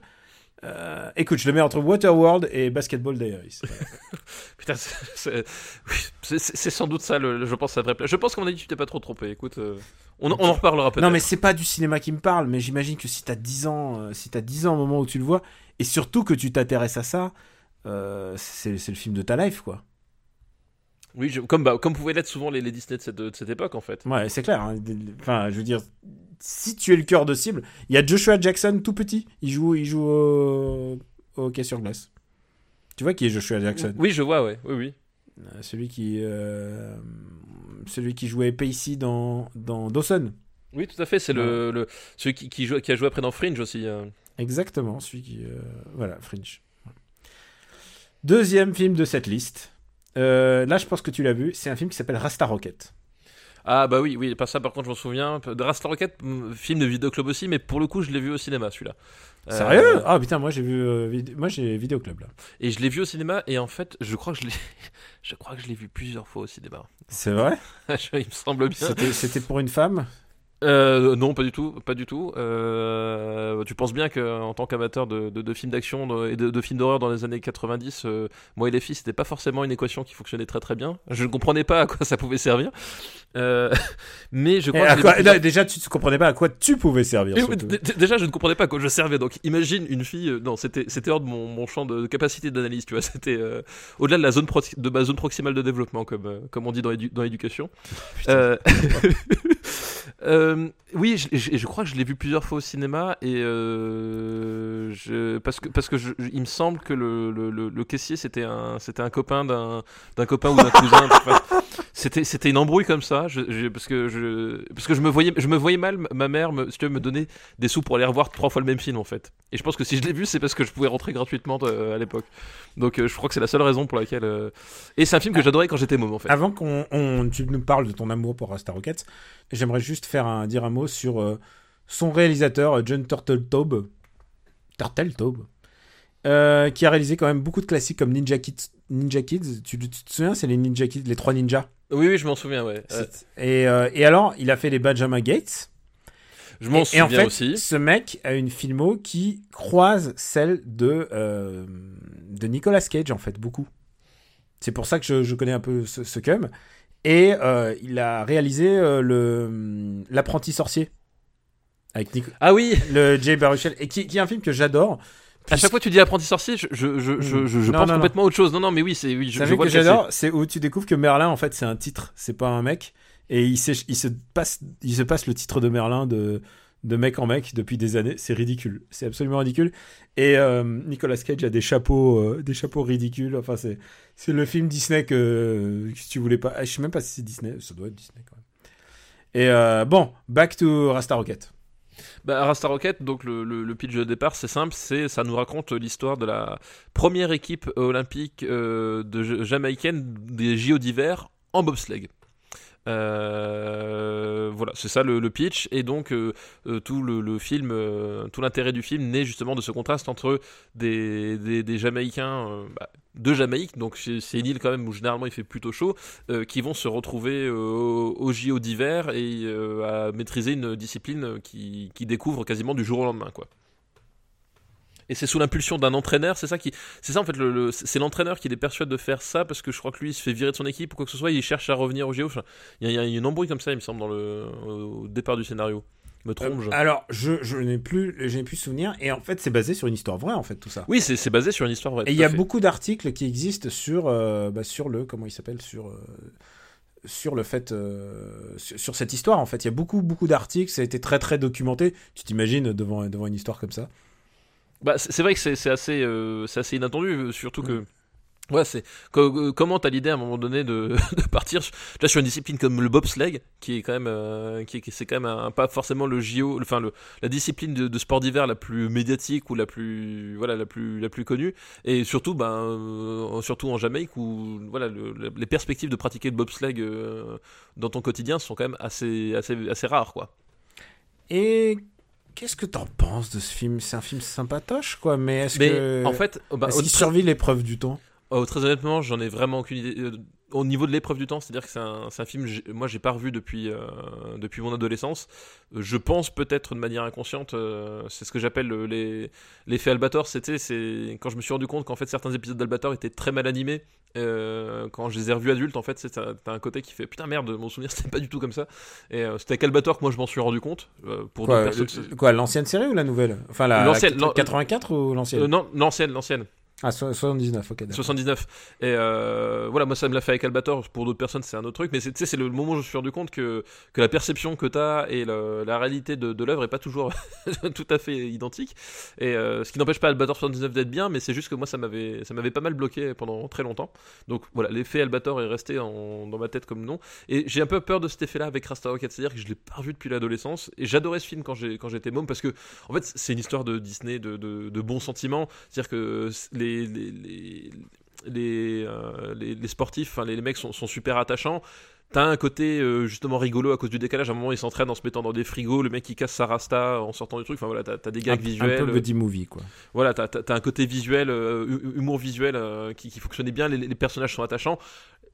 Euh, écoute, je le mets entre Waterworld et Basketball Diaries. Putain, c'est- oui, sans doute ça, le, le- je pense, la vraie. Je pense qu'on a dit que tu t'es pas trop trompé. Écoute, euh, on, on en reparlera peut-être. non, mais c'est pas du cinéma qui me parle, mais j'imagine que si t'as 10 ans, euh, si t'as 10 ans au moment où tu le vois, et surtout que tu t'intéresses à ça, c'est le film de ta life, quoi. Oui, je- comme, bah, comme pouvaient l'être souvent les, les Disney de cette, de cette époque, en fait. Ouais, c'est clair. hein. Enfin, je veux dire, si tu es le cœur de cible, il y a Joshua Jackson tout petit. Il joue, il joue au, au hockey sur glace. Tu vois qui est Joshua Jackson? Oui, je vois, ouais. Oui, oui. Euh, Celui qui, euh, celui qui jouait Pacey dans, dans Dawson. Oui, tout à fait. C'est le, le celui qui, qui, joue, qui a joué après dans Fringe aussi. euh. Exactement, celui qui, euh, voilà, Fringe. Deuxième film de cette liste. Euh, là, je pense que tu l'as vu. C'est un film qui s'appelle Rasta Rocket. Ah bah oui, oui. Pas ça, par contre, je m'en souviens. De Rasta Rocket, mm, film de vidéoclub aussi, mais pour le coup, je l'ai vu au cinéma, celui-là. Euh, Sérieux? Ah putain, moi j'ai vu, euh, vid- moi j'ai Vidéoclub là. Et je l'ai vu au cinéma, et en fait, je crois que je l'ai, je crois que je l'ai vu plusieurs fois au cinéma. C'est vrai? Il me semble bien. C'était pour une femme? Euh, non, pas du tout, pas du tout. Euh, tu penses bien qu'en tant qu'amateur de, de, de films d'action et de, de films d'horreur dans les années 90, euh, moi et les filles, c'était pas forcément une équation qui fonctionnait très très bien. Je ne comprenais pas à quoi ça pouvait servir. Euh, mais je crois que quoi- vu plusieurs- non, déjà, tu ne comprenais pas à quoi tu pouvais servir. Déjà, je ne comprenais pas à quoi je servais. Donc, imagine une fille. euh, non, c'était c'était hors de mon, mon champ de, capacité d'analyse. Tu vois, c'était au-delà de la zone de ma zone proximale de développement, comme comme on dit dans l'éducation. Euh, oui, je, je- je crois que je l'ai vu plusieurs fois au cinéma et euh, je, parce que parce que il me semble que le, le, le- le caissier c'était un c'était un copain d'un d'un copain ou d'un cousin. Enfin, c'était c'était une embrouille comme ça. Je, je- parce que je parce que je me voyais je me voyais mal ma mère me, si tu veux, me donner des sous pour aller revoir trois fois le même film en fait. Et je pense que si je l'ai vu c'est parce que je pouvais rentrer gratuitement euh, à l'époque. Donc euh, je crois que c'est la seule raison pour laquelle. euh, Et c'est un film que j'adorais quand j'étais môme en fait. Avant qu'on on- tu nous parles de ton amour pour Rasta Rocket, j'aimerais juste faire un, dire un mot sur euh, son réalisateur, John Turtletaube. Turtletaube. Euh, qui a réalisé quand même beaucoup de classiques comme Ninja Kids. Ninja Kids, tu, tu te souviens, c'est les Ninja Kids, les trois ninjas? Oui oui je m'en souviens ouais. Euh, Et, euh, et alors, il a fait les Benjamin Gates. je m'en et souviens en fait, aussi. ce mec a une filmo qui croise celle de, euh, de Nicolas Cage, en fait, beaucoup. C'est pour ça que je, je connais un peu ce, ce cum. Et il a réalisé le l'apprenti sorcier avec Nico- Ah oui. le Jay Baruchel et qui, qui est un film que j'adore. À chaque fois que tu dis apprenti sorcier, je, je, je, je, je- je Non, pense non, non. complètement autre chose. Non, non, mais oui, c'est oui, je, je vois que j'adore, c'est où tu découvres que Merlin en fait c'est un titre, c'est pas un mec et il, se passe il se passe le titre de Merlin de de mec en mec depuis des années, c'est ridicule, c'est absolument ridicule. Et euh, Nicolas Cage a des chapeaux euh, des chapeaux ridicules, enfin c'est c'est le film Disney que, que tu voulais pas, ah, je sais même pas si c'est Disney, ça doit être Disney quand même. Et euh, bon, back to Rasta Rocket. Bah, Rasta Rocket, donc le, pitch de départ, c'est simple, c'est ça nous raconte l'histoire de la première équipe olympique euh, de Ja- jamaïcaine des JO d'hiver en bobsleigh. Euh, voilà, c'est ça le, pitch et donc euh, euh, tout le, film, tout l'intérêt du film naît justement de ce contraste entre des, Jamaïcains bah, de Jamaïque, donc c'est une île quand même où généralement il fait plutôt chaud, qui vont se retrouver au au JO d'hiver et à maîtriser une discipline qui, qui découvre quasiment du jour au lendemain, quoi. Et c'est sous l'impulsion d'un entraîneur, c'est ça qui, c'est ça en fait, le, le- c'est l'entraîneur qui les persuade de faire ça parce que je crois que lui il se fait virer de son équipe ou quoi que ce soit, il cherche à revenir au JO. Il y, a- il y a une embrouille comme ça, il me semble, dans le, au départ du scénario. Me trompe. je- Alors, je, je n'ai plus je n'ai plus souvenir et en fait c'est basé sur une histoire vraie en fait tout ça. Oui, c'est c'est basé sur une histoire vraie. Et il y a fait. beaucoup d'articles qui existent sur, euh, bah, sur le comment il s'appelle sur euh, sur le fait euh, sur, sur cette histoire en fait. Il y a beaucoup beaucoup d'articles, ça a été très très documenté. Tu t'imagines devant devant une histoire comme ça Bah, c'est vrai que c'est assez, euh, assez inattendu, euh, surtout que Ouais, c'est euh, comment t'as l'idée à un moment donné de, de partir là sur une discipline comme le bobsleigh, qui est quand même, euh, qui, est- qui- c'est quand même un, pas forcément le JO, enfin le, la discipline de, de sport d'hiver la plus médiatique ou la plus, voilà, la plus, la plus connue, et surtout, ben, euh, surtout en Jamaïque où, voilà, le- le- les perspectives de pratiquer le bobsleigh euh, dans ton quotidien sont quand même assez, assez, assez rares, quoi. Et qu'est-ce que t'en penses de ce film? C'est un film sympatoche, quoi, mais est-ce que. en fait, bah, est-ce qu'il survit l'épreuve du temps? Oh, très honnêtement, j'en ai vraiment aucune idée. Au niveau de l'épreuve du temps, c'est-à-dire que c'est un, un film, moi j'ai pas revu depuis, euh, depuis mon adolescence. Je pense peut-être de manière inconsciente, euh, c'est ce que j'appelle le- les- l'effet Albator. C'était c'est quand je me suis rendu compte qu'en fait certains épisodes d'Albator étaient très mal animés. euh, quand je les ai revus adultes, en fait, c'est un- t'as un côté qui fait putain merde, mon souvenir c'était pas du tout comme ça. Et c'était avec Albator que moi je m'en suis rendu compte. pour Quoi, l'ancienne série ou la nouvelle? Enfin, la, L'ancienne, la l'an- 84 ou l'ancienne? non, l'ancienne, l'ancienne. Ah, so- 79, ok, d'accord. 79. Et euh, voilà, moi ça me l'a fait avec Albator. Pour d'autres personnes, c'est un autre truc. Mais c'est- tu sais, c'est le moment où je me suis rendu compte que, que la perception que tu as et la réalité de, l'œuvre est pas toujours tout à fait identique. Et euh, ce qui n'empêche pas Albator 79 d'être bien, mais c'est juste que moi ça m'avait ça m'avait pas mal bloqué pendant très longtemps. Donc voilà, l'effet Albator est resté en- dans ma tête comme nom. Et j'ai un peu peur de cet effet-là avec Rasta Rocket, c'est-à-dire que je l'ai pas revu depuis l'adolescence. Et j'adorais ce film quand j'étais môme parce que en fait c'est une histoire de Disney de, de, de bons sentiments. C'est-à-dire que les, les, les, les, euh, les- les sportifs, enfin, les, les mecs sont, sont super attachants. T'as un côté euh, justement rigolo à cause du décalage. À un moment, ils s'entraînent en se mettant dans des frigos. Le mec qui casse sa rasta en sortant du truc. Enfin voilà, t'as des Un, gags un visuels. peu buddy movie, quoi. Voilà, t'as un côté visuel, euh, hu- humour visuel euh, qui, qui fonctionnait bien. Les personnages sont attachants.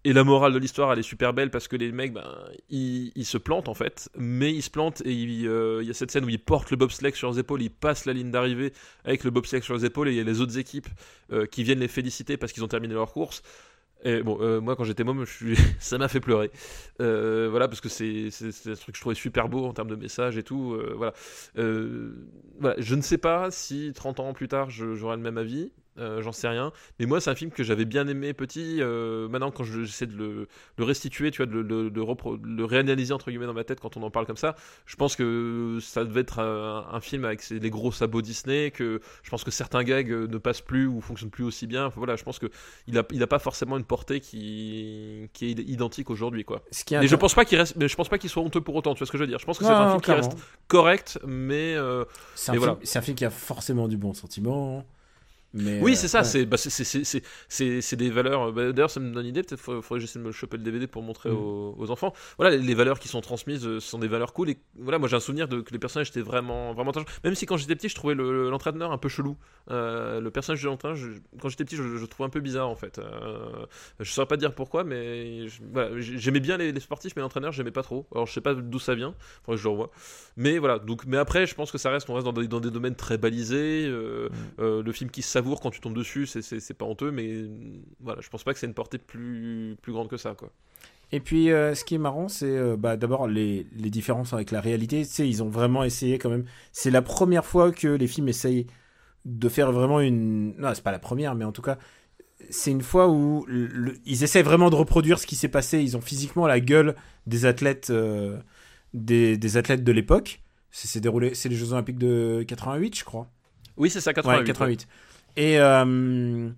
Et la morale de l'histoire, elle est super belle parce que les mecs, ben, ils, se plantent en fait, mais ils se plantent et il euh, il y a cette scène où ils portent le bobsleigh sur les épaules, ils passent la ligne d'arrivée avec le bobsleigh sur les épaules et il y a les autres équipes euh, qui viennent les féliciter parce qu'ils ont terminé leur course. Et bon, euh, moi quand j'étais môme, ça m'a fait pleurer. Voilà, parce que c'est un truc que je trouvais super beau en termes de message et tout. voilà. Voilà. Je ne sais pas si 30 ans plus tard j'aurai le même avis. Euh, J'en sais rien. Mais moi, c'est un film que j'avais bien aimé petit. euh, maintenant, quand je- j'essaie de le, le restituer, tu vois, de le, de- de repro- de le réanalyser entre guillemets dans ma tête quand on en parle comme ça, je pense que ça devait être un, un film avec ses, les gros sabots Disney. Que je pense que certains gags euh, ne passent plus ou fonctionnent plus aussi bien. Enfin, voilà, je pense que il a, il a pas forcément une portée qui, qui est identique aujourd'hui, quoi. Ce qui Mais je pense pas qu'il reste, mais je pense pas qu'il soit honteux pour autant. Tu vois ce que je veux dire Je pense que c'est un film qui reste correct, mais euh, C'est un, mais film- voilà. c'est un film qui a forcément du bon sentiment. Mais oui, euh, c'est ça. ouais. C'est, bah, des valeurs. bah, d'ailleurs, ça me donne une idée. Peut-être faudrait, faudrait que j'essaie de me choper le DVD pour montrer Mm. aux, aux enfants. Voilà, les, les valeurs qui sont transmises, euh, ce sont des valeurs cool. Et voilà, moi j'ai un souvenir de que les personnages étaient vraiment, vraiment. Même si quand j'étais petit, je trouvais le- l'entraîneur un peu chelou. Euh, le personnage de l'entraîneur, quand j'étais petit, je, je le trouvais un peu bizarre en fait. Euh, je saurais pas dire pourquoi, mais voilà, j'aimais bien les, les sportifs, mais l'entraîneur, j'aimais pas trop. Alors je sais pas d'où ça vient. Faudrait que je le revoie. Mais voilà. Donc, mais après, je pense que ça reste, on reste dans des, dans des domaines très balisés. euh, euh, le film qui se quand tu tombes dessus, c'est- pas honteux, mais euh, voilà, je pense pas que c'est une portée plus, plus grande que ça, quoi. Et puis, euh, ce qui est marrant, c'est euh, bah, d'abord les, les différences avec la réalité. Tu sais, ils ont vraiment essayé quand même. C'est la première fois que les films essayent de faire vraiment une. Non, c'est pas la première, mais en tout cas, c'est une fois où le- ils essaient vraiment de reproduire ce qui s'est passé. Ils ont physiquement la gueule des athlètes, euh, des, des athlètes de l'époque. C'est c'est déroulé, c'est les Jeux Olympiques de 88, je crois. Oui, c'est ça, 88. Ouais, 88. Et, euh,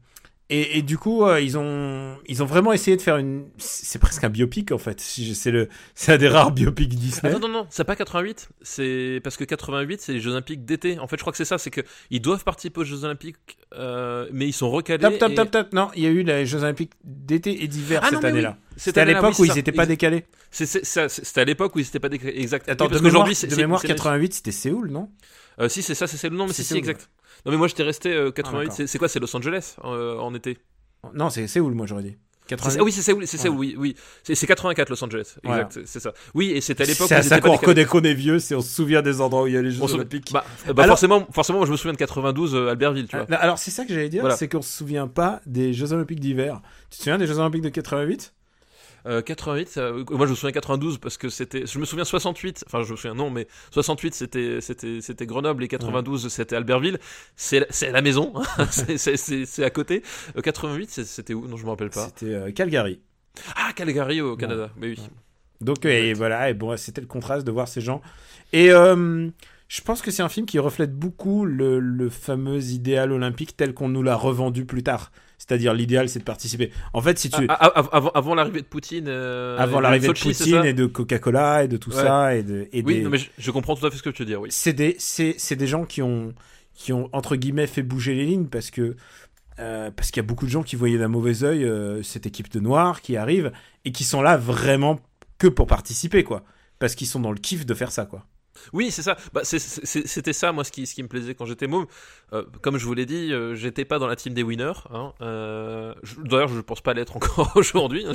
et, et du coup, euh, ils, ont, ils ont vraiment essayé de faire une. C'est presque un biopic en fait. C'est le- c'est un des rares biopics Disney. Attends, non, non, c'est pas 88, c'est parce que 88, c'est les Jeux Olympiques d'été. En fait, je crois que c'est ça, c'est que ils doivent participer aux Jeux Olympiques, euh, mais ils sont recalés. Top, top, et- top, top. Non, il y a eu les Jeux Olympiques d'été et d'hiver Ah non, cette oui. année-là. C'était à l'époque oui, où ils n'étaient pas décalés. C'était à l'époque où ils étaient pas décalés. Exact. Attends, Oui, parce de mémoire, de mémoire c'est- 88, c'était Séoul, non? Euh, si, c'est ça, c'est Séoul. Non, mais C'est si, si, exact. Non, mais moi, j'étais resté euh, 88. d'accord. c'est c'est quoi C'est Los Angeles euh, en été? Non, c'est Séoul, moi j'aurais dit. C'est 88. ça- oui, c'est Séoul, c'est Séoul, Ouais. oui, oui. C'est c'est 84 Los Angeles, Voilà. exact, c'est- c'est ça. Oui, et c'était à l'époque C'est ça qu'on reconnaît qu'on est vieux, c'est on se souvient des endroits où il y a les Jeux se- Olympiques. Bah, bah, Alors- forcément, forcément, moi je me souviens de 92 euh, Albertville, tu vois. Ah, Alors c'est ça que j'allais dire, Voilà. c'est qu'on se souvient pas des Jeux Olympiques d'hiver. Tu te souviens des Jeux Olympiques de 88 Euh, 88, ça- euh, moi je me souviens 92 parce que c'était, je me souviens 68, enfin je me souviens non, mais 68 c'était c'était c'était Grenoble et 92 c'était Albertville. C'est c'est la maison, hein. c'est- c'est c'est c'est à côté. Euh, 88 c'est- c'était où? Non, je me rappelle pas. C'était euh, Calgary. Ah, Calgary au Canada. Mais oui. Donc et voilà, et bon, c'était le contraste de voir ces gens. Et euh, je pense que c'est un film qui reflète beaucoup le, le fameux idéal olympique tel qu'on nous l'a revendu plus tard. C'est-à-dire, l'idéal, c'est de participer. En fait, si tu. Ah, avant avant l'arrivée de Poutine. euh, avant l'arrivée de Poutine et de Coca-Cola et de tout Ouais. ça et de et Oui, des- non, mais je, je comprends tout à fait ce que tu veux dire, oui. c'est des c'est c'est des gens qui ont qui ont entre guillemets fait bouger les lignes parce que euh, parce qu'il y a beaucoup de gens qui voyaient d'un mauvais œil euh, cette équipe de noirs qui arrive et qui sont là vraiment que pour participer quoi parce qu'ils sont dans le kiff de faire ça quoi Oui, c'est ça. Bah, C'était ça, moi, ce qui, ce qui me plaisait quand j'étais môme. Euh, comme je vous l'ai dit, euh, j'étais pas dans la team des winners. Hein. Euh, je- D'ailleurs, je pense pas l'être encore aujourd'hui. hein.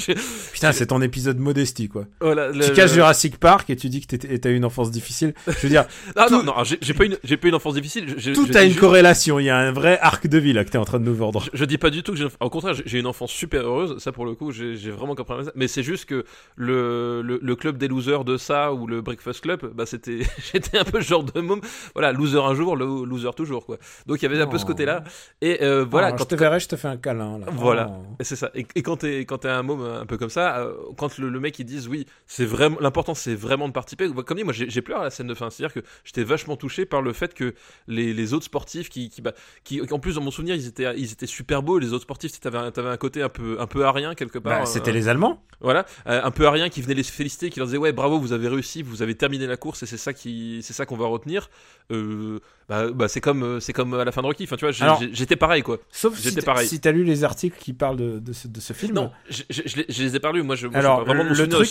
Putain c'est ton épisode modestie quoi Voilà, le- tu caches le- Jurassic Park et tu dis que t'as eu une enfance difficile je veux dire Ah non, tout- non, j'ai j'ai pas, une- pas une enfance difficile. Je- tout je a une juste- corrélation il y a un vrai arc de vie là que t'es en train de nous vendre Je, je dis pas du tout que j'ai. Au contraire, j'ai- une enfance super heureuse. Ça, pour le coup, j'ai j'ai vraiment compris ça. Mais c'est juste que le, le, le club des losers de ça ou le Breakfast Club, bah, c'était. J'étais un peu genre de môme. Voilà, loser un jour, lo- loser toujours, quoi. Donc, il y avait un peu ce Oh. côté-là. Et euh, voilà, Ah, quand je te verrai je te fais un câlin là Voilà. Oh. Et C'est ça. Et, et quand t'es quand t'es un môme un peu comme ça, euh, quand le, le mec ils disent oui, c'est vraiment l'important, c'est vraiment de participer. Comme dit, moi j'ai pleuré à la scène de fin, c'est-à-dire que j'étais vachement touché par le fait que les, les autres sportifs qui qui, bah, qui en plus dans mon souvenir ils étaient ils étaient super beaux. Les autres sportifs, t'avais un, t'avais un côté un peu un peu arien quelque part. Bah, c'était euh, les Allemands voilà, euh, un peu arien qui venait les féliciter, qui leur disait ouais bravo vous avez réussi, vous avez terminé la course et c'est ça qui c'est ça qu'on va retenir. Euh, bah, bah, c'est comme euh, c'est comme à la fin de Rocky. Enfin tu vois, j'étais pareil quoi. Sauf si J'étais t- pareil. si t'as lu les articles qui parlent de, de ce, de ce film. Non, je, je- je les- je les ai pas lus. Moi je, moi, Alors, vraiment le, le truc,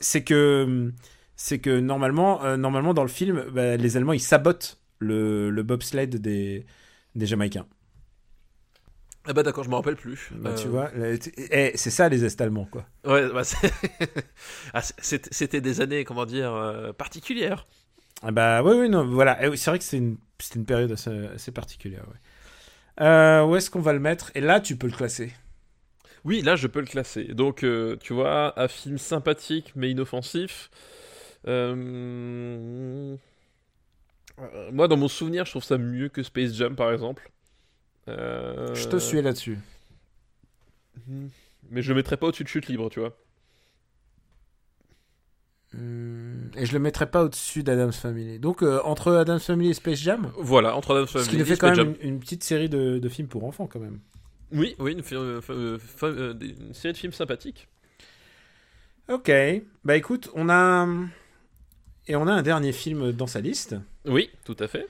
c'est que c'est que normalement, euh, normalement dans le film, bah, les Allemands ils sabotent le, le bobsled des des Jamaïcains. Ah bah d'accord, je me rappelle plus. Bah, Euh, Tu vois, le- t- eh, c'est ça les Est allemands quoi. Ouais, bah, Ah, c'était des années, comment dire, euh, particulières. Ah bah oui, oui, non, voilà. Eh C'est vrai que c'est une, période assez, assez particulière. Ouais. Euh, où est-ce qu'on va le mettre? Et là, tu peux le classer. Oui, là je peux le classer. Donc euh, tu vois, un film sympathique mais inoffensif. Euh, euh, Moi dans mon souvenir, je trouve ça mieux que Space Jam par exemple. Euh, Je te suis là-dessus. Mais je le mettrais pas au-dessus de Chute Libre, tu vois. Hum, Et je le mettrai pas au-dessus d'Adam's Family. Donc euh, entre Adam's Family et Space Jam, Voilà, entre Adam's ce Family qui nous fait quand même une, une petite série de, de films pour enfants quand même. Oui, oui, une, euh, euh, euh, une série de films sympathiques. Ok, bah écoute, on a et on a un dernier film dans sa liste. Oui, tout à fait.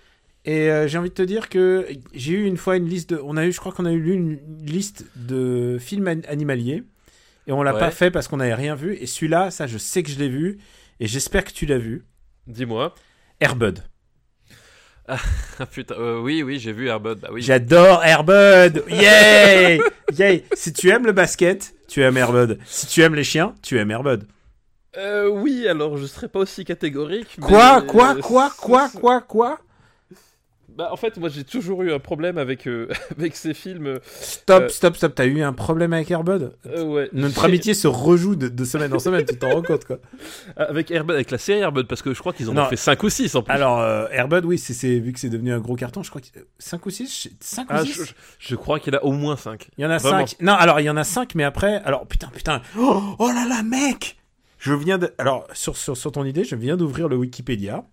Et euh, j'ai envie de te dire que j'ai eu une fois une liste de, on a eu, je crois qu'on a eu une liste de films an- animaliers et on l'a Ouais. pas fait parce qu'on n'avait rien vu. Et celui-là, ça, je sais que je l'ai vu et j'espère que tu l'as vu. Dis-moi. Airbud. Ah putain, euh, oui, oui, j'ai vu Airbud. Bah oui. J'adore Airbud. Yay, yay. Si tu aimes le basket, tu aimes Airbud. Si tu aimes les chiens, tu aimes Airbud. Euh, oui, alors je serais pas aussi catégorique. mais- Quoi, quoi, quoi, quoi, quoi, quoi? Bah en fait, moi j'ai toujours eu un problème avec euh, avec ces films. euh, Stop, Euh, stop, stop. T'as eu un problème avec Airbud euh, ouais. Notre amitié se rejoue de, de semaine en semaine. Tu t'en rends compte quoi avec Airbud, avec la série Airbud, parce que je crois qu'ils en Non. ont fait 5 ou 6 en plus. Alors, euh, Airbud, oui, c'est, vu que c'est devenu un gros carton, je crois que 5 ou 6 5 ou Ah, 6 je, je- je crois qu'il y en a au moins 5. Il y en a Vraiment. 5. Non, alors il y en a 5, mais après. Alors, putain, putain. Oh, oh là là, mec Je viens de. Alors, sur, sur, sur ton idée, je viens d'ouvrir le Wikipédia.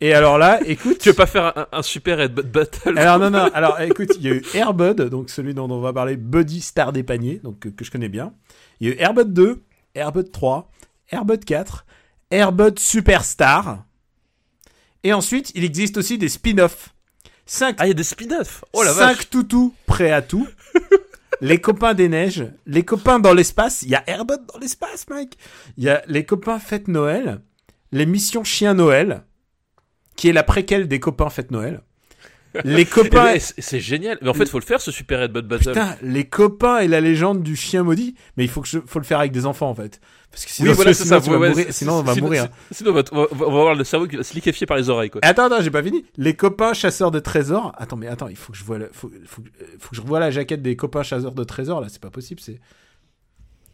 Et alors là, écoute. Tu veux pas faire un, un super Airbud Battle Alors non non, alors écoute, il y a eu Airbud, donc celui dont on va parler, Buddy Star des paniers, donc que, que je connais bien. Il y a eu Airbud 2, Airbud 3, Airbud 4, Airbud Superstar. Et ensuite, il existe aussi des spin-offs. 5 Ah, il y a des spin-offs Oh la vache Cinq toutous prêts à tout. les copains des neiges, les copains dans l'espace. Il y a Airbud dans l'espace, mec. Il y a les copains fête Noël, les missions chien Noël, qui est la préquelle des copains fête Noël. Les Eh copains, ben, c'est c'est génial. Mais en fait, faut le faire ce super Airbud Battle. putain, les copains et la légende du chien maudit. Mais il faut que je, faut le faire avec des enfants en fait, parce que sinon, oui, voilà, c'est sinon ça. vas ouais, sinon on va sinon- mourir. Sinon, on va, on va- on va avoir le cerveau qui va se liquéfier par les oreilles, quoi. Attends, attends, j'ai pas fini. Les copains chasseurs de trésors. Attends, mais attends, il faut que je vois, faut, faut, euh, faut que je revoie la jaquette des copains chasseurs de trésors. Là, c'est pas possible. C'est.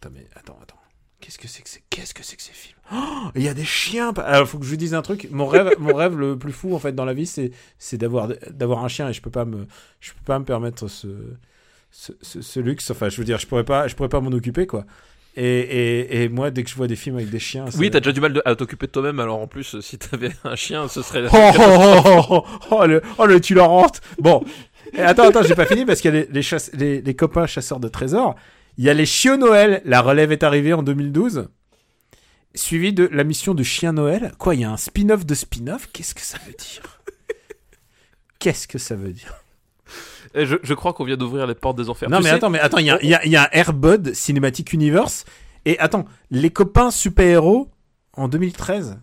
Attends, mais attends, attends. Qu'est-ce que c'est que c'est Qu'est-ce que c'est que ces films? Oh, Il y a des chiens. Alors, faut que je vous dise un truc. Mon rêve, mon rêve le plus fou en fait dans la vie, c'est, c'est d'avoir, d'avoir un chien et je peux pas me, je peux pas me permettre ce, ce, ce, ce luxe. Enfin, je veux dire, je pourrais pas, je pourrais pas m'en occuper quoi. Et, et, et moi, dès que je vois des films avec des chiens, Oui, t'as déjà du mal de- à t'occuper de toi-même, alors en plus, si t'avais un chien, ce serait. Oh, oh, oh, oh, oh, le, oh, le tu. Bon, Et attends, attends, j'ai pas fini parce qu'il y a les, les, chasse- les, les copains chasseurs de trésors. Il y a les chiots Noël. La relève est arrivée en 2012. Suivi de la mission de Chien Noël. Quoi, il y a un spin-off de spin-off? Qu'est-ce que ça veut dire? Qu'est-ce que ça veut dire? Et je, je crois qu'on vient d'ouvrir les portes des enfers. Non Tu mais sais- attends, mais attends, il y a, y, a, y a un Airbud Cinematic Universe. Et attends, les copains super-héros en 2013.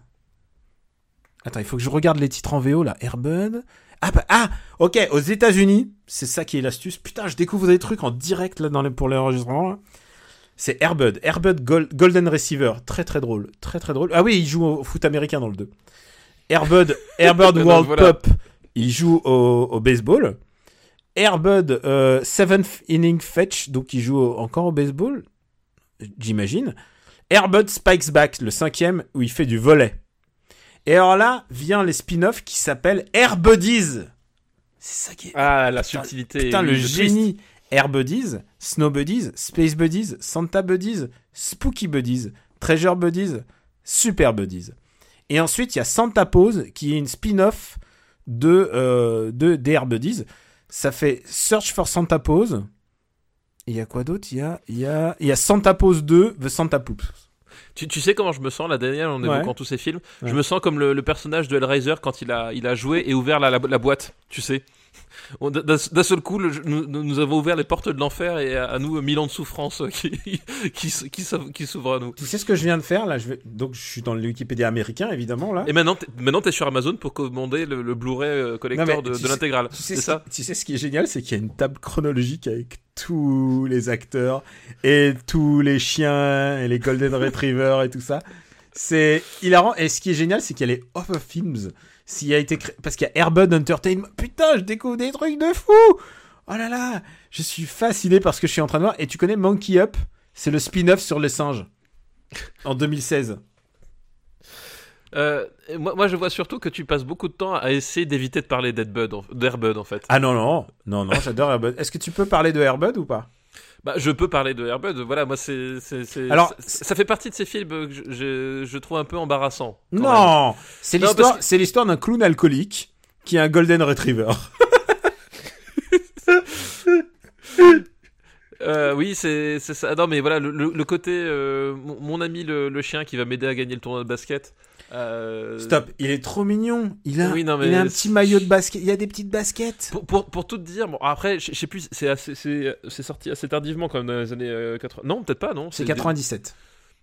Attends, il faut que je regarde les titres en VO là. Airbud. Ah, bah, ah, ok, aux États-Unis, c'est ça qui est l'astuce. Putain, je découvre des trucs en direct là dans les, pour l'enregistrement. C'est Airbud, Airbud Gol- Golden Receiver, très très drôle, très très drôle. Ah oui, il joue au foot américain dans le 2. Airbud, Airbud World voilà. Pop, il joue au, au baseball. Airbud euh, Seventh Inning Fetch, donc il joue au- encore au baseball, j'imagine. Airbud Spikes Back, le cinquième, où il fait du volet. Et alors là, vient les spin-offs qui s'appellent Airbuddies. C'est ça qui est... Ah, la subtilité. Putain, le twist. génie Air Buddies, Snow Buddies, Space Buddies, Santa Buddies, Spooky Buddies, Treasure Buddies, Super Buddies. Et ensuite, il y a Santa Pose, qui est une spin-off de, euh, de des Air Buddies. Ça fait Search for Santa Pose. Il y a quoi d'autre? Il y a, il y, a, il y a Santa Pose 2, The Santa Poops. Tu, tu sais comment je me sens là, Daniel, en Ouais. évoquant tous ces films? Je me sens comme le, le personnage de Hellraiser quand il a, il a joué et ouvert la, la, la boîte, tu sais. D'un seul coup, le- nous, nous avons ouvert les portes de l'enfer et à, à nous, mille ans de souffrance qui, qui, qui, s'ouvre- à nous. Tu sais ce que je viens de faire là? Je vais... Donc je suis dans le Wikipédia américain, évidemment, là. Et maintenant, maintenant, t'es sur Amazon pour commander le, le Blu-ray euh, collector Non, de, tu l'intégrale. Tu sais, ça? tu sais ce qui est génial, c'est qu'il y a une table chronologique avec tous les acteurs et tous les chiens et les golden retrievers et tout ça. C'est hilarant. Et ce qui est génial, c'est qu'il y a les Offer Films. S'il a été Parce qu'il y a Airbud Entertainment. Putain, je découvre des trucs de fou Oh là là Je suis fasciné par ce que je suis en train de voir. Et tu connais Monkey Up? C'est le spin-off sur les singes. En 2016. Euh, moi, moi, je vois surtout que tu passes beaucoup de temps à essayer d'éviter de parler d'Airbud, en, d'Airbud, en fait. Ah non, non. Non, non, j'adore Airbud. Est-ce que tu peux parler de Airbud ou pas? Bah, je peux parler de Airbud. Voilà, moi, c'est, Alors- ça, ça fait partie de ces films que je, je, je trouve un peu embarrassant. Non, c'est l'histoire, que- c'est l'histoire d'un clown alcoolique qui est un golden retriever. Euh, oui, c'est, ça. Non, mais voilà, le côté, euh, mon, mon ami le, le chien qui va m'aider à gagner le tournoi de basket. Euh, Stop, il est trop mignon. Il a, Oui, non, mais il a un petit maillot de basket. Il a des petites baskets. Pour, pour, pour tout te dire, bon, après, je je sais plus, c'est, c'est, sorti assez tardivement, quand même, dans les années euh, 80. Non, peut-être pas, non C'est des- 97.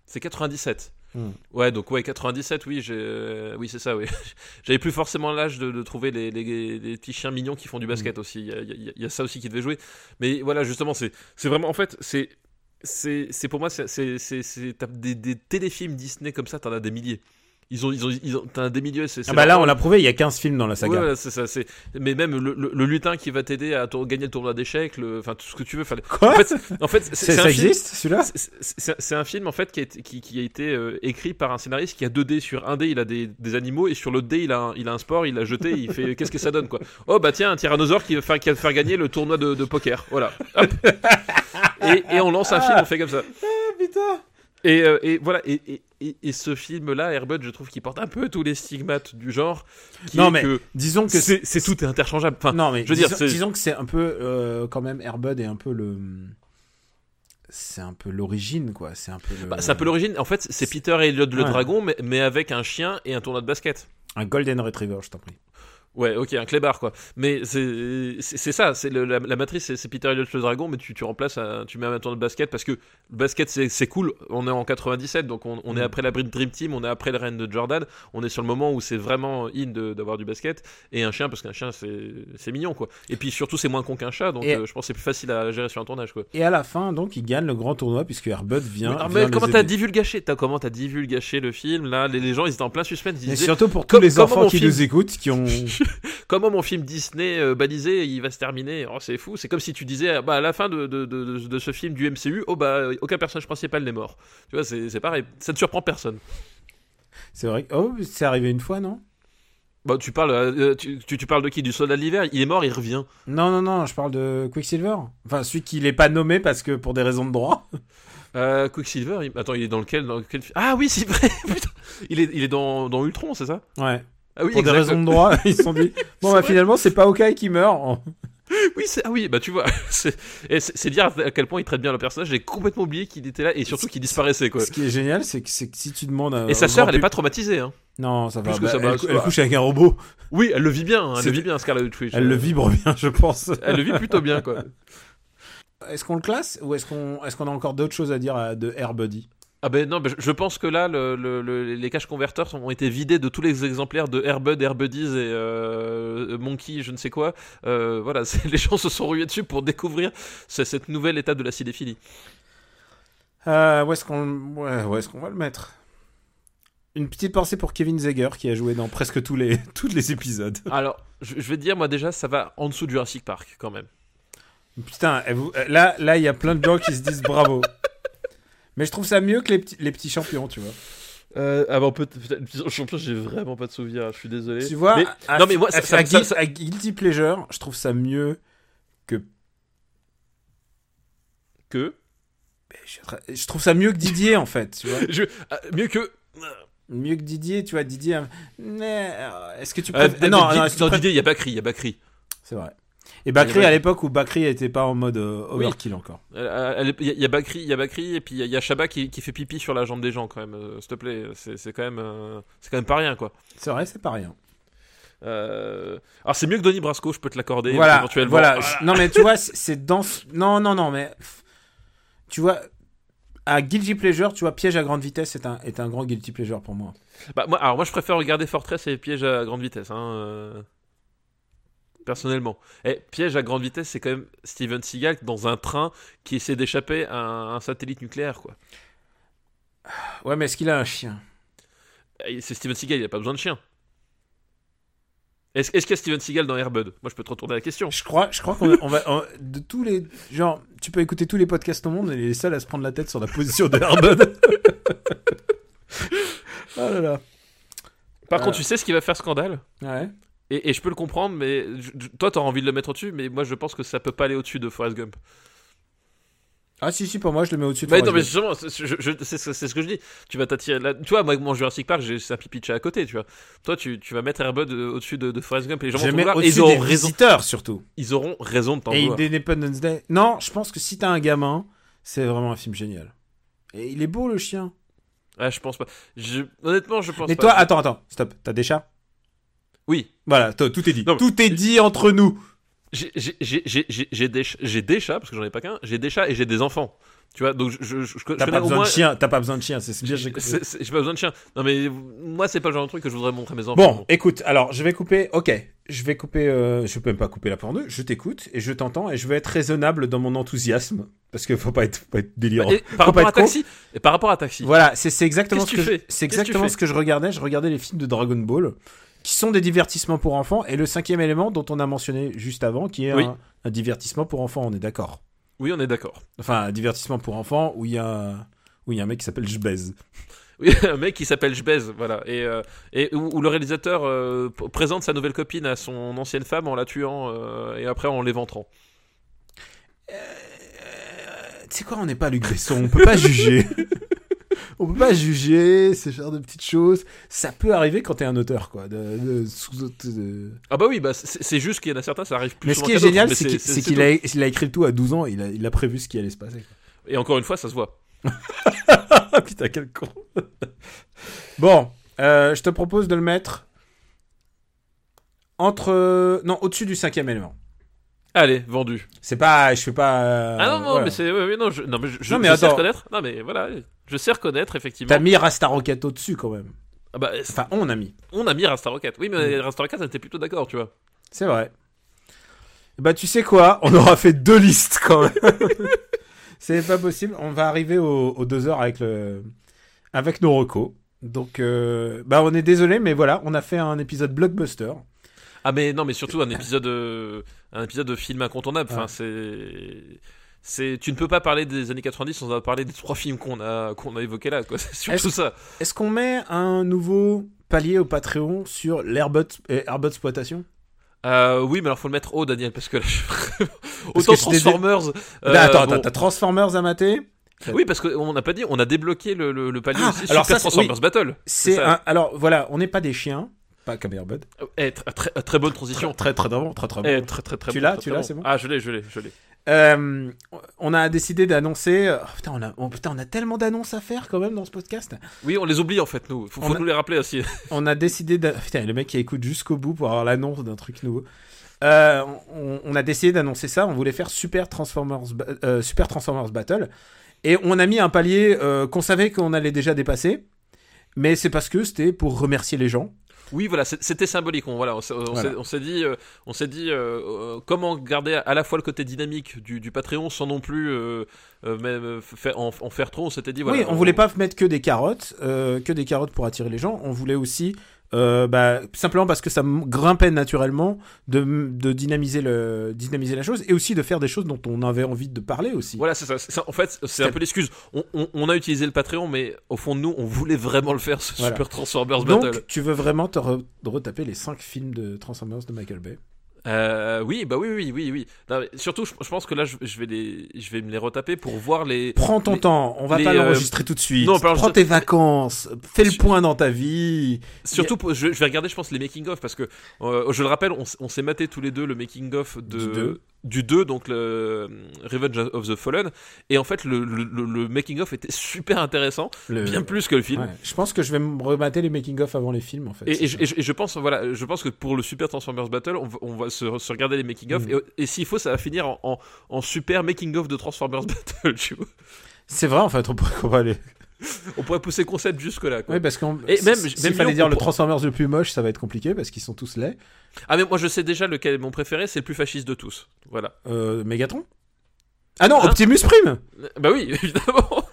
C'est 97. Hmm. Ouais, donc ouais, 97, oui, j'ai, euh, oui, c'est ça, oui. J'avais plus forcément l'âge de, de trouver les, les, les petits chiens mignons qui font du basket aussi. Il y, a, il y a- il y a ça aussi qui devait jouer. Mais voilà, justement, c'est, c'est vraiment, en fait, c'est, c'est, c'est pour moi, c'est, des, des téléfilms Disney comme ça, t'en as des milliers. Ils ont, ils ont, ils ont, t'en as des milliers. C'est, Ah bah là, on l'a prouvé, il y a 15 films dans la Ouais, saga. voilà, c'est ça. C'est... Mais même le, le- le lutin qui va t'aider à tour- gagner le tournoi d'échecs, le... enfin tout ce que tu veux. Quoi en fait, en fait, c'est, ça un film- existe, celui-là? c'est- un film en fait qui a été, qui, qui a été euh, écrit par un scénariste qui a 2 dés. Sur un dé, il a des, des animaux et sur l'autre dé, il a, un, il a un sport. Il l'a jeté. Il fait qu'est-ce que ça donne quoi? Oh bah tiens, un tyrannosaure qui va faire, qui va faire gagner le tournoi de, de poker. Voilà. Hop. Et, et on lance un film, on fait comme ça. Ah putain Et, euh, et voilà. Et, et, et, et ce film-là, Airbud, je trouve qu'il porte un peu tous les stigmates du genre. Non, mais que Disons que c'est, c'est tout est interchangeable. Enfin, Non, mais je veux dire, disons, c'est- disons que c'est un peu euh, quand même Airbud est un peu le. C'est un peu l'origine, quoi. C'est un peu. Le... Bah, c'est un peu l'origine. En fait, c'est Peter Elliot le Ouais. dragon, mais, mais avec un chien et un tournoi de basket. Un golden retriever, je t'en prie. Ouais, ok, un clébard quoi. Mais c'est ça, c'est la, la matrice, c'est- Peter Elliot le dragon, mais tu, tu remplaces, un- tu mets un tournoi de basket parce que le basket c'est cool. On est en 97, donc on, on est Mm. après la Dream Team, on est après le règne de Jordan, on est sur le moment où c'est vraiment in d'avoir du basket et un chien parce qu'un chien c'est mignon quoi. Et puis surtout c'est moins con qu'un chat, donc euh, je pense que c'est plus facile à gérer sur un tournage quoi. Et à la fin, donc, il gagne le grand tournoi puisque Airbud vient. Mais, ah, vient comment t'as divulgaché T'as comment t'as divulgaché le film là? Les, les gens ils étaient en plein suspense, ils disaient surtout pour tous les enfants qui nous écoutent, qui ont. comment mon film Disney euh, balisé il va se terminer oh c'est fou c'est comme si tu disais ah, bah à la fin de, de, de, de ce film du MCU oh bah aucun personnage principal n'est mort. Tu vois c'est pareil. Ça ne surprend personne. C'est vrai. Oh, c'est arrivé une fois, non? Bah tu parles euh, tu, tu, tu parles de qui? Du soldat de l'hiver? Il est mort il revient. Non, non, non, je parle de Quicksilver. Enfin, celui qui n'est pas nommé parce que pour des raisons de droit. euh, Quicksilver il- attends il est dans lequel dans lequel ah oui c'est vrai putain. Il est il est dans, dans Ultron c'est ça? Ouais. Ah oui pour des raisons de droit, ils se sont dit bon, bah finalement, c'est pas Hawkeye qui meurt. Oui, ah oui, bah tu vois, c'est dire à quel point il traite bien le personnage. J'ai complètement oublié qu'il était là et surtout qu'il disparaissait quoi. Ce qui est génial, c'est que, si tu demandes à. Et sa sœur, elle est pas traumatisée. Hein. Non, ça va. bah, ça va, elle, va. couche avec un robot. Oui, elle le vit bien. hein, Elle le vit bien, Scarlet Witch. Elle le vibre bien, je pense. Elle le vit plutôt bien quoi. Est-ce qu'on le classe ou est-ce qu'on est-ce qu'on a encore d'autres choses à dire de Air Buddy? Ah ben non, ben je- pense que là, le, le- le- les caches converteurs ont été vidés de tous les exemplaires de Airbud, Airbuddies et euh, Monkey, je ne sais quoi. Euh, voilà, les gens se sont rués dessus pour découvrir ce- cette nouvelle étape de la cinéphilie. euh, Où est-ce qu'on ouais, où est-ce qu'on va le mettre? Une petite pensée pour Kevin Zegger qui a joué dans presque tous les tous les épisodes. Alors, je, je vais te dire, moi déjà, ça va en dessous du Jurassic Park quand même. Putain, vous- là là il y a plein de gens qui se disent bravo. Mais je trouve ça mieux que les petits, les petits champions, tu vois. Euh, ah bon, peut-être, champion, j'ai vraiment pas de souvenir, je suis désolé. Tu vois, Mais- à, non, mais moi, ça- à- ça- à ça- Guil- à Guilty Pleasure, je trouve ça mieux que. que. Je, je trouve ça mieux que Didier en fait, tu vois. Je, ah, mieux que. Mieux que Didier, tu vois. Didier. euh, euh, Est-ce que tu Euh, préfères. non, Di- non, tu dans préfères- l'idée, il y a Bakri, il y a Bakri. C'est vrai. Et Bakri à l'époque où Bakri était pas en mode euh, Oui. overkill encore. Euh, Il y, a- il y a Bakri, il y a Bakri, et puis il y a- Shabba qui, qui fait pipi sur la jambe des gens quand même. euh, S'il te plaît, c'est quand même, euh, c'est quand même pas rien quoi. C'est vrai, c'est pas rien. Euh, Alors c'est mieux que Donnie Brasco, je peux te l'accorder. voilà, éventuellement. voilà. Non mais tu vois, c'est- dans. Non, non, non, mais tu vois, à Guilty Pleasure, tu vois, Piège à grande vitesse est un est un grand Guilty Pleasure pour moi. Bah, moi, alors moi je préfère regarder Fortress et Piège à grande vitesse. Hein, euh, Personnellement. Et Piège à grande vitesse, c'est quand même Steven Seagal dans un train qui essaie d'échapper à un, satellite nucléaire quoi. Ouais, mais est-ce qu'il a un chien? Et C'est Steven Seagal, il a pas besoin de chien. Est-ce est-ce qu'il y a Steven Seagal dans Airbud? Moi je peux te retourner la question. Je crois, je crois qu'on on va on- de tous les genre, tu peux écouter tous les podcasts au monde, on est les seuls à se prendre la tête sur la position de Airbud. oh là là. Par Euh. contre, tu sais ce qui va faire scandale? Ouais. Et, et je peux le comprendre, mais je- toi, t'auras envie de le mettre au-dessus, mais moi, je pense que ça peut pas aller au-dessus de Forrest Gump. Ah si si pour moi je le mets au-dessus de Bah, non, mais Forrest Gump. justement, c'est ce que je dis. Tu vas t'attirer là. Tu vois, moi, avec mon Jurassic Park, j'ai un pipi de chat à côté, tu vois. Toi, tu, tu vas mettre Airbud euh, au-dessus de, de Forrest Gump et les gens vont Je mets. Et ils des auront raison. surtout. Ils auront raison de t'en Et. Independence Day. Non, je pense que si t'as un gamin, c'est vraiment un film génial. Et il est beau le chien. Ah, je pense pas. Je... Honnêtement, je pense Mais pas. toi, attends, attends, stop. T'as des chats? Oui. Voilà, tout est dit. Non, Tout est dit entre nous. J'ai- des, ch- j'ai des chats, parce que j'en ai pas qu'un. J'ai des chats et j'ai des enfants. Tu vois, donc je, je, je, T'as connais pas besoin moins. de chien. T'as pas besoin de chien. C'est bien. j'ai pas besoin de chien. Non, mais moi, c'est pas le genre de truc que je voudrais montrer à mes enfants. Bon, écoute, alors je vais couper. Ok, je vais couper. euh, je peux même pas couper la porte en deux. Je t'écoute et je t'entends et je vais être raisonnable dans mon enthousiasme parce que faut pas être, faut pas être délirant. Et par rapport à être. Taxi, et par rapport à Taxi, Voilà, c'est exactement ce que je- que ce que je regardais. Je regardais les films de Dragon Ball qui sont des divertissements pour enfants et le cinquième élément dont on a mentionné juste avant qui est Oui. un, un divertissement pour enfants. On est d'accord. oui, on est d'accord. Enfin, un divertissement pour enfants où il y a où il y a un mec qui s'appelle Je baise. Oui, un mec qui s'appelle Jbez, voilà, et, euh, et où, où le réalisateur euh, présente sa nouvelle copine à son ancienne femme en la tuant euh, et après en l'éventrant. Tu sais quoi, on n'est pas Luc Besson, on peut pas juger. on peut pas juger ce genre de petites choses. Ça peut arriver quand t'es un auteur, quoi. De, de, sous- de- Ah bah oui, bah c'est juste qu'il y en a certains, ça arrive plus Mais ce qui est génial, c'est qu'il a, il a écrit le tout à 12 ans. Il a, il a prévu ce qui allait se passer. Et encore une fois, ça se voit. Putain, quel con. bon, euh, je te propose de le mettre entre. Non, au-dessus du cinquième élément. Allez, vendu. C'est pas. Je fais pas. euh, ah non, non, voilà. mais c'est. ouais, ouais, non, je, non, mais je, Non, mais je sais reconnaître. Non, mais voilà, je sais reconnaître, effectivement. T'as mis Rasta Rocket au-dessus quand même. Ah bah, Enfin, on a mis. on a mis Rasta Rocket. Oui, mais Mm. Rasta Rocket, était plutôt d'accord, tu vois. C'est vrai. Bah, tu sais quoi? On aura fait deux listes quand même. C'est pas possible. On va arriver aux, aux deux heures avec le, avec nos recos. Donc, euh, bah, on est désolé, mais voilà, on a fait un épisode blockbuster. Ah mais non mais surtout un épisode euh, un épisode de film incontournable. Enfin Ouais. c'est c'est tu ne peux pas parler des années 90 sans avoir parlé des trois films qu'on a qu'on a évoqués là quoi. C'est surtout Est-ce- ça. Est-ce qu'on met un nouveau palier au Patreon sur l'Airbot euh, euh, oui mais alors faut le mettre haut Daniel parce que là, je... Parce autant que Transformers euh, Bah, Attends, bon. attends, t'as Transformers à mater. Oui parce qu'on n'a pas dit on a débloqué le, le, le palier Ah, aussi alors Super ça, c'est- Transformers oui. Battle. C'est alors voilà, on n'est pas des chiens pas Camembert. Eh, très, très, très bonne transition. Très très très bon, très très bon. Eh, très très très Tu l'as, tu l'as, c'est bon Ah, je l'ai, je l'ai, je l'ai. Euh, on a décidé d'annoncer. oh, putain, on a, oh, putain, on a tellement d'annonces à faire quand même dans ce podcast. Oui, on les oublie en fait, nous. Faut, faut a- nous les rappeler aussi. On a décidé. Putain, le mec qui écoute jusqu'au bout pour avoir l'annonce d'un truc nouveau. Euh, on, on a décidé d'annoncer ça. On voulait faire Super Transformers, euh, Super Transformers Battle, et on a mis un palier euh, qu'on savait qu'on allait déjà dépasser. Mais c'est parce que c'était pour remercier les gens. Oui, voilà, c'était symbolique. On, voilà, on s'est on Voilà. s'est- on s'est dit, euh, on s'est dit euh, euh, comment garder à la fois le côté dynamique du, du Patreon sans non plus euh, même, faire, en, en faire trop. On s'était dit, voilà. oui, on voulait pas mettre que des carottes, euh, que des carottes pour attirer les gens. On voulait aussi, euh, bah, simplement parce que ça grimpait naturellement, de, de dynamiser le, dynamiser la chose et aussi de faire des choses dont on avait envie de parler aussi. Voilà, c'est ça. En fait, c'est un peu l'excuse. On, on- on a utilisé le Patreon, mais au fond de nous, on voulait vraiment le faire, ce Voilà. Super Transformers Donc, Battle. tu veux vraiment te re- retaper les 5 films de Transformers de Michael Bay? Euh, oui, bah oui, oui, oui, oui. Non, surtout, je, je pense que là, je, je vais les, je vais me les retaper pour voir les. Prends ton les- temps, on va les, pas euh, l'enregistrer tout de suite. non, Prends tes vacances, fais le point dans ta vie. Surtout, pour- je, vais regarder, je pense, les making of parce que euh, je le rappelle, on, s'est maté tous les deux le making of de Du. Du 2, donc le euh, Revenge of the Fallen, et en fait, le, le, le- le making of était super intéressant, Le- bien plus que le film. Ouais, Je pense que je vais me remater les making-of avant les films en fait. Et, et je, et pense, voilà, je pense que pour le Super Transformers Battle, on va, on va se, se regarder les making of, Mm. et, et s'il faut, ça va finir en, en, en super making of de Transformers Battle. Tu vois. C'est vrai en fait, on pourrait, aller. On pourrait pousser le concept jusque là. Oui, parce qu'on. Et même- s'il même fallait dire le Transformers le plus moche, ça va être compliqué parce qu'ils sont tous laids. Ah mais moi je sais déjà lequel est mon préféré, c'est le plus fasciste de tous. Voilà. Euh, Megatron? Ah non, Hein? Optimus Prime Bah oui, évidemment.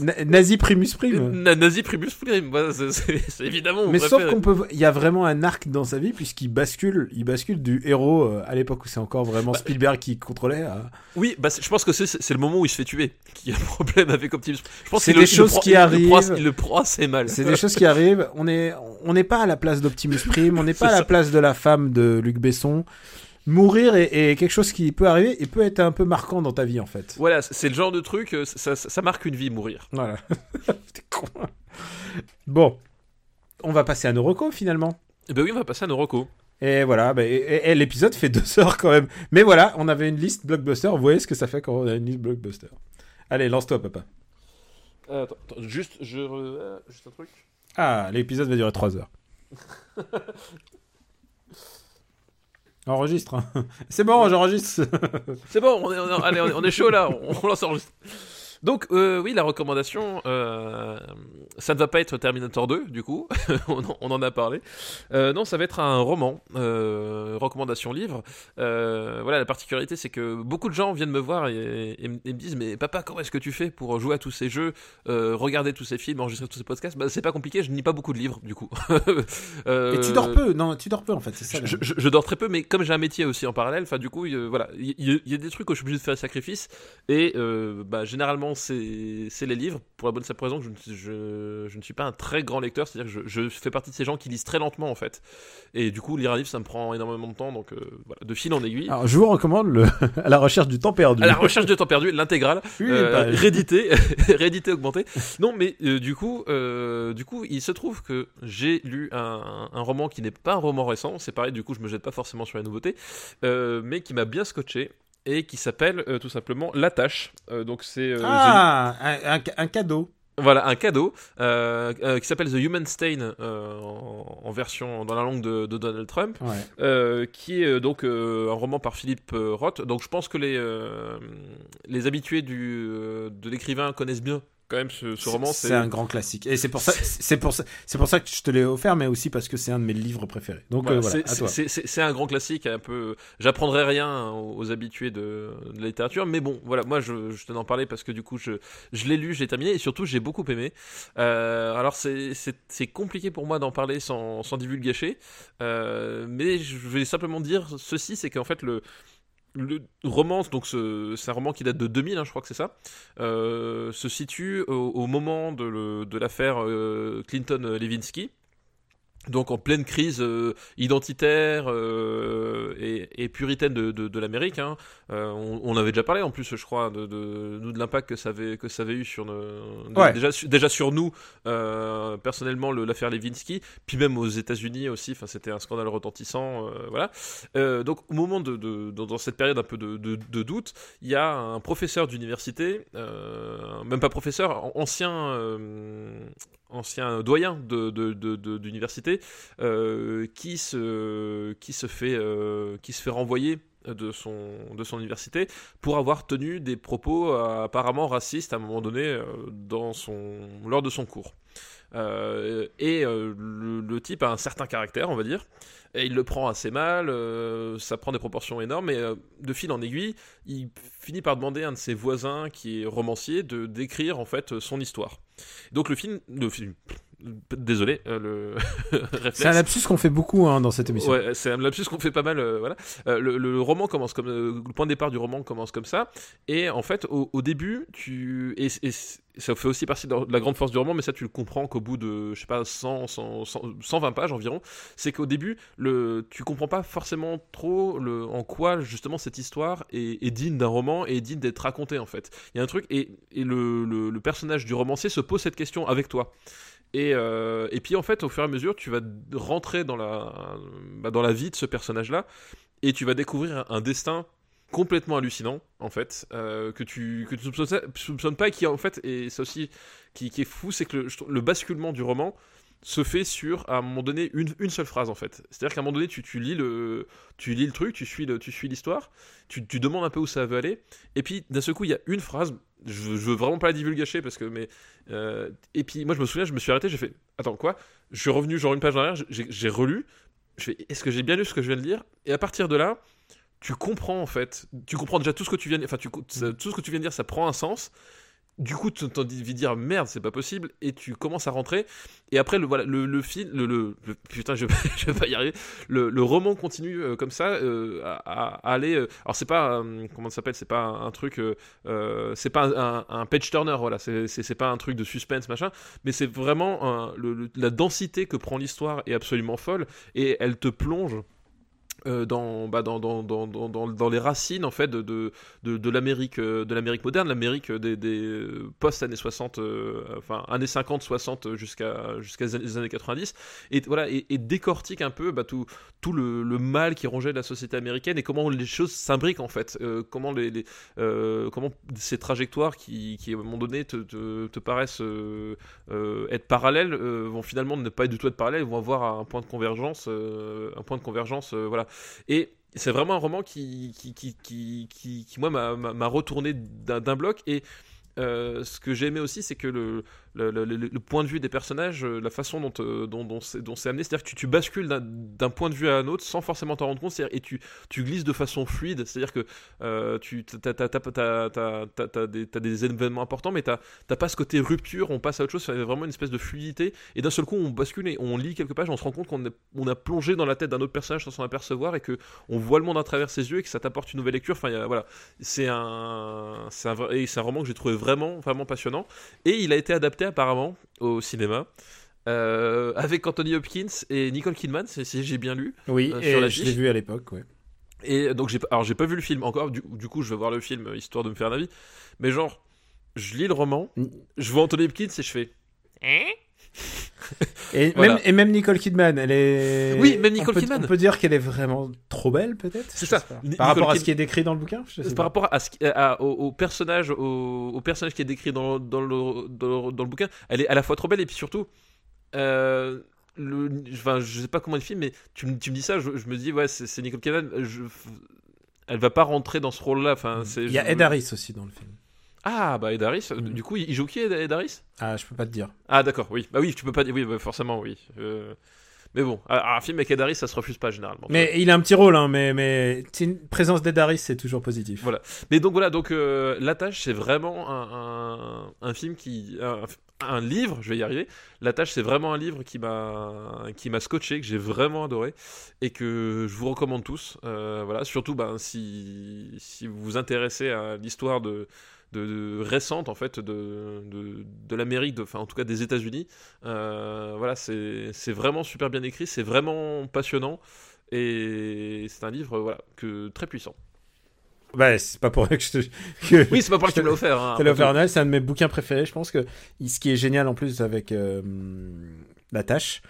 Na- Nazi Primus Prime Na- Nazi Primus Prime, voilà, c'est- évidemment Mais sauf qu'on peut, il y a vraiment un arc dans sa vie puisqu'il bascule, il bascule du héros euh, à l'époque où c'est encore vraiment Bah, Spielberg qui contrôlait. à- Oui, bah je pense que c'est le moment où il se fait tuer qui a un problème avec Optimus. Je pense C'est le- des il le choses qui il le arrivent. prend- Il le prend assez mal. C'est des choses qui arrivent. On est, on n'est pas à la place d'Optimus Prime, on n'est pas à la ça. place de la femme de Luc Besson. Mourir est, est quelque chose qui peut arriver et peut être un peu marquant dans ta vie en fait. Voilà, c'est le genre de truc, euh, ça, ça- ça marque une vie mourir. Voilà. T'es con. Bon, on va passer à nos recos finalement. Et ben oui, on va passer à nos recos. Et voilà, bah, et- et- et l'épisode fait deux heures quand même. Mais voilà, on avait une liste blockbuster. Vous voyez ce que ça fait quand on a une liste blockbuster. Allez, lance-toi, papa. Euh, attends, attends, juste, je, euh, juste un truc. Ah, l'épisode va durer trois heures. Enregistre. hein. C'est bon, j'enregistre. C'est bon, on est, on allez, on est chaud là, on, on lance enregistre. Donc, euh, oui, la recommandation, euh, ça ne va pas être Terminator 2, du coup, on, en, on en a parlé. Euh, non, ça va être un roman, recommandation livre. Voilà, la particularité, c'est que beaucoup de gens viennent me voir et, et me et me disent Mais papa, comment est-ce que tu fais pour jouer à tous ces jeux, regarder tous ces films, enregistrer tous ces podcasts? Bah, C'est pas compliqué, je ne lis pas beaucoup de livres, du coup. Et tu dors peu. Non, tu dors peu en fait, c'est ça. je, je- je dors très peu, mais comme j'ai un métier aussi en parallèle, enfin du coup, voilà, il y, a des trucs où je suis obligé de faire des sacrifices. Et bah, généralement, c'est c'est les livres. Pour la bonne simple raison que je, ne- je, je ne suis pas un très grand lecteur, c'est-à-dire que je, je fais partie de ces gens qui lisent très lentement en fait. Et du coup, lire un livre, ça me prend énormément de temps, donc euh, voilà, de fil en aiguille. Alors, je vous recommande le à la recherche du temps perdu. À la recherche de temps perdu, l'intégrale, euh, réédité, réédité augmenté. Non, mais euh, du coup, euh, du coup, il se trouve que j'ai lu un, un roman qui n'est pas un roman récent. C'est pareil, du coup, je me jette pas forcément sur la nouveauté, mais qui m'a bien scotché et qui s'appelle euh, tout simplement La Tâche. Euh, donc c'est euh, Ah, un, un- un cadeau. Voilà un cadeau euh, euh, qui s'appelle The Human Stain euh, en, en version dans la langue de, de Donald Trump. Ouais. Qui est donc un roman par Philippe Roth. Donc je pense que les, les habitués du, de l'écrivain connaissent bien quand même ce, ce roman. C'est un grand classique. Et c'est pour ça, c'est pour ça, c'est pour ça que je te l'ai offert, mais aussi parce que c'est un de mes livres préférés. Donc Voilà, euh, voilà, c'est- un grand classique, un peu. J'apprendrai rien aux, aux habitués de, de la littérature, mais bon, voilà, moi je, je tenais à en parler parce que du coup je, je l'ai lu, je l'ai terminé et surtout j'ai beaucoup aimé. Euh, alors c'est compliqué pour moi d'en parler sans, sans divulgacher, euh, mais je vais simplement dire ceci, c'est qu'en fait le le roman, donc ce- c'est un roman qui date de 2000, hein, je crois que c'est ça, euh, se situe au, moment de, l'affaire euh, Clinton-Levinsky. Donc en pleine crise euh, identitaire euh, et, et puritaine de, de, de l'Amérique. Hein. Euh, on, on avait déjà parlé en plus, je crois, de, de, de, l'impact que ça avait que ça avait eu sur nos, Ouais. déjà su- déjà sur nous personnellement le- l'affaire Levinsky, puis même aux États-Unis aussi. Enfin, c'était un scandale retentissant, voilà. Donc au moment de, dans, cette période un peu de, doute, il y a un professeur d'université, même pas professeur, an- ancien ancien doyen de, d'université euh, qui se qui se fait euh, qui se fait renvoyer de son de son université pour avoir tenu des propos euh, apparemment racistes à un moment donné euh, dans son lors de son cours. Euh, et le, type a un certain caractère, on va dire, et il le prend assez mal, ça prend des proportions énormes, et de fil en aiguille, il finit par demander à un de ses voisins, qui est romancier, de décrire en fait son histoire. Donc le film, le film, désolé, euh, le. C'est un lapsus qu'on fait beaucoup hein, dans cette émission. Ouais, c'est un lapsus qu'on fait pas mal. euh, voilà. Euh, le, le roman commence comme le point de départ du roman commence comme ça. Et en fait, au, au début, tu et, et ça fait aussi partie de la grande force du roman, mais ça tu le comprends qu'au bout de je sais pas 100, 100, 100 120 pages environ, c'est qu'au début, le tu comprends pas forcément trop le en quoi justement cette histoire est, est digne d'un roman et est digne d'être racontée en fait. Il y a un truc et, et le, le, le personnage du romancier se pose cette question avec toi. Et, euh, et puis en fait, au fur et à mesure, tu vas rentrer dans la, bah, dans la vie de ce personnage-là, et tu vas découvrir un destin complètement hallucinant, en fait, euh, que tu que tu soupçonnes, soupçonnes pas, et qui en fait, et c'est aussi qui, qui est fou, c'est que le, basculement du roman se fait sur à un moment donné une, une seule phrase en fait. C'est-à-dire qu'à un moment donné tu, lis le tu lis le truc, tu suis le tu suis l'histoire, tu, tu demandes un peu où ça veut aller et puis d'un seul coup il y a une phrase, je, je veux vraiment pas la divulgacher parce que mais euh, et puis moi je me souviens, je me suis arrêté, j'ai fait attends quoi? Je suis revenu genre une page en arrière, j'ai relu, je fais est-ce que j'ai bien lu ce que je viens de lire? Et à partir de là, tu comprends en fait, tu comprends déjà tout ce que tu viens enfin tout ce que tu viens de dire, ça prend un sens. Du coup, tu de dire merde, c'est pas possible, et tu commences à rentrer. Et après, le voilà, le, film, le, le- putain, je, vais pas y arriver. Le, roman continue euh, comme ça euh, à, aller. euh, alors c'est pas comment ça s'appelle, c'est pas un, truc, c'est pas un, un, page turner, voilà. C'est pas un truc de suspense machin, mais c'est vraiment la densité que prend l'histoire est absolument folle, et elle te plonge euh, dans, bah, dans, dans, dans, dans, les racines en fait de, de, de, l'Amérique euh, de l'Amérique moderne, l'Amérique des, des post années 60, euh, enfin années 50, 60 jusqu'à jusqu'à les années 90, et voilà et, décortique un peu bah, tout, tout le, mal qui rongeait la société américaine et comment les choses s'imbriquent en fait, comment les, comment ces trajectoires qui, qui à un moment donné te, te, paraissent être parallèles vont finalement ne pas du tout être parallèles, vont avoir un point de convergence, un point de convergence, voilà. Et c'est vraiment un roman qui, qui, qui, moi, m'a- retourné d'un bloc. Et euh, ce que j'ai aimé aussi, c'est que le, le, point de vue des personnages, euh, la façon dont, euh, dont, c'est amené, c'est-à-dire que tu, bascules d'un- point de vue à un autre sans forcément t'en rendre compte, et tu, glisses de façon fluide, c'est-à-dire que euh, tu t'as des, événements importants, mais t'as pas ce côté rupture, on passe à autre chose, c'est vraiment une espèce de fluidité, et d'un seul coup on bascule et on lit quelques pages, on se rend compte qu'on on a plongé dans la tête d'un autre personnage sans s'en apercevoir, et que on voit le monde à travers ses yeux, et que ça t'apporte une nouvelle lecture, enfin voilà, c'est un, un roman que j'ai trouvé vraiment, vraiment passionnant, et il a été adapté apparemment au cinéma. euh, avec Anthony Hopkins et Nicole Kidman, si j'ai bien lu. Oui, Euh, et sur je l'ai vu à l'époque, ouais. Et donc j'ai pas- alors j'ai pas vu le film encore, du, du coup je vais voir le film histoire de me faire un avis. Mais genre, je lis le roman, je vois Anthony Hopkins et je fais. Et, Voilà. même, et même Nicole Kidman, elle est. Oui, même Nicole on peut, Kidman. On peut dire qu'elle est vraiment trop belle, peut-être C'est ça. Par rapport à ce qui est décrit dans le bouquin je sais Par pas. rapport à ce qui- à- au, au personnage, au, au personnage qui est décrit dans, dans, le, dans, le- dans le bouquin, elle est à la fois trop belle et puis surtout, euh, le, enfin, je sais pas comment elle filme, mais tu, me- tu me dis ça, je, je me dis ouais, c'est Nicole Kidman. Je, elle va pas rentrer dans ce rôle-là. Enfin. Il y a Ed Harris aussi dans le film. Ah bah Ed Harris. Mm. Du coup, il joue qui Ed, Ed Harris Ah, je peux pas te dire. Ah d'accord, oui. Bah oui, tu peux pas dire oui, bah, forcément oui. Euh, Mais bon, un film avec Ed Harris, ça se refuse pas généralement. Mais il a un petit rôle, hein, mais, mais une présence d'Ed Harris, c'est toujours positif. Voilà. Mais donc voilà, donc euh, La Tâche, c'est vraiment un, un, un film qui, un, un livre, je vais y arriver. La Tâche, c'est vraiment un livre qui m'a, qui m'a scotché, que j'ai vraiment adoré et que je vous recommande tous. Euh, voilà, surtout ben si si vous vous intéressez à l'histoire de de, de récente en fait de, de, de l'Amérique, enfin en tout cas des États-Unis. Euh, voilà, c'est vraiment super bien écrit, c'est vraiment passionnant et c'est un livre voilà que très puissant. Bah, c'est pas pour rien que je te. que- Oui, c'est pas pour que tu me l'as offert. Hein, après offert. Noël, c'est un de mes bouquins préférés. Je pense que ce qui est génial en plus avec euh, La Tâche,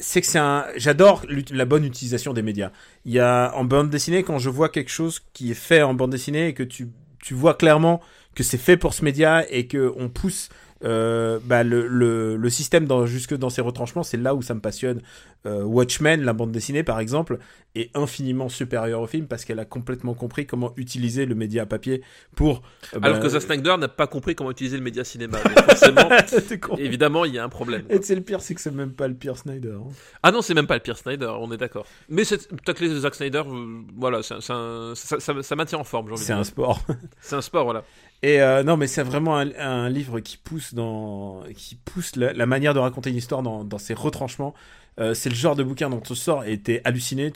c'est que c'est un. J'adore la bonne utilisation des médias. Il y a en bande dessinée, quand je vois quelque chose qui est fait en bande dessinée et que tu, tu vois clairement que c'est fait pour ce média et que on pousse euh, bah, le, le, le système dans, jusque dans ses retranchements, c'est là où ça me passionne. Euh, Watchmen, la bande dessinée par exemple, est infiniment supérieure au film parce qu'elle a complètement compris comment utiliser le média papier pour. euh, Alors bah, que Zack Snyder n'a pas compris comment utiliser le média cinéma. Donc forcément, évidemment, il y a un problème. Et c'est le pire, c'est que c'est même pas le pire Snyder. hein. Ah non, c'est même pas le pire Snyder, on est d'accord. Mais peut-être que les Zack Snyder, voilà, c'est un- un- ça, ça, ça maintient en forme, j'ai envie de C'est un sport. C'est un sport, voilà. Et euh, non, mais c'est vraiment un, livre qui pousse dans, qui pousse la, manière de raconter une histoire dans, ses retranchements. Euh, c'est le genre de bouquin dont tu sors et t'es halluciné.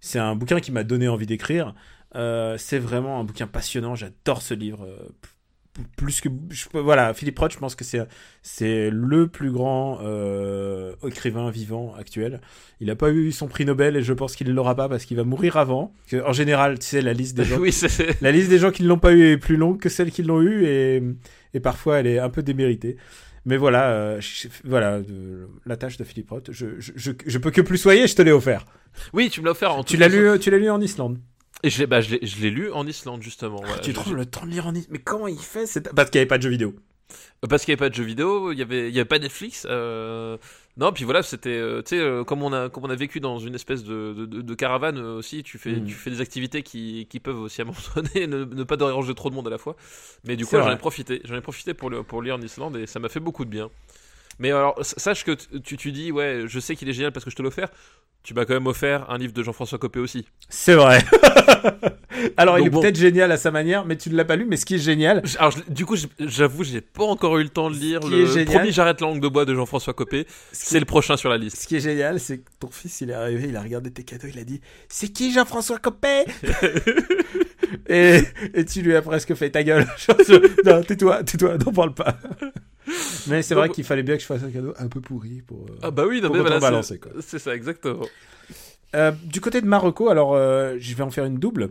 C'est un bouquin qui m'a donné envie d'écrire. Euh, c'est vraiment un bouquin passionnant. J'adore ce livre. Euh, plus que je voilà Philippe Roth je pense que c'est c'est le plus grand euh, écrivain vivant actuel il a pas eu son prix Nobel et je pense qu'il l'aura pas parce qu'il va mourir avant en général tu sais la liste des gens oui, la liste des gens qui ne l'ont pas eu est plus longue que celles qui l'ont eu et, et parfois elle est un peu déméritée. Mais voilà, euh, je- voilà de- la tâche de Philippe Roth. Je, je, je, je peux que plus soyer, je te l'ai offert. Oui, tu me l'as offert en Tu l'as lu, tu l'as lu en Islande. Et je l'ai bah, je l'ai- lu en Islande, justement. voilà. tu trouves le temps de lire en Islande Mais comment il fait Parce qu'il n'y avait pas de jeux vidéo. Parce qu'il n'y avait pas de jeux vidéo, il y avait, il y avait pas Netflix. euh, Non, puis voilà, c'était, euh, tu sais, euh, comme on a, comme on a vécu dans une espèce de, de, caravane aussi, tu fais, Mm. tu fais des activités qui, qui peuvent aussi à un moment donné ne, ne pas déranger trop de monde à la fois. Mais du coup, j'en ai profité, j'en ai profité pour le, pour lire en Islande et ça m'a fait beaucoup de bien. Mais alors, sache que tu, tu dis, ouais, je sais qu'il est génial parce que je te l'ai offert. Tu m'as quand même offert un livre de Jean-François Copé aussi. C'est vrai. Alors il est bon. peut-être génial à sa manière, mais tu ne l'as pas lu. Mais ce qui est génial, Alors, je- du coup, j'avoue, j'ai pas encore eu le temps de lire qui le est génial- premier J'arrête la langue de bois de Jean-François Copé. C'est le prochain sur la liste. ce qui est génial, c'est que ton fils, il est arrivé, il a regardé tes cadeaux, il a dit C'est qui Jean-François Copé? Et, et tu lui as presque fait ta gueule. Non, tais-toi, tais-toi, n'en parle pas. Mais c'est vrai qu'il fallait bien que je fasse un cadeau un peu pourri pour. euh, Ah bah oui, non, pour mais voilà, contrebalancer, c'est- quoi. c'est ça, exactement. Euh, du côté de Marocco, alors euh, je vais en faire une double.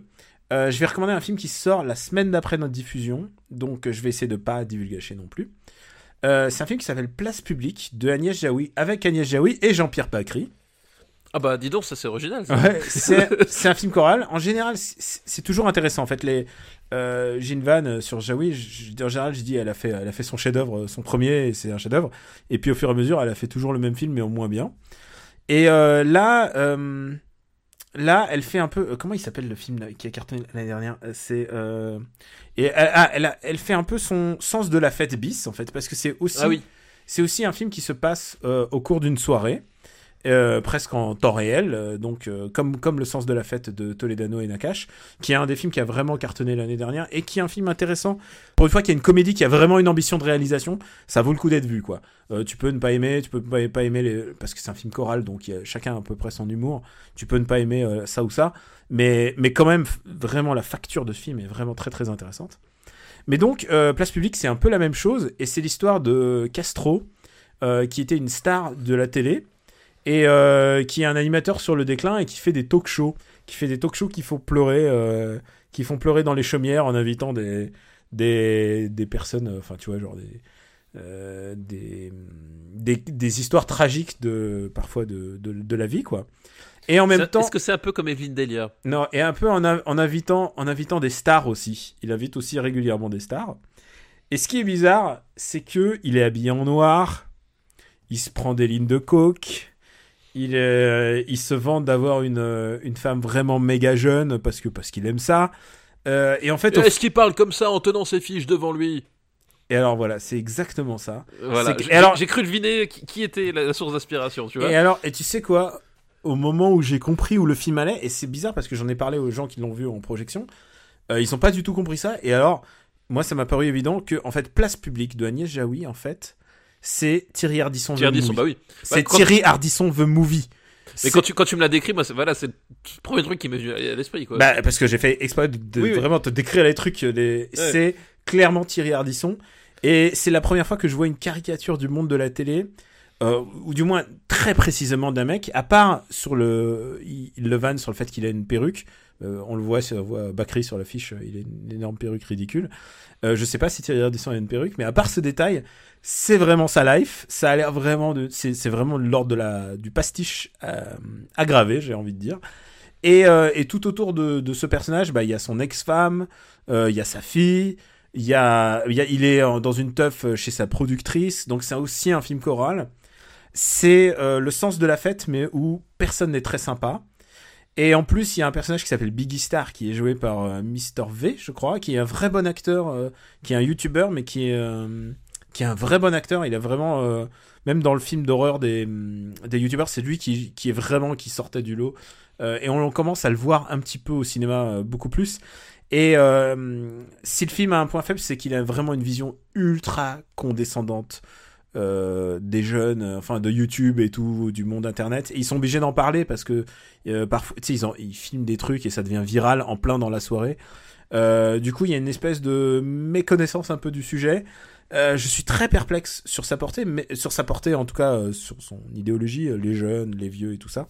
Je vais recommander un film qui sort la semaine d'après notre diffusion, donc je vais essayer de pas divulgacher non plus. C'est un film qui s'appelle Place publique de Agnès Jaoui avec Agnès Jaoui et Jean-Pierre Pacry. Ah bah dis donc, ça c'est original. Ouais, c'est un film choral. En général, c'est toujours intéressant. En fait, les euh, j'ai une vanne sur Jaoui. En général, je dis elle a fait, elle a fait son chef-d'œuvre, son premier, et c'est un chef-d'œuvre. Et puis au fur et à mesure, elle a fait toujours le même film, mais en moins bien. Et euh, là, euh, là, elle fait un peu. euh, comment il s'appelle le film là, qui a cartonné l'année dernière? Euh, C'est euh, et elle, ah, elle, a- elle fait un peu son sens de la fête bis en fait, parce que c'est aussi Ah oui. c'est aussi un film qui se passe euh, au cours d'une soirée, euh, presque en temps réel, euh, donc euh, comme, comme Le sens de la fête de Toledano et Nakash, qui est un des films qui a vraiment cartonné l'année dernière et qui est un film intéressant. Pour une fois qu'il y a une comédie qui a vraiment une ambition de réalisation, ça vaut le coup d'être vu, quoi. Euh, tu peux ne pas aimer, tu peux pas, aimer les... parce que c'est un film choral, donc y a chacun à peu près son humour. Tu peux ne pas aimer euh, ça ou ça, mais, mais quand même, vraiment, la facture de ce film est vraiment très très intéressante. Mais donc, euh, Place Publique, c'est un peu la même chose, et c'est l'histoire de Castro, qui était une star de la télé, et euh, qui est un animateur sur le déclin et qui fait des talk shows, qui fait des talk shows qui font pleurer, euh, qui font pleurer dans les chaumières en invitant des, des, des personnes, euh, enfin tu vois, genre des, euh, des, des, des histoires tragiques de parfois de, de, de la vie, quoi. Et en même temps, Est-ce que c'est un peu comme Evelyne Delia? Non, et un peu en, en invitant, en invitant des stars aussi. Il invite aussi régulièrement des stars. Et ce qui est bizarre, c'est que il est habillé en noir, il se prend des lignes de coke, il, est- il se vante d'avoir une, euh, une femme vraiment méga jeune parce que parce qu'il aime ça. Euh, et en fait, Est-ce qu'il parle comme ça en tenant ses fiches devant lui? Et alors voilà, c'est exactement ça. Voilà. que- J'ai- alors- J'ai cru deviner qui, était la, la source d'inspiration, tu vois. Et alors, et tu sais quoi? Au moment où j'ai compris où le film allait, et c'est bizarre parce que j'en ai parlé aux gens qui l'ont vu en projection, euh, ils n'ont pas du tout compris ça. Et alors, moi, ça m'a paru évident que, en fait, Place Publique de Agnès Jaoui, en fait, c'est Thierry Ardisson Thierry The Ardisson, Movie. bah oui. C'est quand- Thierry Ardisson The Movie. Mais quand tu, quand tu me l'as décrit, moi, c'est- voilà, c'est le premier truc qui m'est venu à l'esprit, quoi. Bah, parce que j'ai fait exprès de, de Oui, oui. vraiment te décrire les trucs. Les... C'est clairement Thierry Ardisson. Et c'est la première fois que je vois une caricature du monde de la télé, euh, ou du moins très précisément d'un mec, à part sur le. Il, il le vanne sur le fait qu'il a une perruque. Euh, on le voit, on voit Bakri sur l'affiche, il a une énorme perruque ridicule. Euh, je sais pas si Thierry Ardisson a une perruque, mais à part ce détail, c'est vraiment sa life. Ça a l'air vraiment de. C'est vraiment de l'ordre de la, du pastiche euh, aggravé, j'ai envie de dire. Et, euh, tout autour de, ce personnage, bah, il y a son ex-femme, euh, il y a sa fille, il y a, il est dans une teuf chez sa productrice, donc c'est aussi un film choral. C'est euh, le sens de la fête, mais où personne n'est très sympa. Et en plus, il y a un personnage qui s'appelle Biggie Star, qui est joué par euh, Mr. V, je crois, qui est un vrai bon acteur, euh, qui est un YouTuber, mais qui est, euh, qui est un vrai bon acteur. Il a vraiment, euh, même dans le film d'horreur des, des YouTubers, c'est lui qui, qui est vraiment, qui sortait du lot. Et on, commence à le voir un petit peu au cinéma, beaucoup plus. Et si le film a un point faible, c'est qu'il a vraiment une vision ultra condescendante euh, des jeunes, euh, enfin de YouTube et tout, du monde internet. Et ils sont obligés d'en parler parce que euh, parfois, tu sais, ils, en- ils filment des trucs et ça devient viral en plein dans la soirée. Euh, du coup, il y a une espèce de méconnaissance un peu du sujet. Euh, je suis très perplexe sur sa portée, mais sur sa portée en tout cas euh, sur son idéologie, les jeunes, les vieux et tout ça.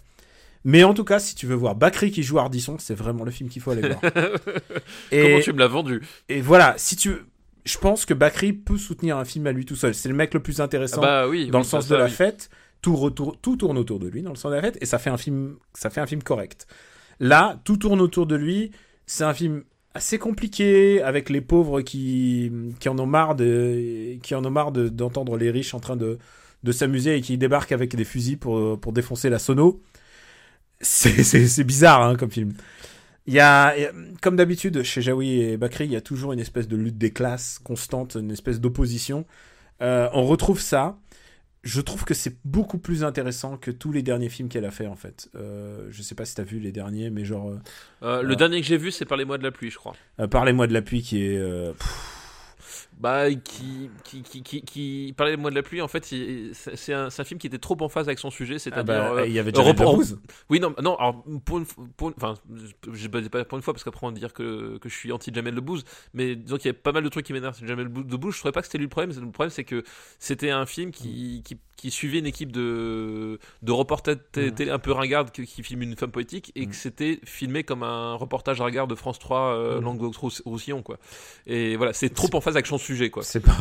Mais en tout cas, si tu veux voir Bakri qui joue Ardisson, c'est vraiment le film qu'il faut aller voir. et, Comment tu me l'as vendu? et voilà, si tu, je pense que Bakri peut soutenir un film à lui tout seul. C'est le mec le plus intéressant Bah oui. dans oui, le sens ça, de la oui. fête. Tout, retour, tout tourne autour de lui dans le sens de la fête et ça fait un film, ça fait un film correct. Là, tout tourne autour de lui. C'est un film assez compliqué avec les pauvres qui, qui en ont marre de, qui en ont marre de- d'entendre les riches en train de, de s'amuser et qui débarquent avec des fusils pour, pour défoncer la sono. C'est bizarre hein, comme film. Il y a, comme d'habitude, chez Jaoui et Bakri, il y a toujours une espèce de lutte des classes constante, une espèce d'opposition. Euh, on retrouve ça. Je trouve que c'est beaucoup plus intéressant que tous les derniers films qu'elle a fait en fait. Euh, je sais pas si t'as vu les derniers, mais genre euh, Euh, le dernier que j'ai vu, c'est Parlez-moi de la pluie, je crois. Parlez-moi de la pluie qui est. pff, Bah, qui, qui, qui, qui, qui- Parlez-moi de la pluie, en fait, c'est un, film qui était trop en phase avec son sujet, ah c'est-à-dire. bah, euh, il y avait déjà. Oui, non, non, alors, pour une, pour une- enfin, je pas pour une fois, parce qu'après on va dire que, que je suis anti-Jamel Debbouze, mais disons qu'il y a pas mal de trucs qui m'énervent sur Jamel Debbouze, je trouvais pas que c'était lui le problème, le problème c'est que c'était un film qui, qui, qui suivait une équipe de, de reporters Mm. télé un peu ringarde qui, qui filme une femme politique, et Mm. que c'était filmé comme un reportage ringard de France 3, euh, Mm. Languedoc-Roussillon, quoi. Et voilà, c'est trop en phase avec son sujet,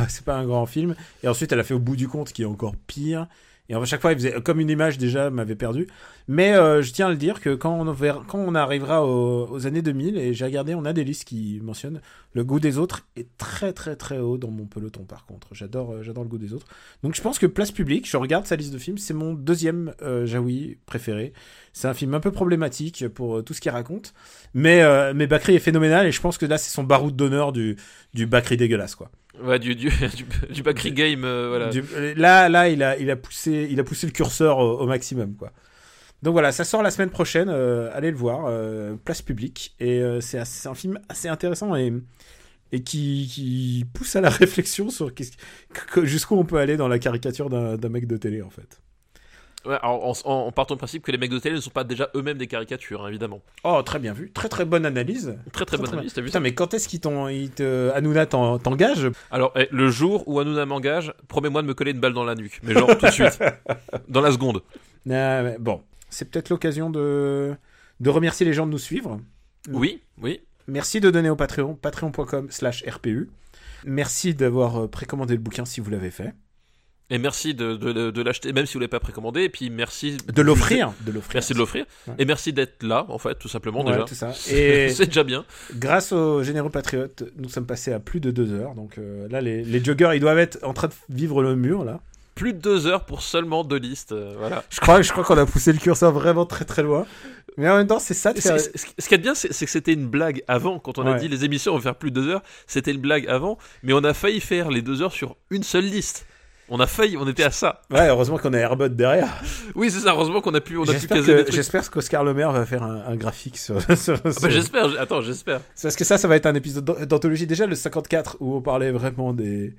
c'est pas un grand film. Et ensuite, elle a fait Au bout du compte, qui est encore pire. Et à chaque fois, il faisait comme une image déjà m'avait perdu. Mais euh, je tiens à le dire que quand on, verra- quand arrivera aux, années 2000, et j'ai regardé, on a des listes qui mentionnent le goût des autres est très très très haut dans mon peloton. Par contre, j'adore euh, j'adore le goût des autres. Donc je pense que Place Publique, je regarde sa liste de films, c'est mon deuxième euh, Jaoui préféré. C'est un film un peu problématique pour euh, tout ce qu'il raconte, mais euh, mais Bakri est phénoménal et je pense que là c'est son baroud d'honneur du du Bakri dégueulasse quoi. Du, du, du, Game, euh, voilà. Là, là, il a, il a poussé, il a poussé le curseur au, maximum, quoi. Donc voilà, ça sort la semaine prochaine. euh, allez le voir, euh, place publique, et c'est un film assez intéressant et et qui, qui pousse à la réflexion sur jusqu'où on peut aller dans la caricature d'un mec de télé, en fait. Ouais, alors, en, en, en partant du principe que les mecs de télé ne sont pas déjà eux-mêmes des caricatures, hein, évidemment. Oh, très bien vu, très très bonne analyse. Très très bonne analyse, t'as vu Putain, mais quand est-ce qu'il t'en, il te, Hanouna t'en- t'engage Alors, eh, le jour où Hanouna m'engage, promets-moi de me coller une balle dans la nuque. Mais genre tout de suite. Dans la seconde. Ah, Bon, c'est peut-être l'occasion de de remercier les gens de nous suivre. Oui, oui. Merci de donner au Patreon, patreon.com slash RPU. Merci d'avoir euh, précommandé le bouquin si vous l'avez fait. Et merci de, de, l'acheter, même si vous l'avez pas précommandé. Et puis merci De l'offrir. De l'offrir. Merci de l'offrir. Ouais. Et merci d'être là, en fait, tout simplement Ouais, déjà. tout ça. Et C'est déjà bien. grâce aux généreux patriotes, nous sommes passés à plus de deux heures. Donc euh, là, les, les joggers, ils doivent être en train de vivre le mur, là. Plus de deux heures pour seulement deux listes. euh, voilà. Je crois, je crois qu'on a poussé le curseur vraiment très très loin. Mais en même temps, c'est ça de faire... Ce qui est bien, c'est que c'était une blague avant. Quand on a dit les émissions, on va faire plus de deux heures, c'était une blague avant. Mais on a failli faire les deux heures sur une seule liste. On a failli, on était à ça. Ouais, heureusement qu'on a Airbot derrière. Oui, c'est ça. Heureusement qu'on a pu, on a pu J'espère caser. J'espère qu'Oscar Lemaire va faire un, un graphique sur... sur- Ah bah, j'espère. Attends, j'espère. Parce que ça, ça va être un épisode d'an- d'anthologie. Déjà, le 54, où on parlait vraiment des.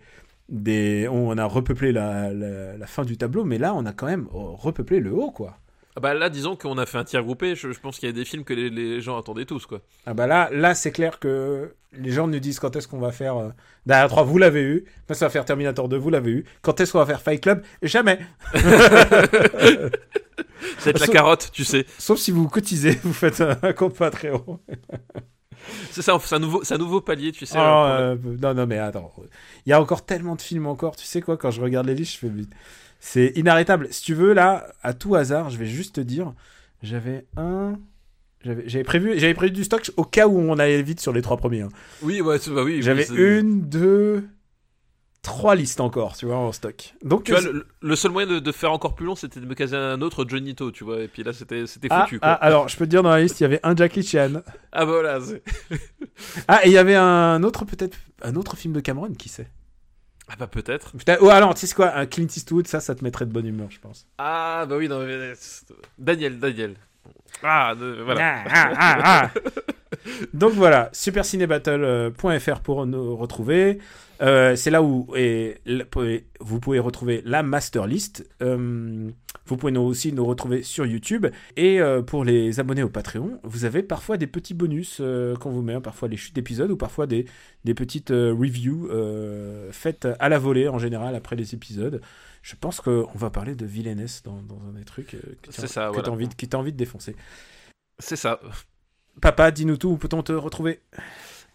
des on a repeuplé la, la, la fin du tableau, mais là, on a quand même repeuplé le haut, quoi. Ah bah là, disons qu'on a fait un tir groupé. Je, je pense qu'il y a des films que les, les gens attendaient tous, quoi. Ah bah là, là c'est clair que les gens nous disent quand est-ce qu'on va faire euh, Derrière 3, vous l'avez eu. Quand est-ce qu'on va faire Terminator 2, vous l'avez eu. Quand est-ce qu'on va faire Fight Club? Jamais. C'est la carotte, tu sais. Sauf si vous cotisez, vous faites un, un compte Patreon. C'est ça, c'est un nouveau, c'est un nouveau palier, tu sais. Euh, non, non, mais attends. Il y a encore tellement de films encore. Tu sais quoi, quand je regarde les listes, je fais. C'est inarrêtable. Si tu veux, là, à tout hasard, je vais juste te dire. J'avais un. J'avais prévu, j'avais prévu du stock au cas où on allait vite sur les trois premiers. hein. Oui, ouais, bah oui. oui, J'avais une, deux, trois listes encore, tu vois, en stock. Donc, Tu vois, le, le seul moyen de, de faire encore plus long, c'était de me caser un autre Johnito, tu vois. Et puis là, c'était, c'était ah, foutu, ah, quoi. alors, je peux te dire dans la liste, il y avait un Jackie Chan. Ah, bah voilà. Ah, et il y avait un autre, peut-être, un autre film de Cameron, qui sait? Ah, bah peut-être. Oh, alors, tu sais quoi, un Clint Eastwood, ça, ça te mettrait de bonne humeur, je pense. Ah, bah oui, non, mais... Daniel, Daniel. Ah, de- voilà. Ah, ah, ah. Donc voilà, supercinébattle.fr pour nous retrouver. Euh, c'est là où et, vous pouvez retrouver la master list. Euh, vous pouvez nous aussi nous retrouver sur YouTube. Et euh, pour les abonnés au Patreon, vous avez parfois des petits bonus euh, qu'on vous met, hein, parfois les chutes d'épisodes ou parfois des, des petites euh, reviews faites à la volée en général après les épisodes. Je pense qu'on va parler de villainess dans, dans un des trucs euh, que voilà. t'as envie, de- qui envie de défoncer. C'est ça. Papa, dis-nous tout, où peut-on te retrouver?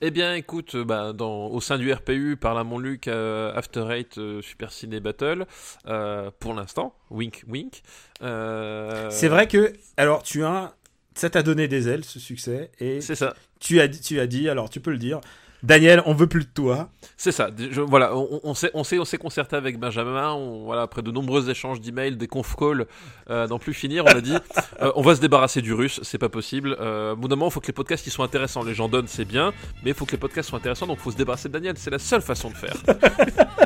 Eh bien, écoute, euh, bah, dans, au sein du RPU, par là mon Luc, euh, After Eight, euh, Super Ciné Battle, euh, pour l'instant, wink wink. C'est vrai que, alors tu as, ça t'a donné des ailes ce succès et C'est ça. tu as, dit- tu as dit, alors tu peux le dire, Daniel, on veut plus de toi. C'est ça. Je- voilà, on, on s'est, on s'est, on s'est concerté avec Benjamin. On, voilà, après de nombreux échanges d'emails, des conf calls, euh, d'en plus finir, on a dit, euh, on va se débarrasser du russe. C'est pas possible. Euh, au bout d'un moment, il faut que les podcasts ils soient intéressants. Les gens donnent, c'est bien, mais il faut que les podcasts soient intéressants. Donc, il faut se débarrasser de Daniel. C'est la seule façon de faire.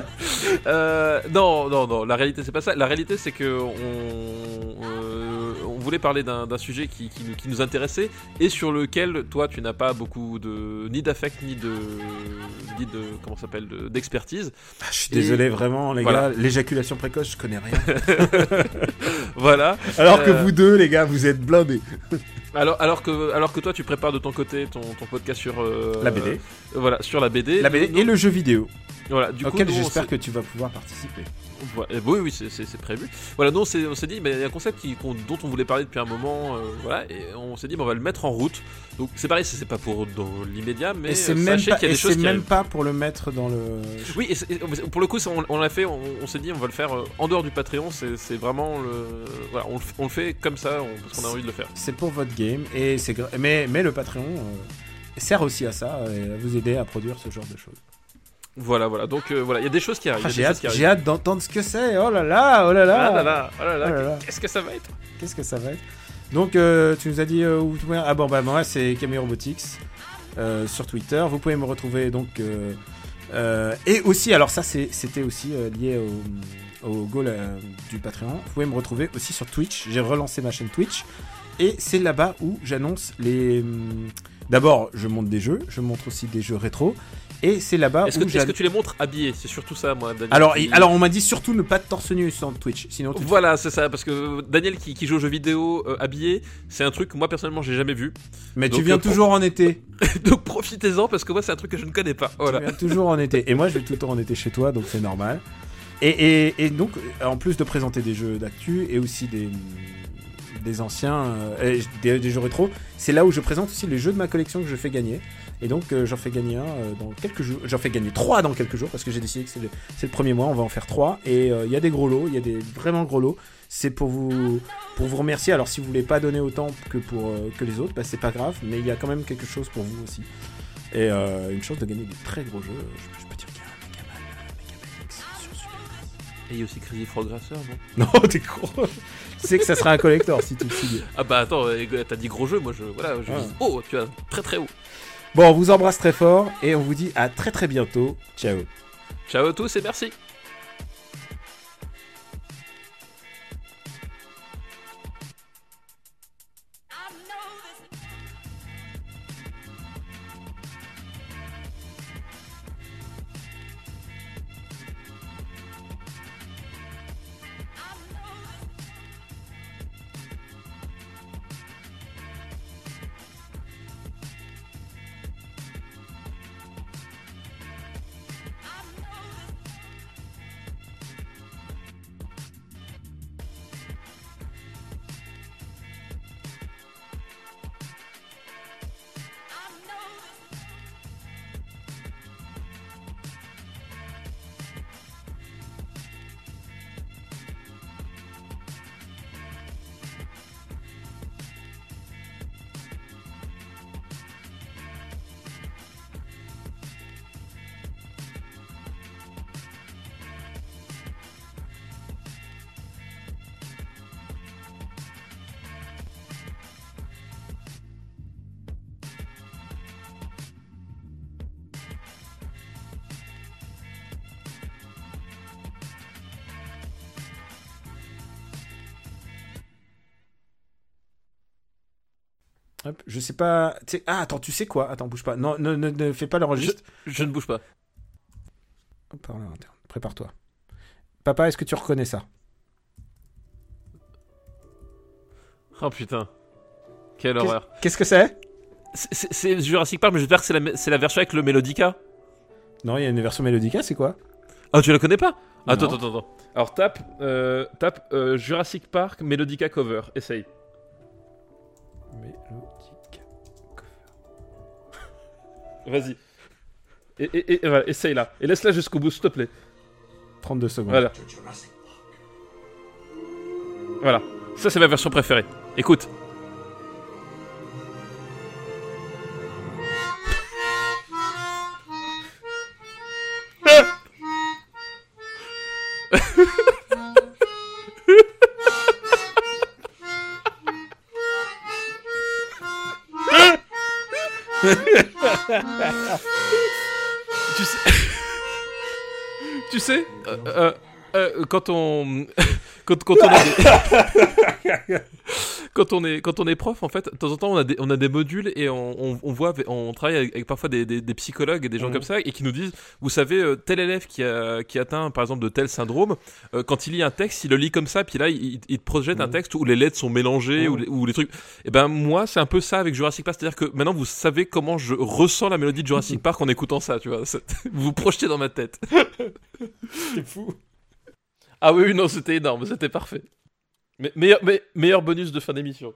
Euh, non, non, non. La réalité, c'est pas ça. La réalité, c'est que on, on voulait parler d'un, sujet qui, qui nous, qui nous intéressait et sur lequel, toi, tu n'as pas beaucoup de ni d'affect ni de ni de comment s'appelle de- d'expertise. Ah, je suis Et- désolé vraiment les Voilà. gars, l'éjaculation précoce, je connais rien. Voilà. Alors que Euh, vous deux les gars, vous êtes blindés. Alors, alors que, alors que toi, tu prépares de ton côté ton, ton podcast sur euh, La BD. Voilà, sur la BD. La BD et le jeu vidéo, Voilà, du coup, auquel j'espère que tu vas pouvoir participer. Voilà, euh, oui, oui, c'est- prévu. Voilà, nous on s'est dit, mais il y a un concept qui- dont on voulait parler depuis un moment, euh, voilà, et on s'est dit, mais on va le mettre en route. Donc c'est pareil, c'est pas pour dans l'immédiat, mais et c'est même, pas, y a et des choses c'est qui même arrivent. pas pour le mettre dans le... Oui, et et pour le coup, ça, on, on l'a fait, on, on s'est dit, on va le faire euh, en dehors du Patreon, c'est vraiment le. Voilà, on, le fait comme ça, on- parce qu'on a envie de le faire. C'est pour votre game, et c'est mais, mais le Patreon euh, sert aussi à ça, et à vous aider à produire ce genre de choses. Voilà, voilà, donc euh, voilà, il y a des choses qui arrivent. Ah, j'ai hâte, d'entendre ce que c'est. Oh là là, oh là là. Ah là là, ah là là, Oh là là. qu'est-ce que ça va être? Qu'est-ce que ça va être? Donc, euh, tu nous as dit euh, où tu Ah bon, bah moi, c'est Camille Robotics euh, sur Twitter. Vous pouvez me retrouver donc. euh, euh, et aussi, alors ça, c'était aussi euh, lié au, au goal euh, du Patreon. Vous pouvez me retrouver aussi sur Twitch. J'ai relancé ma chaîne Twitch. Et c'est là-bas où j'annonce les. hum, D'abord, je monte des jeux. Je montre aussi des jeux rétro. Et c'est là-bas Est-ce où que, est-ce que tu les montres habillés? C'est surtout ça, moi, Daniel. Alors, qui- il- alors, on m'a dit surtout ne pas de torse nu sur Twitch. Sinon, tu te Voilà, c'est ça, parce que Daniel qui, qui joue aux jeux vidéo euh, habillé, c'est un truc que moi personnellement j'ai jamais vu. Mais Donc, tu viens euh, toujours en été. Donc profitez-en parce que moi c'est un truc que je ne connais pas. Voilà. Tu viens toujours en été. Et moi, je vais tout le temps en été chez toi, donc c'est normal. Et, et, et donc, euh, en plus de présenter des jeux d'actu et aussi des, des anciens, euh, des, des jeux rétro, c'est là où je présente aussi les jeux de ma collection que je fais gagner. Et donc, euh, j'en fais gagner un euh, dans quelques jours. J'en fais gagner trois dans quelques jours parce que j'ai décidé que c'est le, premier mois, on va en faire trois. Et il y a des gros lots, il y a des vraiment gros lots. C'est pour vous, pour vous remercier. Alors, si vous voulez pas donner autant que, pour, que les autres, bah, c'est pas grave, mais il y a quand même quelque chose pour vous aussi. Et une chance de gagner des très gros jeux. Je, je peux dire qu'il y a un Megaman, un Megaman X sur Super Et il y a aussi Crazy Frog Racer, non? Non, t'es gros. Tu sais que ça sera un collector si tu le signes. Ah bah attends, euh, t'as dit gros jeu, moi je. Voilà, je Ah. haut, tu vois, très très haut. Bon, on vous embrasse très fort et on vous dit à très très bientôt. Ciao. Ciao à tous et merci. Je sais pas. Ah, attends, tu sais quoi? Attends, bouge pas. Non, ne, ne, ne fais pas le registre. Je ne bouge pas. Prépare-toi. Papa, est-ce que tu reconnais ça? Oh putain. Quelle horreur. Qu'est-ce que c'est? C'est- Jurassic Park, mais j'espère que c'est la, c'est la version avec le Melodica. Non, il y a une version Melodica, c'est quoi? Ah, tu la connais pas? Attends, Non. attends, attends. Alors tape, euh, tape euh, Jurassic Park Melodica cover. Essaye. Melodica. Vas-y. Et, et, et- et voilà, essaye là. Et laisse-la jusqu'au bout, s'il te plaît. 32 secondes. Voilà. Voilà. Ça, c'est ma version préférée. Écoute. Euh, euh, quand on, quand, quand on est, des- quand on est, quand on est prof, en fait, de temps en temps, on a des, on a des modules et on, on, on voit, on travaille avec, avec parfois des, des, des psychologues et des gens Mhm. comme ça et qui nous disent, vous savez, euh, tel élève qui a, qui atteint, par exemple, de tel syndrome, euh, quand il lit un texte, il le lit comme ça, puis là, il, il te projette un Mhm. texte où les lettres sont mélangées Mhm. ou, les, ou les trucs. Et ben moi, c'est un peu ça avec Jurassic Park, c'est-à-dire que maintenant, vous savez comment je ressens la mélodie de Jurassic Park en écoutant ça, tu vois. Vous vous projetez dans ma tête. C'est fou. Ah oui, oui, non, c'était énorme, c'était parfait. Meilleur, meilleur bonus de fin d'émission.